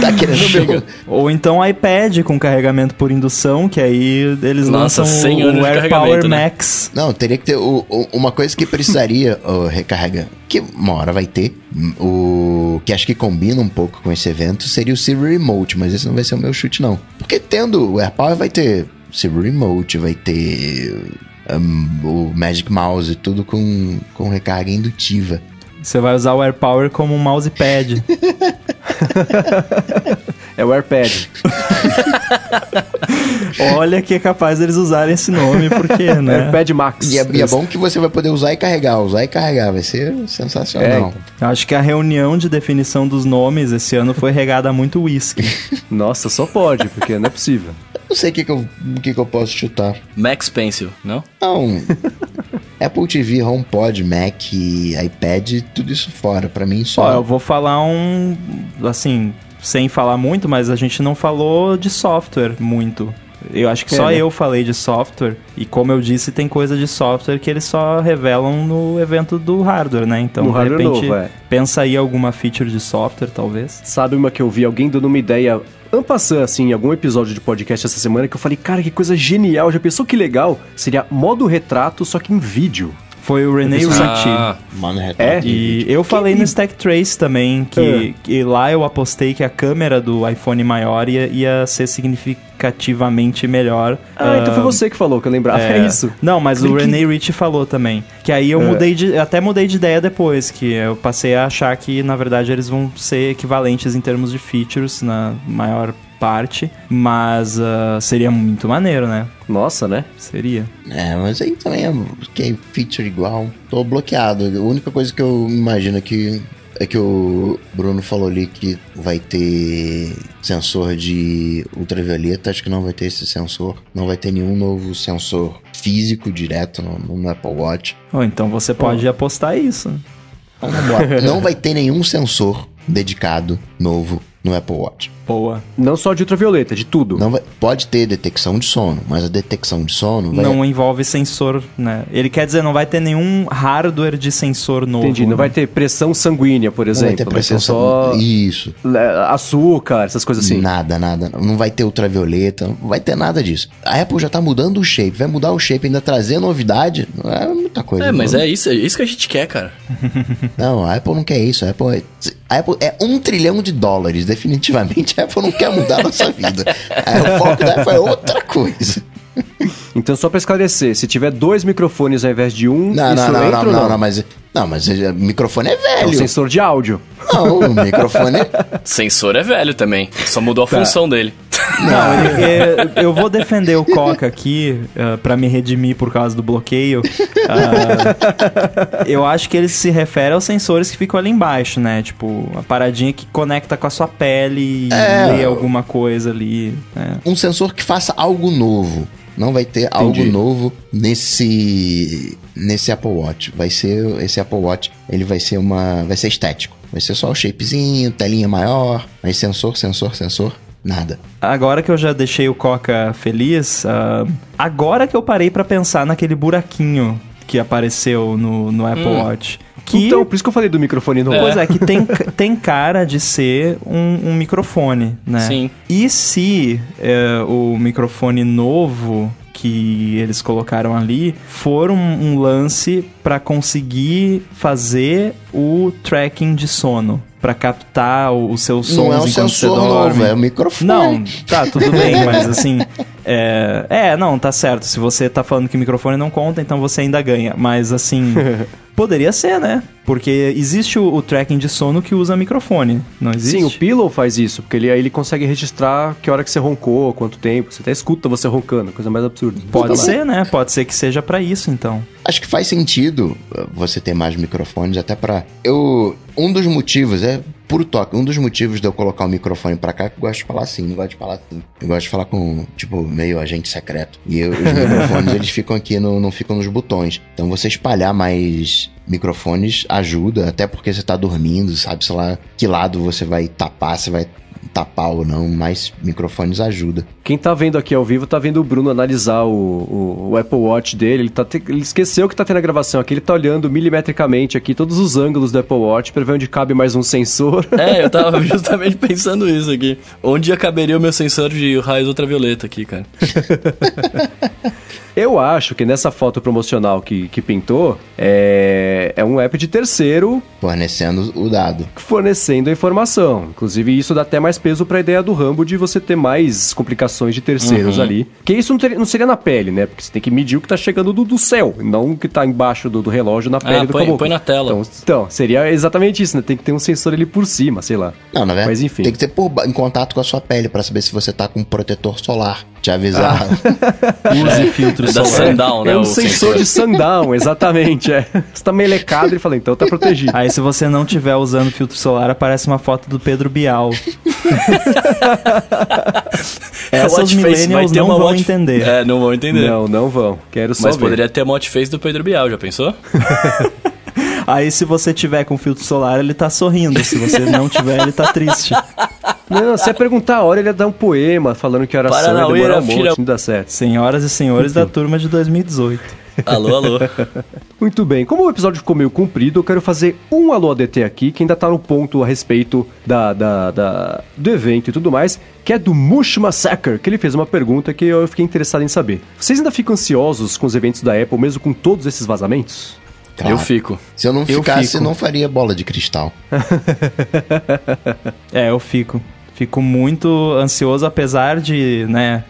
Tá querendo Chega. meu... Ou então iPad com carregamento por indução, que aí eles Nossa, lançam 100 o, o AirPower né? Max. Não, teria que ter o- o- uma coisa que precisaria o recarrega, que uma hora vai ter, o que acho que combina um pouco com esse evento, seria o Siri Remote, mas esse não vai ser o meu chute não. Porque tendo o AirPower vai ter Siri Remote, vai ter hum, o Magic Mouse tudo com, com recarga indutiva. Você vai usar o AirPower como um mousepad. É o AirPad. Olha que é capaz deles usarem esse nome, porque, né? AirPad Max. E é, e é bom que você vai poder usar e carregar, usar e carregar, vai ser sensacional. É, Acho que a reunião de definição dos nomes esse ano foi regada a muito whisky. Nossa, só pode, porque não é possível. Não sei o que, que, eu, que, que eu posso chutar. Max Pencil, não? Não. Apple TV, HomePod, Mac, iPad, tudo isso fora. Pra mim, Ó, só. eu vou falar um. Assim, sem falar muito, mas a gente não falou de software muito. Eu acho que É, só né? eu falei de software. E como eu disse, tem coisa de software que eles só revelam no evento do hardware, né? Então, No de repente, novo, é. pensa aí alguma feature de software, talvez. Sabe uma que eu vi alguém dando uma ideia ampassando, assim, em algum episódio de podcast essa semana, que eu falei, cara, que coisa genial. Já pensou que legal? Seria modo retrato, só que em vídeo. Foi o René Ritchie. Ah, Mano, É? E eu falei no Stack Trace também que, que lá eu apostei que a câmera do iPhone maior ia, ia ser significativamente melhor. Ah, então foi você que falou, que eu lembrava. É, isso. Não, mas o Clique. René Rich falou também. Que aí eu É. mudei de. Até mudei de ideia depois, que eu passei a achar que, na verdade, eles vão ser equivalentes em termos de features na maior parte. Mas ah, seria muito maneiro, né? Nossa, né? Seria. É, mas aí também é que é feature igual. Tô bloqueado. A única coisa que eu imagino que é que o Bruno falou ali que vai ter sensor de ultravioleta. Acho que não vai ter esse sensor. Não vai ter nenhum novo sensor físico direto no, no Apple Watch. Ou então você pode apostar isso. Então, não vai ter nenhum sensor dedicado novo no Apple Watch. Boa. Não só de ultravioleta, de tudo. Não vai, pode ter detecção de sono, mas a detecção de sono vai, Não envolve sensor, né? Ele quer dizer, não vai ter nenhum hardware de sensor novo. Entendi. Não né? vai ter pressão sanguínea, por não exemplo. vai ter pressão só Isso. é, açúcar, essas coisas assim. Nada, nada. Não vai ter ultravioleta, não vai ter nada disso. A Apple já tá mudando o shape, vai mudar o shape, ainda trazer novidade, não é muita coisa. é, mas não. é isso, é isso que a gente quer, cara. Não, a Apple não quer isso. A Apple, é, a Apple é um trilhão de dólares. Definitivamente a Apple não quer mudar a nossa vida. É, o foco da Apple é outra coisa. Então, só pra esclarecer, se tiver dois microfones ao invés de um, Não, isso não, não, entra não, ou não, não, mas. Não, mas o microfone é É um velho. sensor de áudio. Não, o microfone. Sensor é velho também. Só mudou a Tá. função dele. Não, ele- é, eu vou defender o Coca aqui uh, para me redimir por causa do bloqueio. Ah, eu acho que ele se refere aos sensores que ficam ali embaixo, né? Tipo, a paradinha que conecta com a sua pele e É. lê alguma coisa ali. né? um sensor que faça algo novo. Não vai ter algo Entendi. novo nesse nesse Apple Watch. Vai ser esse Apple Watch, ele vai ser uma, vai ser estético. Vai ser só o shapezinho, telinha maior, mas sensor, sensor, sensor, nada. Agora que eu já deixei o Coca feliz, ah, agora que eu parei pra pensar naquele buraquinho que apareceu no, no Apple Watch. Que, Então, por isso que eu falei do microfone novo. Pois é, que tem, tem cara de ser um, um microfone, né? Sim. E se é, o microfone novo que eles colocaram ali for um, um lance para conseguir fazer o tracking de sono, para captar o- os seus sons Não é um enquanto você sensor dorme. novo, é um microfone. Não, tá, tudo bem, mas assim. É, é, não, tá certo. Se você tá falando que microfone não conta, então você ainda ganha. Mas assim. poderia ser, né? Porque existe o, o tracking de sono que usa microfone, não existe? Sim, o Pillow faz isso, porque ele, aí ele consegue registrar que hora que você roncou, quanto tempo. Você até escuta você roncando, coisa mais absurda. Pode ser, né? Pode ser que seja pra isso, então. Acho que faz sentido uh, você ter mais microfones, até pra. Eu. Um dos motivos, é puro toque, um dos motivos de eu colocar o microfone pra cá é que eu gosto de falar assim, não gosto de falar assim. Eu gosto de falar com, tipo, meio agente secreto. E eu- os microfones, eles ficam aqui, no, não ficam nos botões. Então você espalhar mais microfones ajuda, até porque você tá dormindo, sabe, sei lá, que lado você vai tapar, se vai tapar ou não, mais microfones ajuda. Quem tá vendo aqui ao vivo tá vendo o Bruno analisar o, o- o Apple Watch dele. Ele, tá te- ele esqueceu que tá tendo a gravação aqui. Ele tá olhando milimetricamente aqui todos os ângulos do Apple Watch pra ver onde cabe mais um sensor. É, eu tava justamente pensando isso aqui. Onde caberia o meu sensor de raios ultravioleta aqui, cara? Eu acho que nessa foto promocional que, que pintou é, é um app de terceiro Fornecendo o dado. fornecendo a informação. Inclusive, isso dá até mais peso pra ideia do Rambo de você ter mais complicações de terceiros ali. Que isso não, teria- não seria na pele, né? Porque você tem que medir o que tá chegando do, do céu, não o que tá embaixo do, do relógio na pele do põe- caboclo. põe na tela. Então, então, seria exatamente isso, né? Tem que ter um sensor ali por cima, sei lá. Não, na verdade, Mas enfim. tem que ter por em contato com a sua pele pra saber se você tá com um protetor solar. Te avisar. Use filtro É da solar. sundown, né? é um o sensor, de sundown, exatamente. É. Você tá melecado e fala, então tá protegido. Aí se você não tiver usando filtro solar, aparece uma foto do Pedro Bial. Essas face, vai millennials não vão watch- entender. É, não vão entender. Não, não vão. Quero só Mas ver. poderia ter a face do Pedro Bial, já pensou? Aí se você tiver com filtro solar, ele tá sorrindo. Se você não tiver, ele tá triste. Não, se é perguntar a hora, ele ia dar um poema falando que oração ia Paranauê, demorar um filha- monte, não dá certo. Senhoras e senhores da turma de 2018. alô, alô. Muito bem, como o episódio ficou meio comprido, eu quero fazer um alô ADT aqui, que ainda tá no ponto a respeito da, da, da- do evento e tudo mais, que é do Mush Massacre, que ele fez uma pergunta que eu fiquei interessado em saber. Vocês ainda ficam ansiosos com os eventos da Apple, mesmo com todos esses vazamentos? Claro. Eu fico. Se eu não Eu ficasse, fico. não faria bola de cristal. É, eu fico. Fico muito ansioso, apesar de, né,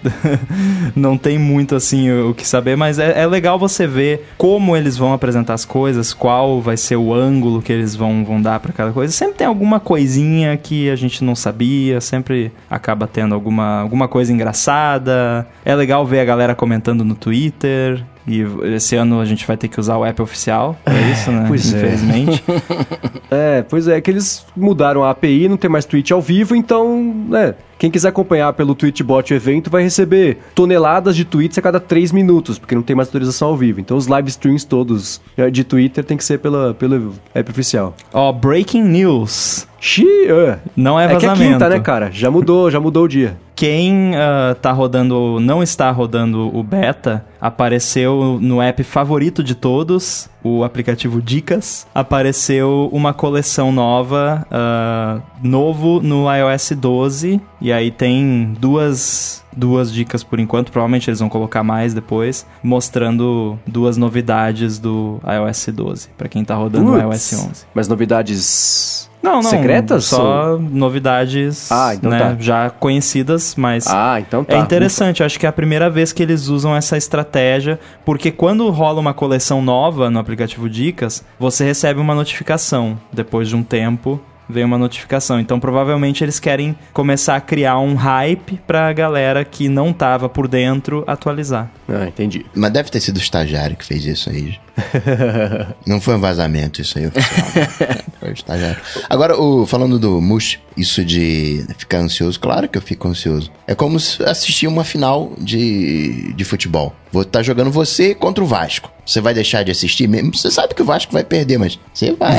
não tem muito assim o que saber, mas é, é legal você ver como eles vão apresentar as coisas, qual vai ser o ângulo que eles vão, vão dar pra cada coisa. Sempre tem alguma coisinha que a gente não sabia, sempre acaba tendo alguma, alguma coisa engraçada. É legal ver a galera comentando no Twitter. E esse ano a gente vai ter que usar o app oficial, é isso, né? pois é. Infelizmente. É, pois é, que eles mudaram a API, não tem mais tweet ao vivo, então, né, quem quiser acompanhar pelo Tweetbot o evento vai receber toneladas de tweets a cada 3 minutos, porque não tem mais autorização ao vivo. Então os live streams todos eh, de Twitter tem que ser pela, pelo app oficial. Ó, breaking news. Xiii, é. Não é É que é vazamento. quinta, né, cara? Já mudou, já mudou o dia. Quem ah, tá rodando, não está rodando o beta, apareceu no app favorito de todos, o aplicativo Dicas, apareceu uma coleção nova, ah, novo no iOS 12, e aí tem duas duas dicas por enquanto, provavelmente eles vão colocar mais depois, mostrando duas novidades do iOS 12, pra quem tá rodando o Putz. iOS 11. Mas novidades. Não, não, Secretas? só novidades, Ah, então né, tá. já conhecidas, mas Ah, então tá. é interessante, eu acho que é a primeira vez que eles usam essa estratégia, porque quando rola uma coleção nova no aplicativo Dicas, você recebe uma notificação. Depois de um tempo, vem uma notificação. Então, provavelmente eles querem começar a criar um hype pra galera que não tava por dentro atualizar. Ah, entendi. Mas deve ter sido o estagiário que fez isso aí. Não foi um vazamento isso aí oficial. né? Agora, o, falando do Mush, isso de ficar ansioso, claro que eu fico ansioso. É como assistir uma final de, de futebol. Vou estar jogando você contra o Vasco. Você vai deixar de assistir mesmo? Você sabe que o Vasco vai perder, mas você vai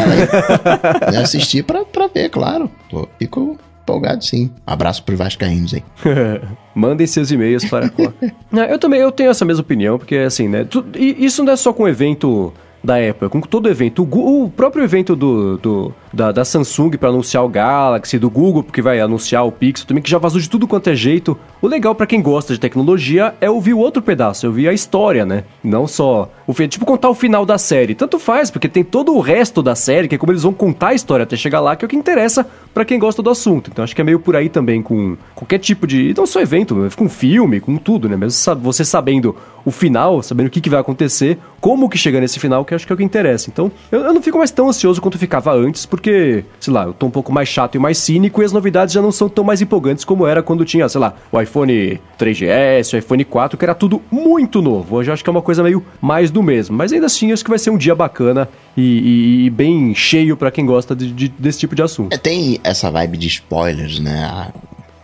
né, assistir pra, pra ver, claro. Pô, fico empolgado sim. Abraço pros vascaínos aí. Mandem seus e-mails para. Não, eu também eu tenho essa mesma opinião, porque assim, né? tu- e isso não é só com o evento da Apple, é com todo evento. O, o próprio evento do, do- da, da Samsung para anunciar o Galaxy, do Google, porque vai anunciar o Pixel também, que já vazou de tudo quanto é jeito. O legal para quem gosta de tecnologia é ouvir o outro pedaço, é ouvir a história, né? Não só o tipo contar o final da série. Tanto faz, porque tem todo o resto da série, que é como eles vão contar a história até chegar lá, que é o que interessa para quem gosta do assunto. Então acho que é meio por aí também com qualquer tipo de, não só evento, com filme, com tudo, né? Mesmo você sabendo o final, sabendo o que, que vai acontecer, como que chega nesse final, que acho que é o que interessa. Então, eu, eu não fico mais tão ansioso quanto ficava antes, porque, sei lá, eu tô um pouco mais chato e mais cínico e as novidades já não são tão mais empolgantes como era quando tinha, sei lá, o iPhone 3GS, o iPhone 4, que era tudo muito novo. Hoje eu acho que é uma coisa meio mais do mesmo. Mas ainda assim, acho que vai ser um dia bacana e, e- e bem cheio pra quem gosta de- de- desse tipo de assunto. É, tem essa vibe de spoilers, né?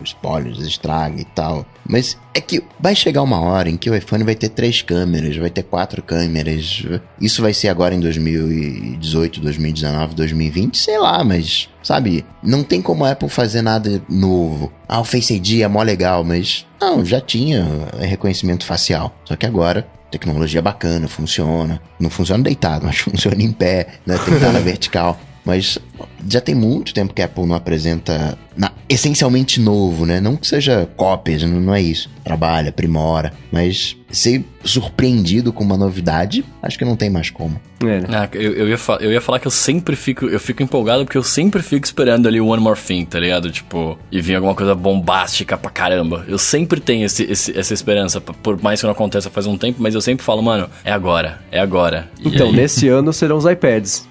Spoilers, estraga e tal. Mas é que vai chegar uma hora em que o iPhone vai ter três câmeras, vai ter quatro câmeras. Isso vai ser agora em 2018, 2019, 2020, sei lá, mas, sabe? Não tem como a Apple fazer nada novo. Ah, o Face ID é mó legal, mas. Não, já tinha reconhecimento facial. Só que agora tecnologia bacana, funciona. Não funciona deitado, mas funciona em pé, né? Tem que estar na vertical. Mas já tem muito tempo que a Apple não apresenta na- essencialmente novo, né? Não que seja cópias, não, não é isso. Trabalha, aprimora, mas ser surpreendido com uma novidade, acho que não tem mais como. É, né? Ah, eu, eu, ia eu ia falar que eu sempre fico, eu fico empolgado porque eu sempre fico esperando ali o One More Thing, tá ligado? Tipo, e vir alguma coisa bombástica pra caramba. Eu sempre tenho esse, esse- essa esperança, por mais que não aconteça faz um tempo, mas eu sempre falo, mano, é agora, é agora. E Então, aí, nesse ano serão os iPads.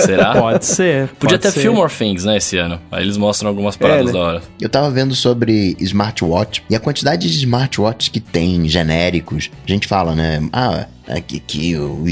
será? Pode ser. Podia pode ter ser. Few More Things, né, esse ano. Aí eles mostram algumas paradas né? da hora. Eu tava vendo sobre smartwatch e a quantidade de smartwatches que tem, genéricos. A gente fala, né? Ah, aqui, aqui o,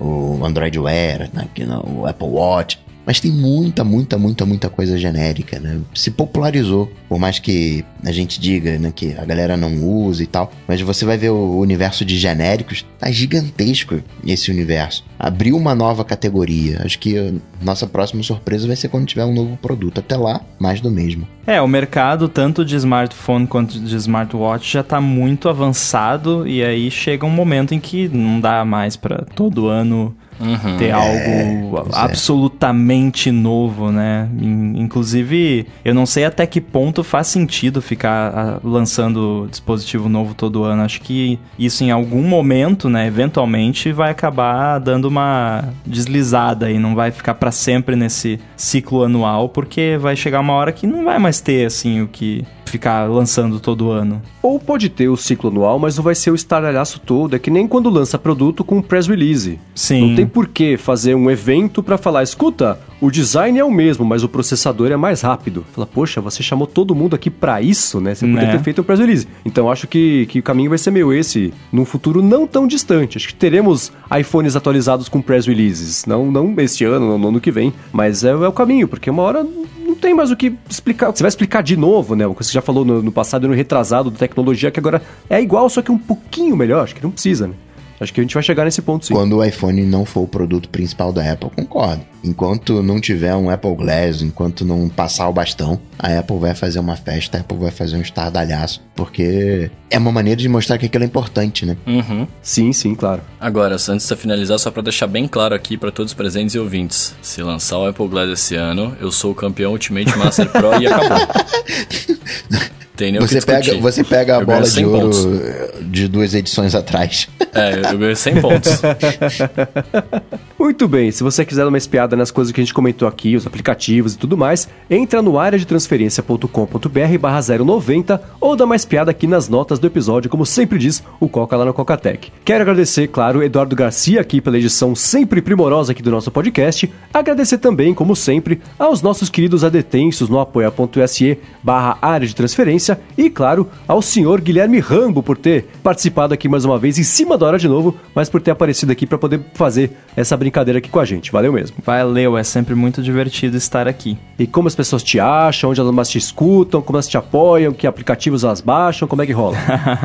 o, o Android Wear, aqui no, o Apple Watch. Mas tem muita, muita, muita, muita coisa genérica, né? Se popularizou. Por mais que a gente diga né, que a galera não usa e tal. Mas você vai ver o universo de genéricos. Tá gigantesco esse universo. Abriu uma nova categoria. Acho que Nossa próxima surpresa vai ser quando tiver um novo produto. Até lá, mais do mesmo. É, o mercado, tanto de smartphone quanto de smartwatch, já tá muito avançado e aí chega um momento em que não dá mais para todo ano Uhum. ter algo pois é. absolutamente novo, né? In- Inclusive, eu não sei até que ponto faz sentido ficar ah, lançando dispositivo novo todo ano. Acho que isso em algum momento, né, eventualmente vai acabar dando uma deslizada e não vai ficar para sempre nesse ciclo anual, porque vai chegar uma hora que não vai mais ter assim o que ficar lançando todo ano. Ou pode ter o ciclo anual, mas não vai ser o estardalhaço todo. É que nem quando lança produto com press release. Sim. Não tem por que fazer um evento pra falar, escuta, o design é o mesmo, mas o processador é mais rápido. Fala, poxa, você chamou todo mundo aqui pra isso, né? Você poderia Né? ter feito um press release. Então acho que, que o caminho vai ser meio esse, num futuro não tão distante. Acho que teremos iPhones atualizados com press releases. Não, não este ano, não no ano que vem, mas é, é o caminho, porque uma hora não tem mais o que explicar. Você vai explicar de novo, né? Uma coisa já falou no, no passado e no retrasado de tecnologia, que agora é igual, só que um pouquinho melhor. Acho que não precisa, né? Acho que a gente vai chegar nesse ponto sim. Quando o iPhone não for o produto principal da Apple, concordo. Enquanto não tiver um Apple Glass, enquanto não passar o bastão, a Apple vai fazer uma festa, a Apple vai fazer um estardalhaço. Porque é uma maneira de mostrar que aquilo é importante, né? Uhum. Sim, sim, claro. Agora, antes de você finalizar, só pra deixar bem claro aqui pra todos os presentes e ouvintes. Se lançar o Apple Glass esse ano, eu sou o campeão Ultimate Master Pro e acabou. Tem nem o que Você pega, você pega a Eu bola de 100 ouro pontos. de duas edições atrás. É, eu- eu ganhei 100 pontos. Muito bem, se você quiser dar uma espiada nas coisas que a gente comentou aqui, os aplicativos e tudo mais, entra no área de transferência.com.br barra 090 ou dá uma espiada aqui nas notas do episódio, como sempre diz o Coca lá no Cocatec. Quero agradecer, claro, Eduardo Garcia aqui pela edição sempre primorosa aqui do nosso podcast. Agradecer também, como sempre, aos nossos queridos adetensos no apoia.se barra área de transferência e, claro, ao senhor Guilherme Rambo por ter participado aqui mais uma vez em cima da hora de novo, mas por ter aparecido aqui para poder fazer essa brincadeira aqui com a gente. Valeu mesmo. Valeu, é sempre muito divertido estar aqui. E como as pessoas te acham, onde elas mais te escutam, como elas te apoiam, que aplicativos elas baixam, como é que rola?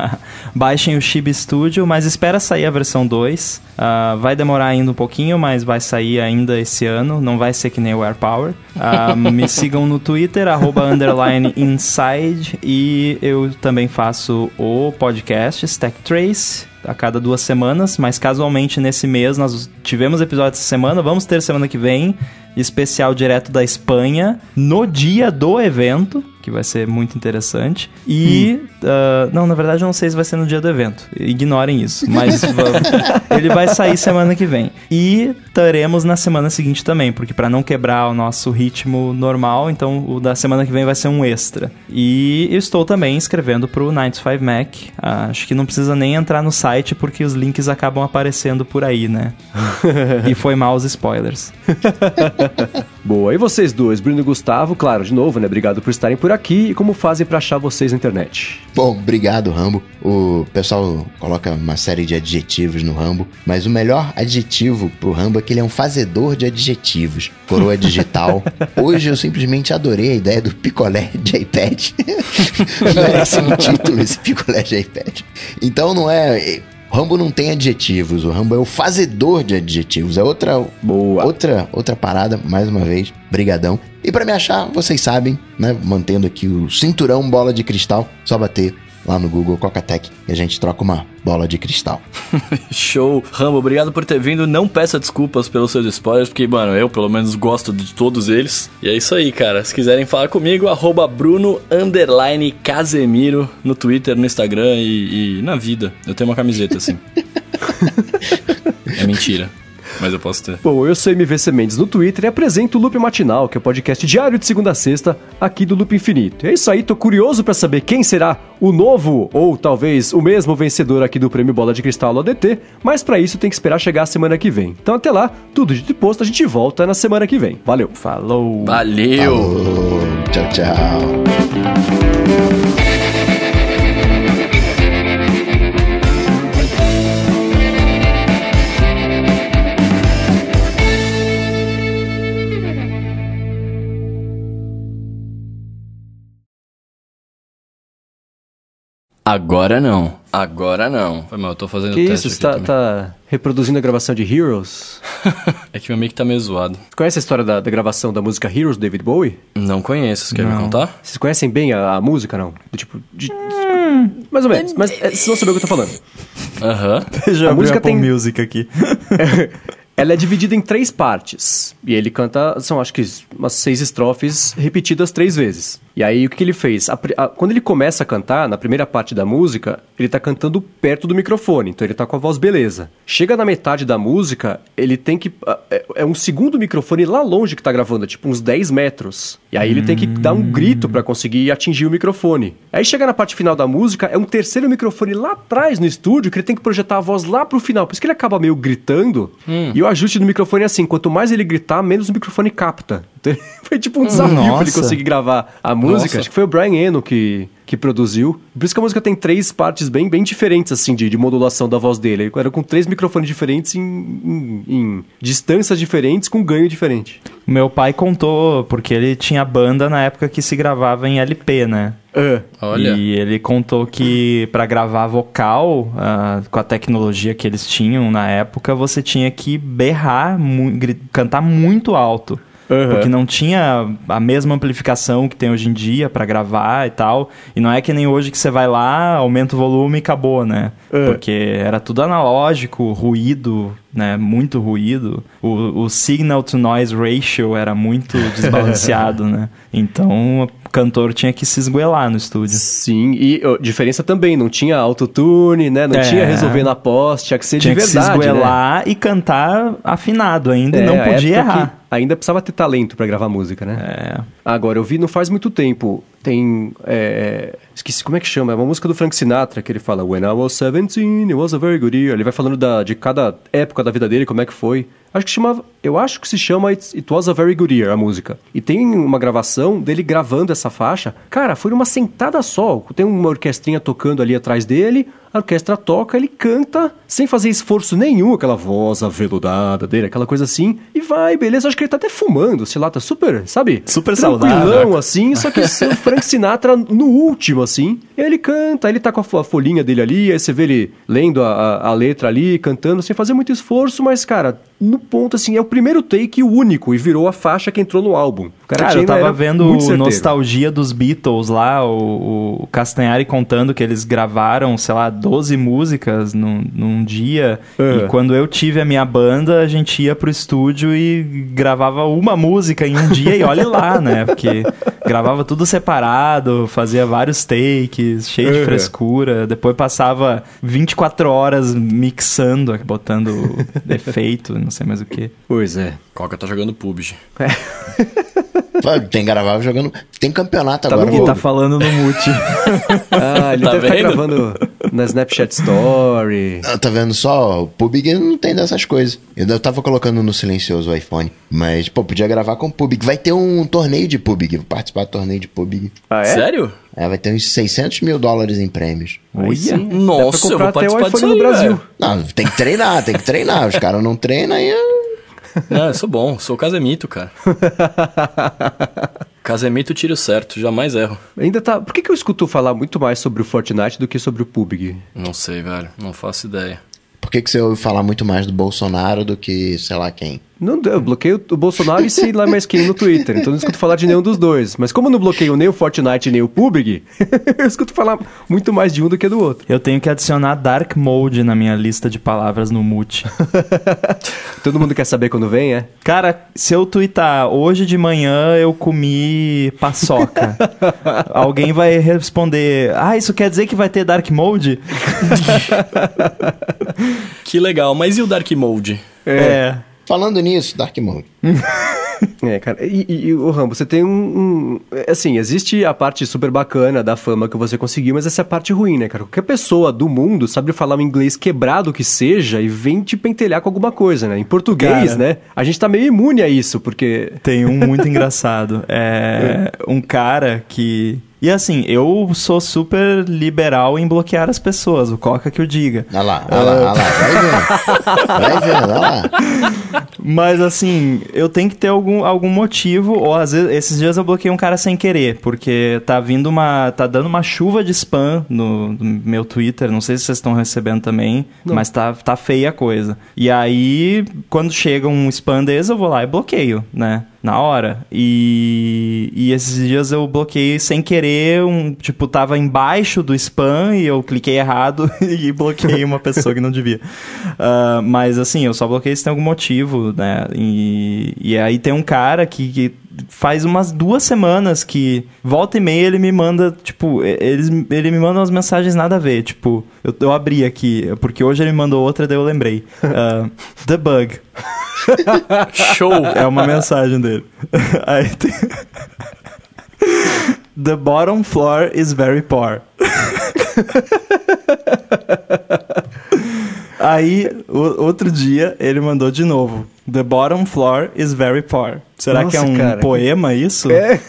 Baixem o Chibi Studio, mas espera sair a versão 2. Ah, vai demorar ainda um pouquinho, mas vai sair ainda esse ano. Não vai ser que nem o AirPower. Ah, me sigam no Twitter, arroba underline inside. E eu também faço o podcast Stack Trace a cada duas semanas, mas casualmente nesse mês nós tivemos episódio essa semana, vamos ter semana que vem, especial direto da Espanha, no dia do evento, que vai ser muito interessante. E. ah, não, na verdade eu não sei se vai ser no dia do evento. Ignorem isso. Mas vamos- ele vai sair semana que vem. E teremos na semana seguinte também, porque para não quebrar o nosso ritmo normal, então o da semana que vem vai ser um extra. E eu estou também escrevendo pro 95 Mac. Ah, acho que não precisa nem entrar no site, porque os links acabam aparecendo por aí, né? e foi mal os spoilers. Boa, e vocês dois, Bruno e Gustavo, claro, de novo, né? Obrigado por estarem por aqui e como fazem pra achar vocês na internet. Bom, obrigado, Rambo. O pessoal coloca uma série de adjetivos no Rambo, mas o melhor adjetivo pro Rambo é que ele é um fazedor de adjetivos. Coroa digital. Hoje eu simplesmente adorei a ideia do picolé de iPad. Merece um título esse picolé de iPad. Então não é. O Rambo não tem adjetivos, o Rambo é o fazedor de adjetivos. É outra Boa. outra outra parada, mais uma vez. Brigadão. E pra me achar, vocês sabem, né, mantendo aqui o cinturão bola de cristal, só bater lá no Google Cocatec e a gente troca uma bola de cristal. Show. Rambo, obrigado por ter vindo. Não peça desculpas pelos seus spoilers, porque, mano, eu pelo menos gosto de todos eles. E é isso aí, cara. Se quiserem falar comigo, arroba Bruno underline Casemiro no Twitter, no Instagram e, e na vida. Eu tenho uma camiseta assim. é mentira. Mas eu posso ter. Bom, eu sou MVC Mendes no Twitter e apresento o Loop Matinal, que é o podcast diário de segunda a sexta aqui do Loop Infinito. É isso aí, tô curioso pra saber quem será o novo ou talvez o mesmo vencedor aqui do Prêmio Bola de Cristal do ADT, mas pra isso tem que esperar chegar a semana que vem. Então até lá, tudo dito e posto, a gente volta na semana que vem. Valeu! Falou! Valeu! Falou, tchau, tchau. Agora não. Agora não. Foi mal, eu tô fazendo Que teste isso, você aqui tá, tá reproduzindo a gravação de Heroes? É que meu mic tá meio zoado. Você conhece a história da, da gravação da música Heroes, do David Bowie? Não conheço, você quer me Não. contar? Vocês conhecem bem a, a música, não? Do tipo. De, mais ou menos, mas é, vocês vão saber o que eu tô falando. Aham. Já A música tem- Music aqui. Ela é dividida em três partes. E ele canta, são acho que umas seis estrofes repetidas três vezes. E aí o que, que ele fez? A a- quando ele começa a cantar, na primeira parte da música, ele tá cantando perto do microfone, então ele tá com a voz beleza. Chega na metade da música, ele tem que. ah, É, é um segundo microfone lá longe que tá gravando, é tipo uns 10 metros. E aí ele tem que dar um grito pra conseguir atingir o microfone. Aí chega na parte final da música, é um terceiro microfone lá atrás no estúdio, que ele tem que projetar a voz lá pro final. Por isso que ele acaba meio gritando. E o ajuste do microfone é assim: quanto mais ele gritar, menos o microfone capta. Então, foi tipo um desafio pra ele Nossa. conseguir gravar a música. Nossa. Acho que foi o Brian Eno que, que produziu. Por isso que a música tem três partes bem, bem diferentes, assim, de, de modulação da voz dele. Ele Era com três microfones diferentes em, em- em distâncias diferentes, com ganho diferente. Meu pai contou, porque ele tinha banda na época que se gravava em LP, né? Ah, Olha. E ele contou que pra gravar vocal, ah, com a tecnologia que eles tinham na época, você tinha que berrar, mu- cantar muito alto. Aham. Porque não tinha a mesma amplificação que tem hoje em dia pra gravar e tal. E não é que nem hoje que você vai lá, aumenta o volume e acabou, né? É. Porque era tudo analógico, ruído, né? Muito ruído. O, o signal to noise ratio era muito desbalanceado, né? Então cantor tinha que se esguelar no estúdio. sim, e diferença também, não tinha autotune, né? Não É. tinha resolver na pós, tinha que ser Tinha de que se verdade, né? esguelar e cantar afinado ainda, É, não podia errar. Ainda precisava ter talento pra gravar música, né? É. Agora, eu vi não faz muito tempo. Tem. é, esqueci como é que chama. É uma música do Frank Sinatra que ele fala: When I was 17, it was a very good year. Ele vai falando da, de cada época da vida dele, como é que foi. Acho que chamava. Eu acho que se chama It, It Was a Very Good Year, a música. E tem uma gravação dele gravando essa faixa. Cara, foi numa sentada só. Tem uma orquestrinha tocando ali atrás dele. A orquestra toca, ele canta sem fazer esforço nenhum, aquela voz aveludada dele, aquela coisa assim. E vai, beleza. Acho que ele tá até fumando, sei lá, tá super, sabe? Super Tranquilão, saudável. assim, só que o Frank Sinatra no último, assim. Ele canta, ele tá com a fo- a folhinha dele ali, aí você vê ele lendo a, a- a letra ali, cantando, sem fazer muito esforço, mas, cara, no ponto, assim, é o primeiro take o único, e virou a faixa que entrou no álbum. O Cara, eu tava vendo o. Nostalgia dos Beatles lá, o, o Castanhari contando que eles gravaram, sei lá, 12 músicas num, num dia. É. E quando eu tive a minha banda, a gente ia pro estúdio e gravava uma música em um dia e olhe lá, né? Porque gravava tudo separado, fazia vários takes, cheio de Uhum. frescura. Depois passava 24 horas mixando, botando efeito, não sei mais o que. Pois é. Coca tá jogando PUBG. Fala, Tem gravar jogando. Tem campeonato Tá agora. no Ele tá falando no mute. Ah, ele Tá deve estar vendo? gravando na Snapchat Story. Ah, Tá vendo só? O PUBG não tem dessas coisas. Eu tava colocando no silencioso o iPhone. Mas, pô, podia gravar com o PUBG. Vai ter um torneio de PUBG. Vou participar do torneio de PUBG. Ah, é? Sério? É, vai ter uns 600 mil dólares em prêmios. Aí pra Nossa, eu vou até o participar iPhone disso no aí, Brasil. Não, tem que treinar, tem que treinar. Os caras não treinam aí. Não, eu sou bom, sou casemito, cara. casemito tiro certo, jamais erro. Ainda tá. Por que, que eu escuto falar muito mais sobre o Fortnite do que sobre o PUBG? Não sei, velho, não faço ideia. Por que, que você ouve falar muito mais do Bolsonaro do que sei lá quem? Não, eu bloqueio o Bolsonaro e sei lá mais quem no Twitter, então não escuto falar de nenhum dos dois. Mas como eu não bloqueio nem o Fortnite nem o PUBG, eu escuto falar muito mais de um do que do outro. Eu tenho que adicionar Dark Mode na minha lista de palavras no mute. Todo mundo quer saber quando vem, é? Cara, se eu twittar hoje de manhã eu comi paçoca, alguém vai responder: Ah, isso quer dizer que vai ter Dark Mode? Que legal, mas e o Dark Mode? É. Falando nisso, Dark Mode. É, cara. E, e, e, o Rambo, você tem um, um- Assim, existe a parte super bacana da fama que você conseguiu, mas essa é a parte ruim, né, cara? Qualquer pessoa do mundo sabe falar um inglês quebrado que seja e vem te pentelhar com alguma coisa, né? Em português, Cara. né? A gente tá meio imune a isso, porque. Tem um muito engraçado. É um cara que E assim, eu sou super liberal em bloquear as pessoas, o Coca que o diga. Olha lá, olha lá, olha lá, vai vendo. Vai vendo, olha lá. Mas assim, eu tenho que ter algum, algum motivo, ou às vezes, esses dias eu bloqueei um cara sem querer, porque tá vindo uma. tá dando uma chuva de spam no, no meu Twitter, não sei se vocês estão recebendo também, mas tá, tá feia a coisa. E aí, quando chega um spam desse, eu vou lá e bloqueio, né? Na hora. E, e esses dias eu bloqueei sem querer, um, tipo, tava embaixo do spam e eu cliquei errado e bloqueei uma pessoa que não devia. Ah, mas assim, eu só bloqueei se tem algum motivo, né? E, e aí tem um cara que, que faz umas duas semanas que volta e meia ele me manda, tipo, eles, ele me manda umas mensagens nada a ver. Tipo, eu, eu abri aqui, porque hoje ele mandou outra, daí eu lembrei. Ah, The Bug. Show! É uma mensagem dele. Aí tem. The bottom floor is very poor. Aí, o- outro dia, ele mandou de novo. The bottom floor is very poor. Será que é Nossa, um cara. poema isso? É.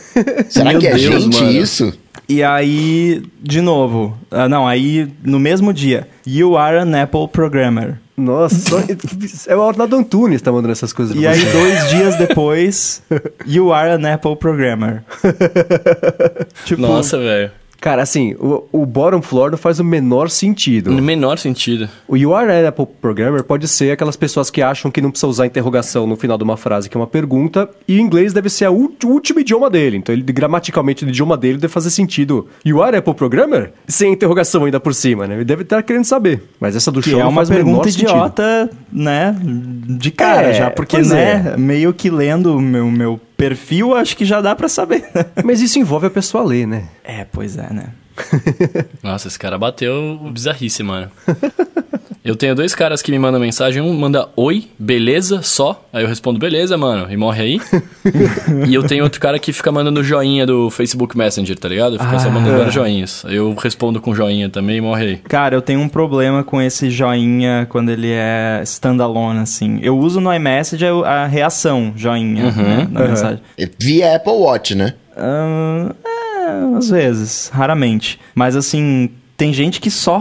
Será Meu que é Deus, gente mano. isso? E aí, de novo. ah, não, aí no mesmo dia. You are an Apple programmer. Nossa, é o Arnaldo Antunes tá mandando essas coisas. E aí, você. dois dias depois, You are an Apple programmer. tipo, Nossa, velho. Cara, assim, o, o bottom floor não faz o menor sentido. No menor sentido. O You Are an Apple Programmer pode ser aquelas pessoas que acham que não precisa usar interrogação no final de uma frase, que é uma pergunta, e o inglês deve ser o último idioma dele. Então, ele gramaticalmente, no idioma dele, deve fazer sentido. You Are Apple Programmer? Sem interrogação ainda por cima, né? Ele deve estar querendo saber. Mas essa do Que show é não uma o pergunta sentido. idiota, né? De cara É, já, porque, né, meio que lendo o meu, meu perfil, acho que já dá pra saber. Mas isso envolve a pessoa ler, né? é, pois é, né? Nossa, esse cara bateu bizarrice, mano. Eu tenho dois caras que me mandam mensagem. Um manda oi, beleza, só. Aí eu respondo, beleza, mano, e morre aí. e eu tenho outro cara que fica mandando joinha do Facebook Messenger, tá ligado? Fica só Ah. mandando vários joinhas. Aí eu respondo com joinha também e morre aí. Cara, eu tenho um problema com esse joinha quando ele é standalone, assim. Eu uso no iMessage a reação, joinha, né, na mensagem. Via Apple Watch, né? Ah, é, às vezes, raramente. Mas assim, tem gente que só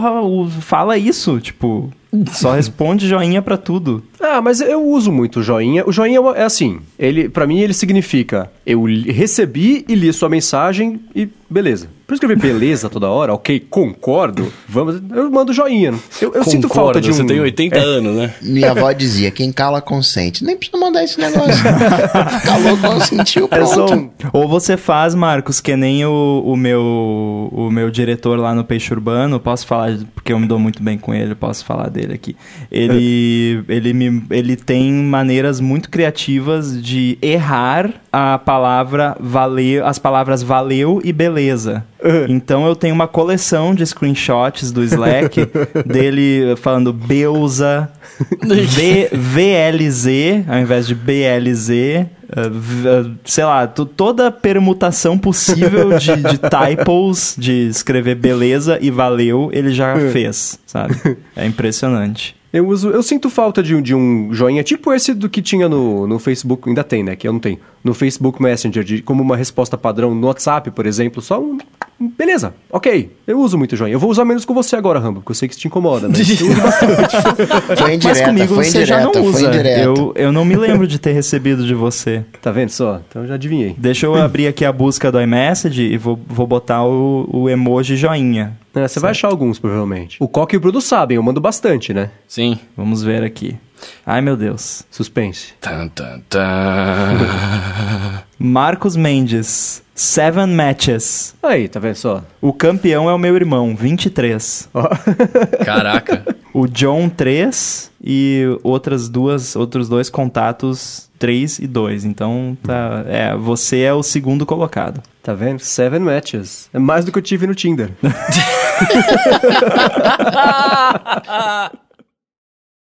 fala isso, tipo, só responde joinha pra tudo. Ah, mas eu uso muito joinha. O joinha é é assim, ele, para mim ele significa eu recebi e li sua mensagem e beleza. Por escrever beleza toda hora, ok, concordo, vamos, eu mando joinha. Eu, eu sinto falta Concordo, de um... Você tem 80 anos, né? Minha avó dizia, quem cala consente. Nem precisa mandar esse negócio. Calou, consentiu, É só pronto. um- Ou você faz, Marcos, que nem o, o meu o meu diretor lá no Peixe Urbano, posso falar, porque eu me dou muito bem com ele, posso falar dele aqui. Ele, ele, me, ele tem maneiras muito criativas de errar a palavra valeu, as palavras valeu e beleza. Então eu tenho uma coleção de screenshots do Slack dele falando Beusa, V- VLZ ao invés de BLZ. uh, v- uh, sei lá, to- toda permutação possível de, de typos, de escrever beleza e valeu, ele já fez, sabe? É impressionante. Eu uso, eu sinto falta de, um- de um joinha, tipo esse do que tinha no, no Facebook, ainda tem, né? Que eu não tenho. No Facebook Messenger, de, como uma resposta padrão no WhatsApp, por exemplo, só um. Beleza, ok. Eu uso muito joinha. Eu vou usar menos com você agora, Rambo, porque eu sei que isso te incomoda, né? Eu uso bastante. Foi Mas comigo foi você já não usa. Eu, eu não me lembro de ter recebido de você. tá vendo só? Então eu já adivinhei. Deixa eu abrir aqui a busca do iMessage e vou, vou botar o, o emoji joinha. É, você vai achar alguns, provavelmente. O Coque e o Bruno sabem, eu mando bastante, né? Sim. Vamos ver aqui. Ai, meu Deus. Suspense. Tan, tan, tan. Marcos Mendes, seven matches. Aí, tá vendo só? O campeão é o meu irmão, 23. Ó. Caraca. O John, 3. E outras duas, outros dois contatos, 3 e 2. Então, tá, é, você é o segundo colocado. Tá vendo? Seven matches. É mais do que eu tive no Tinder.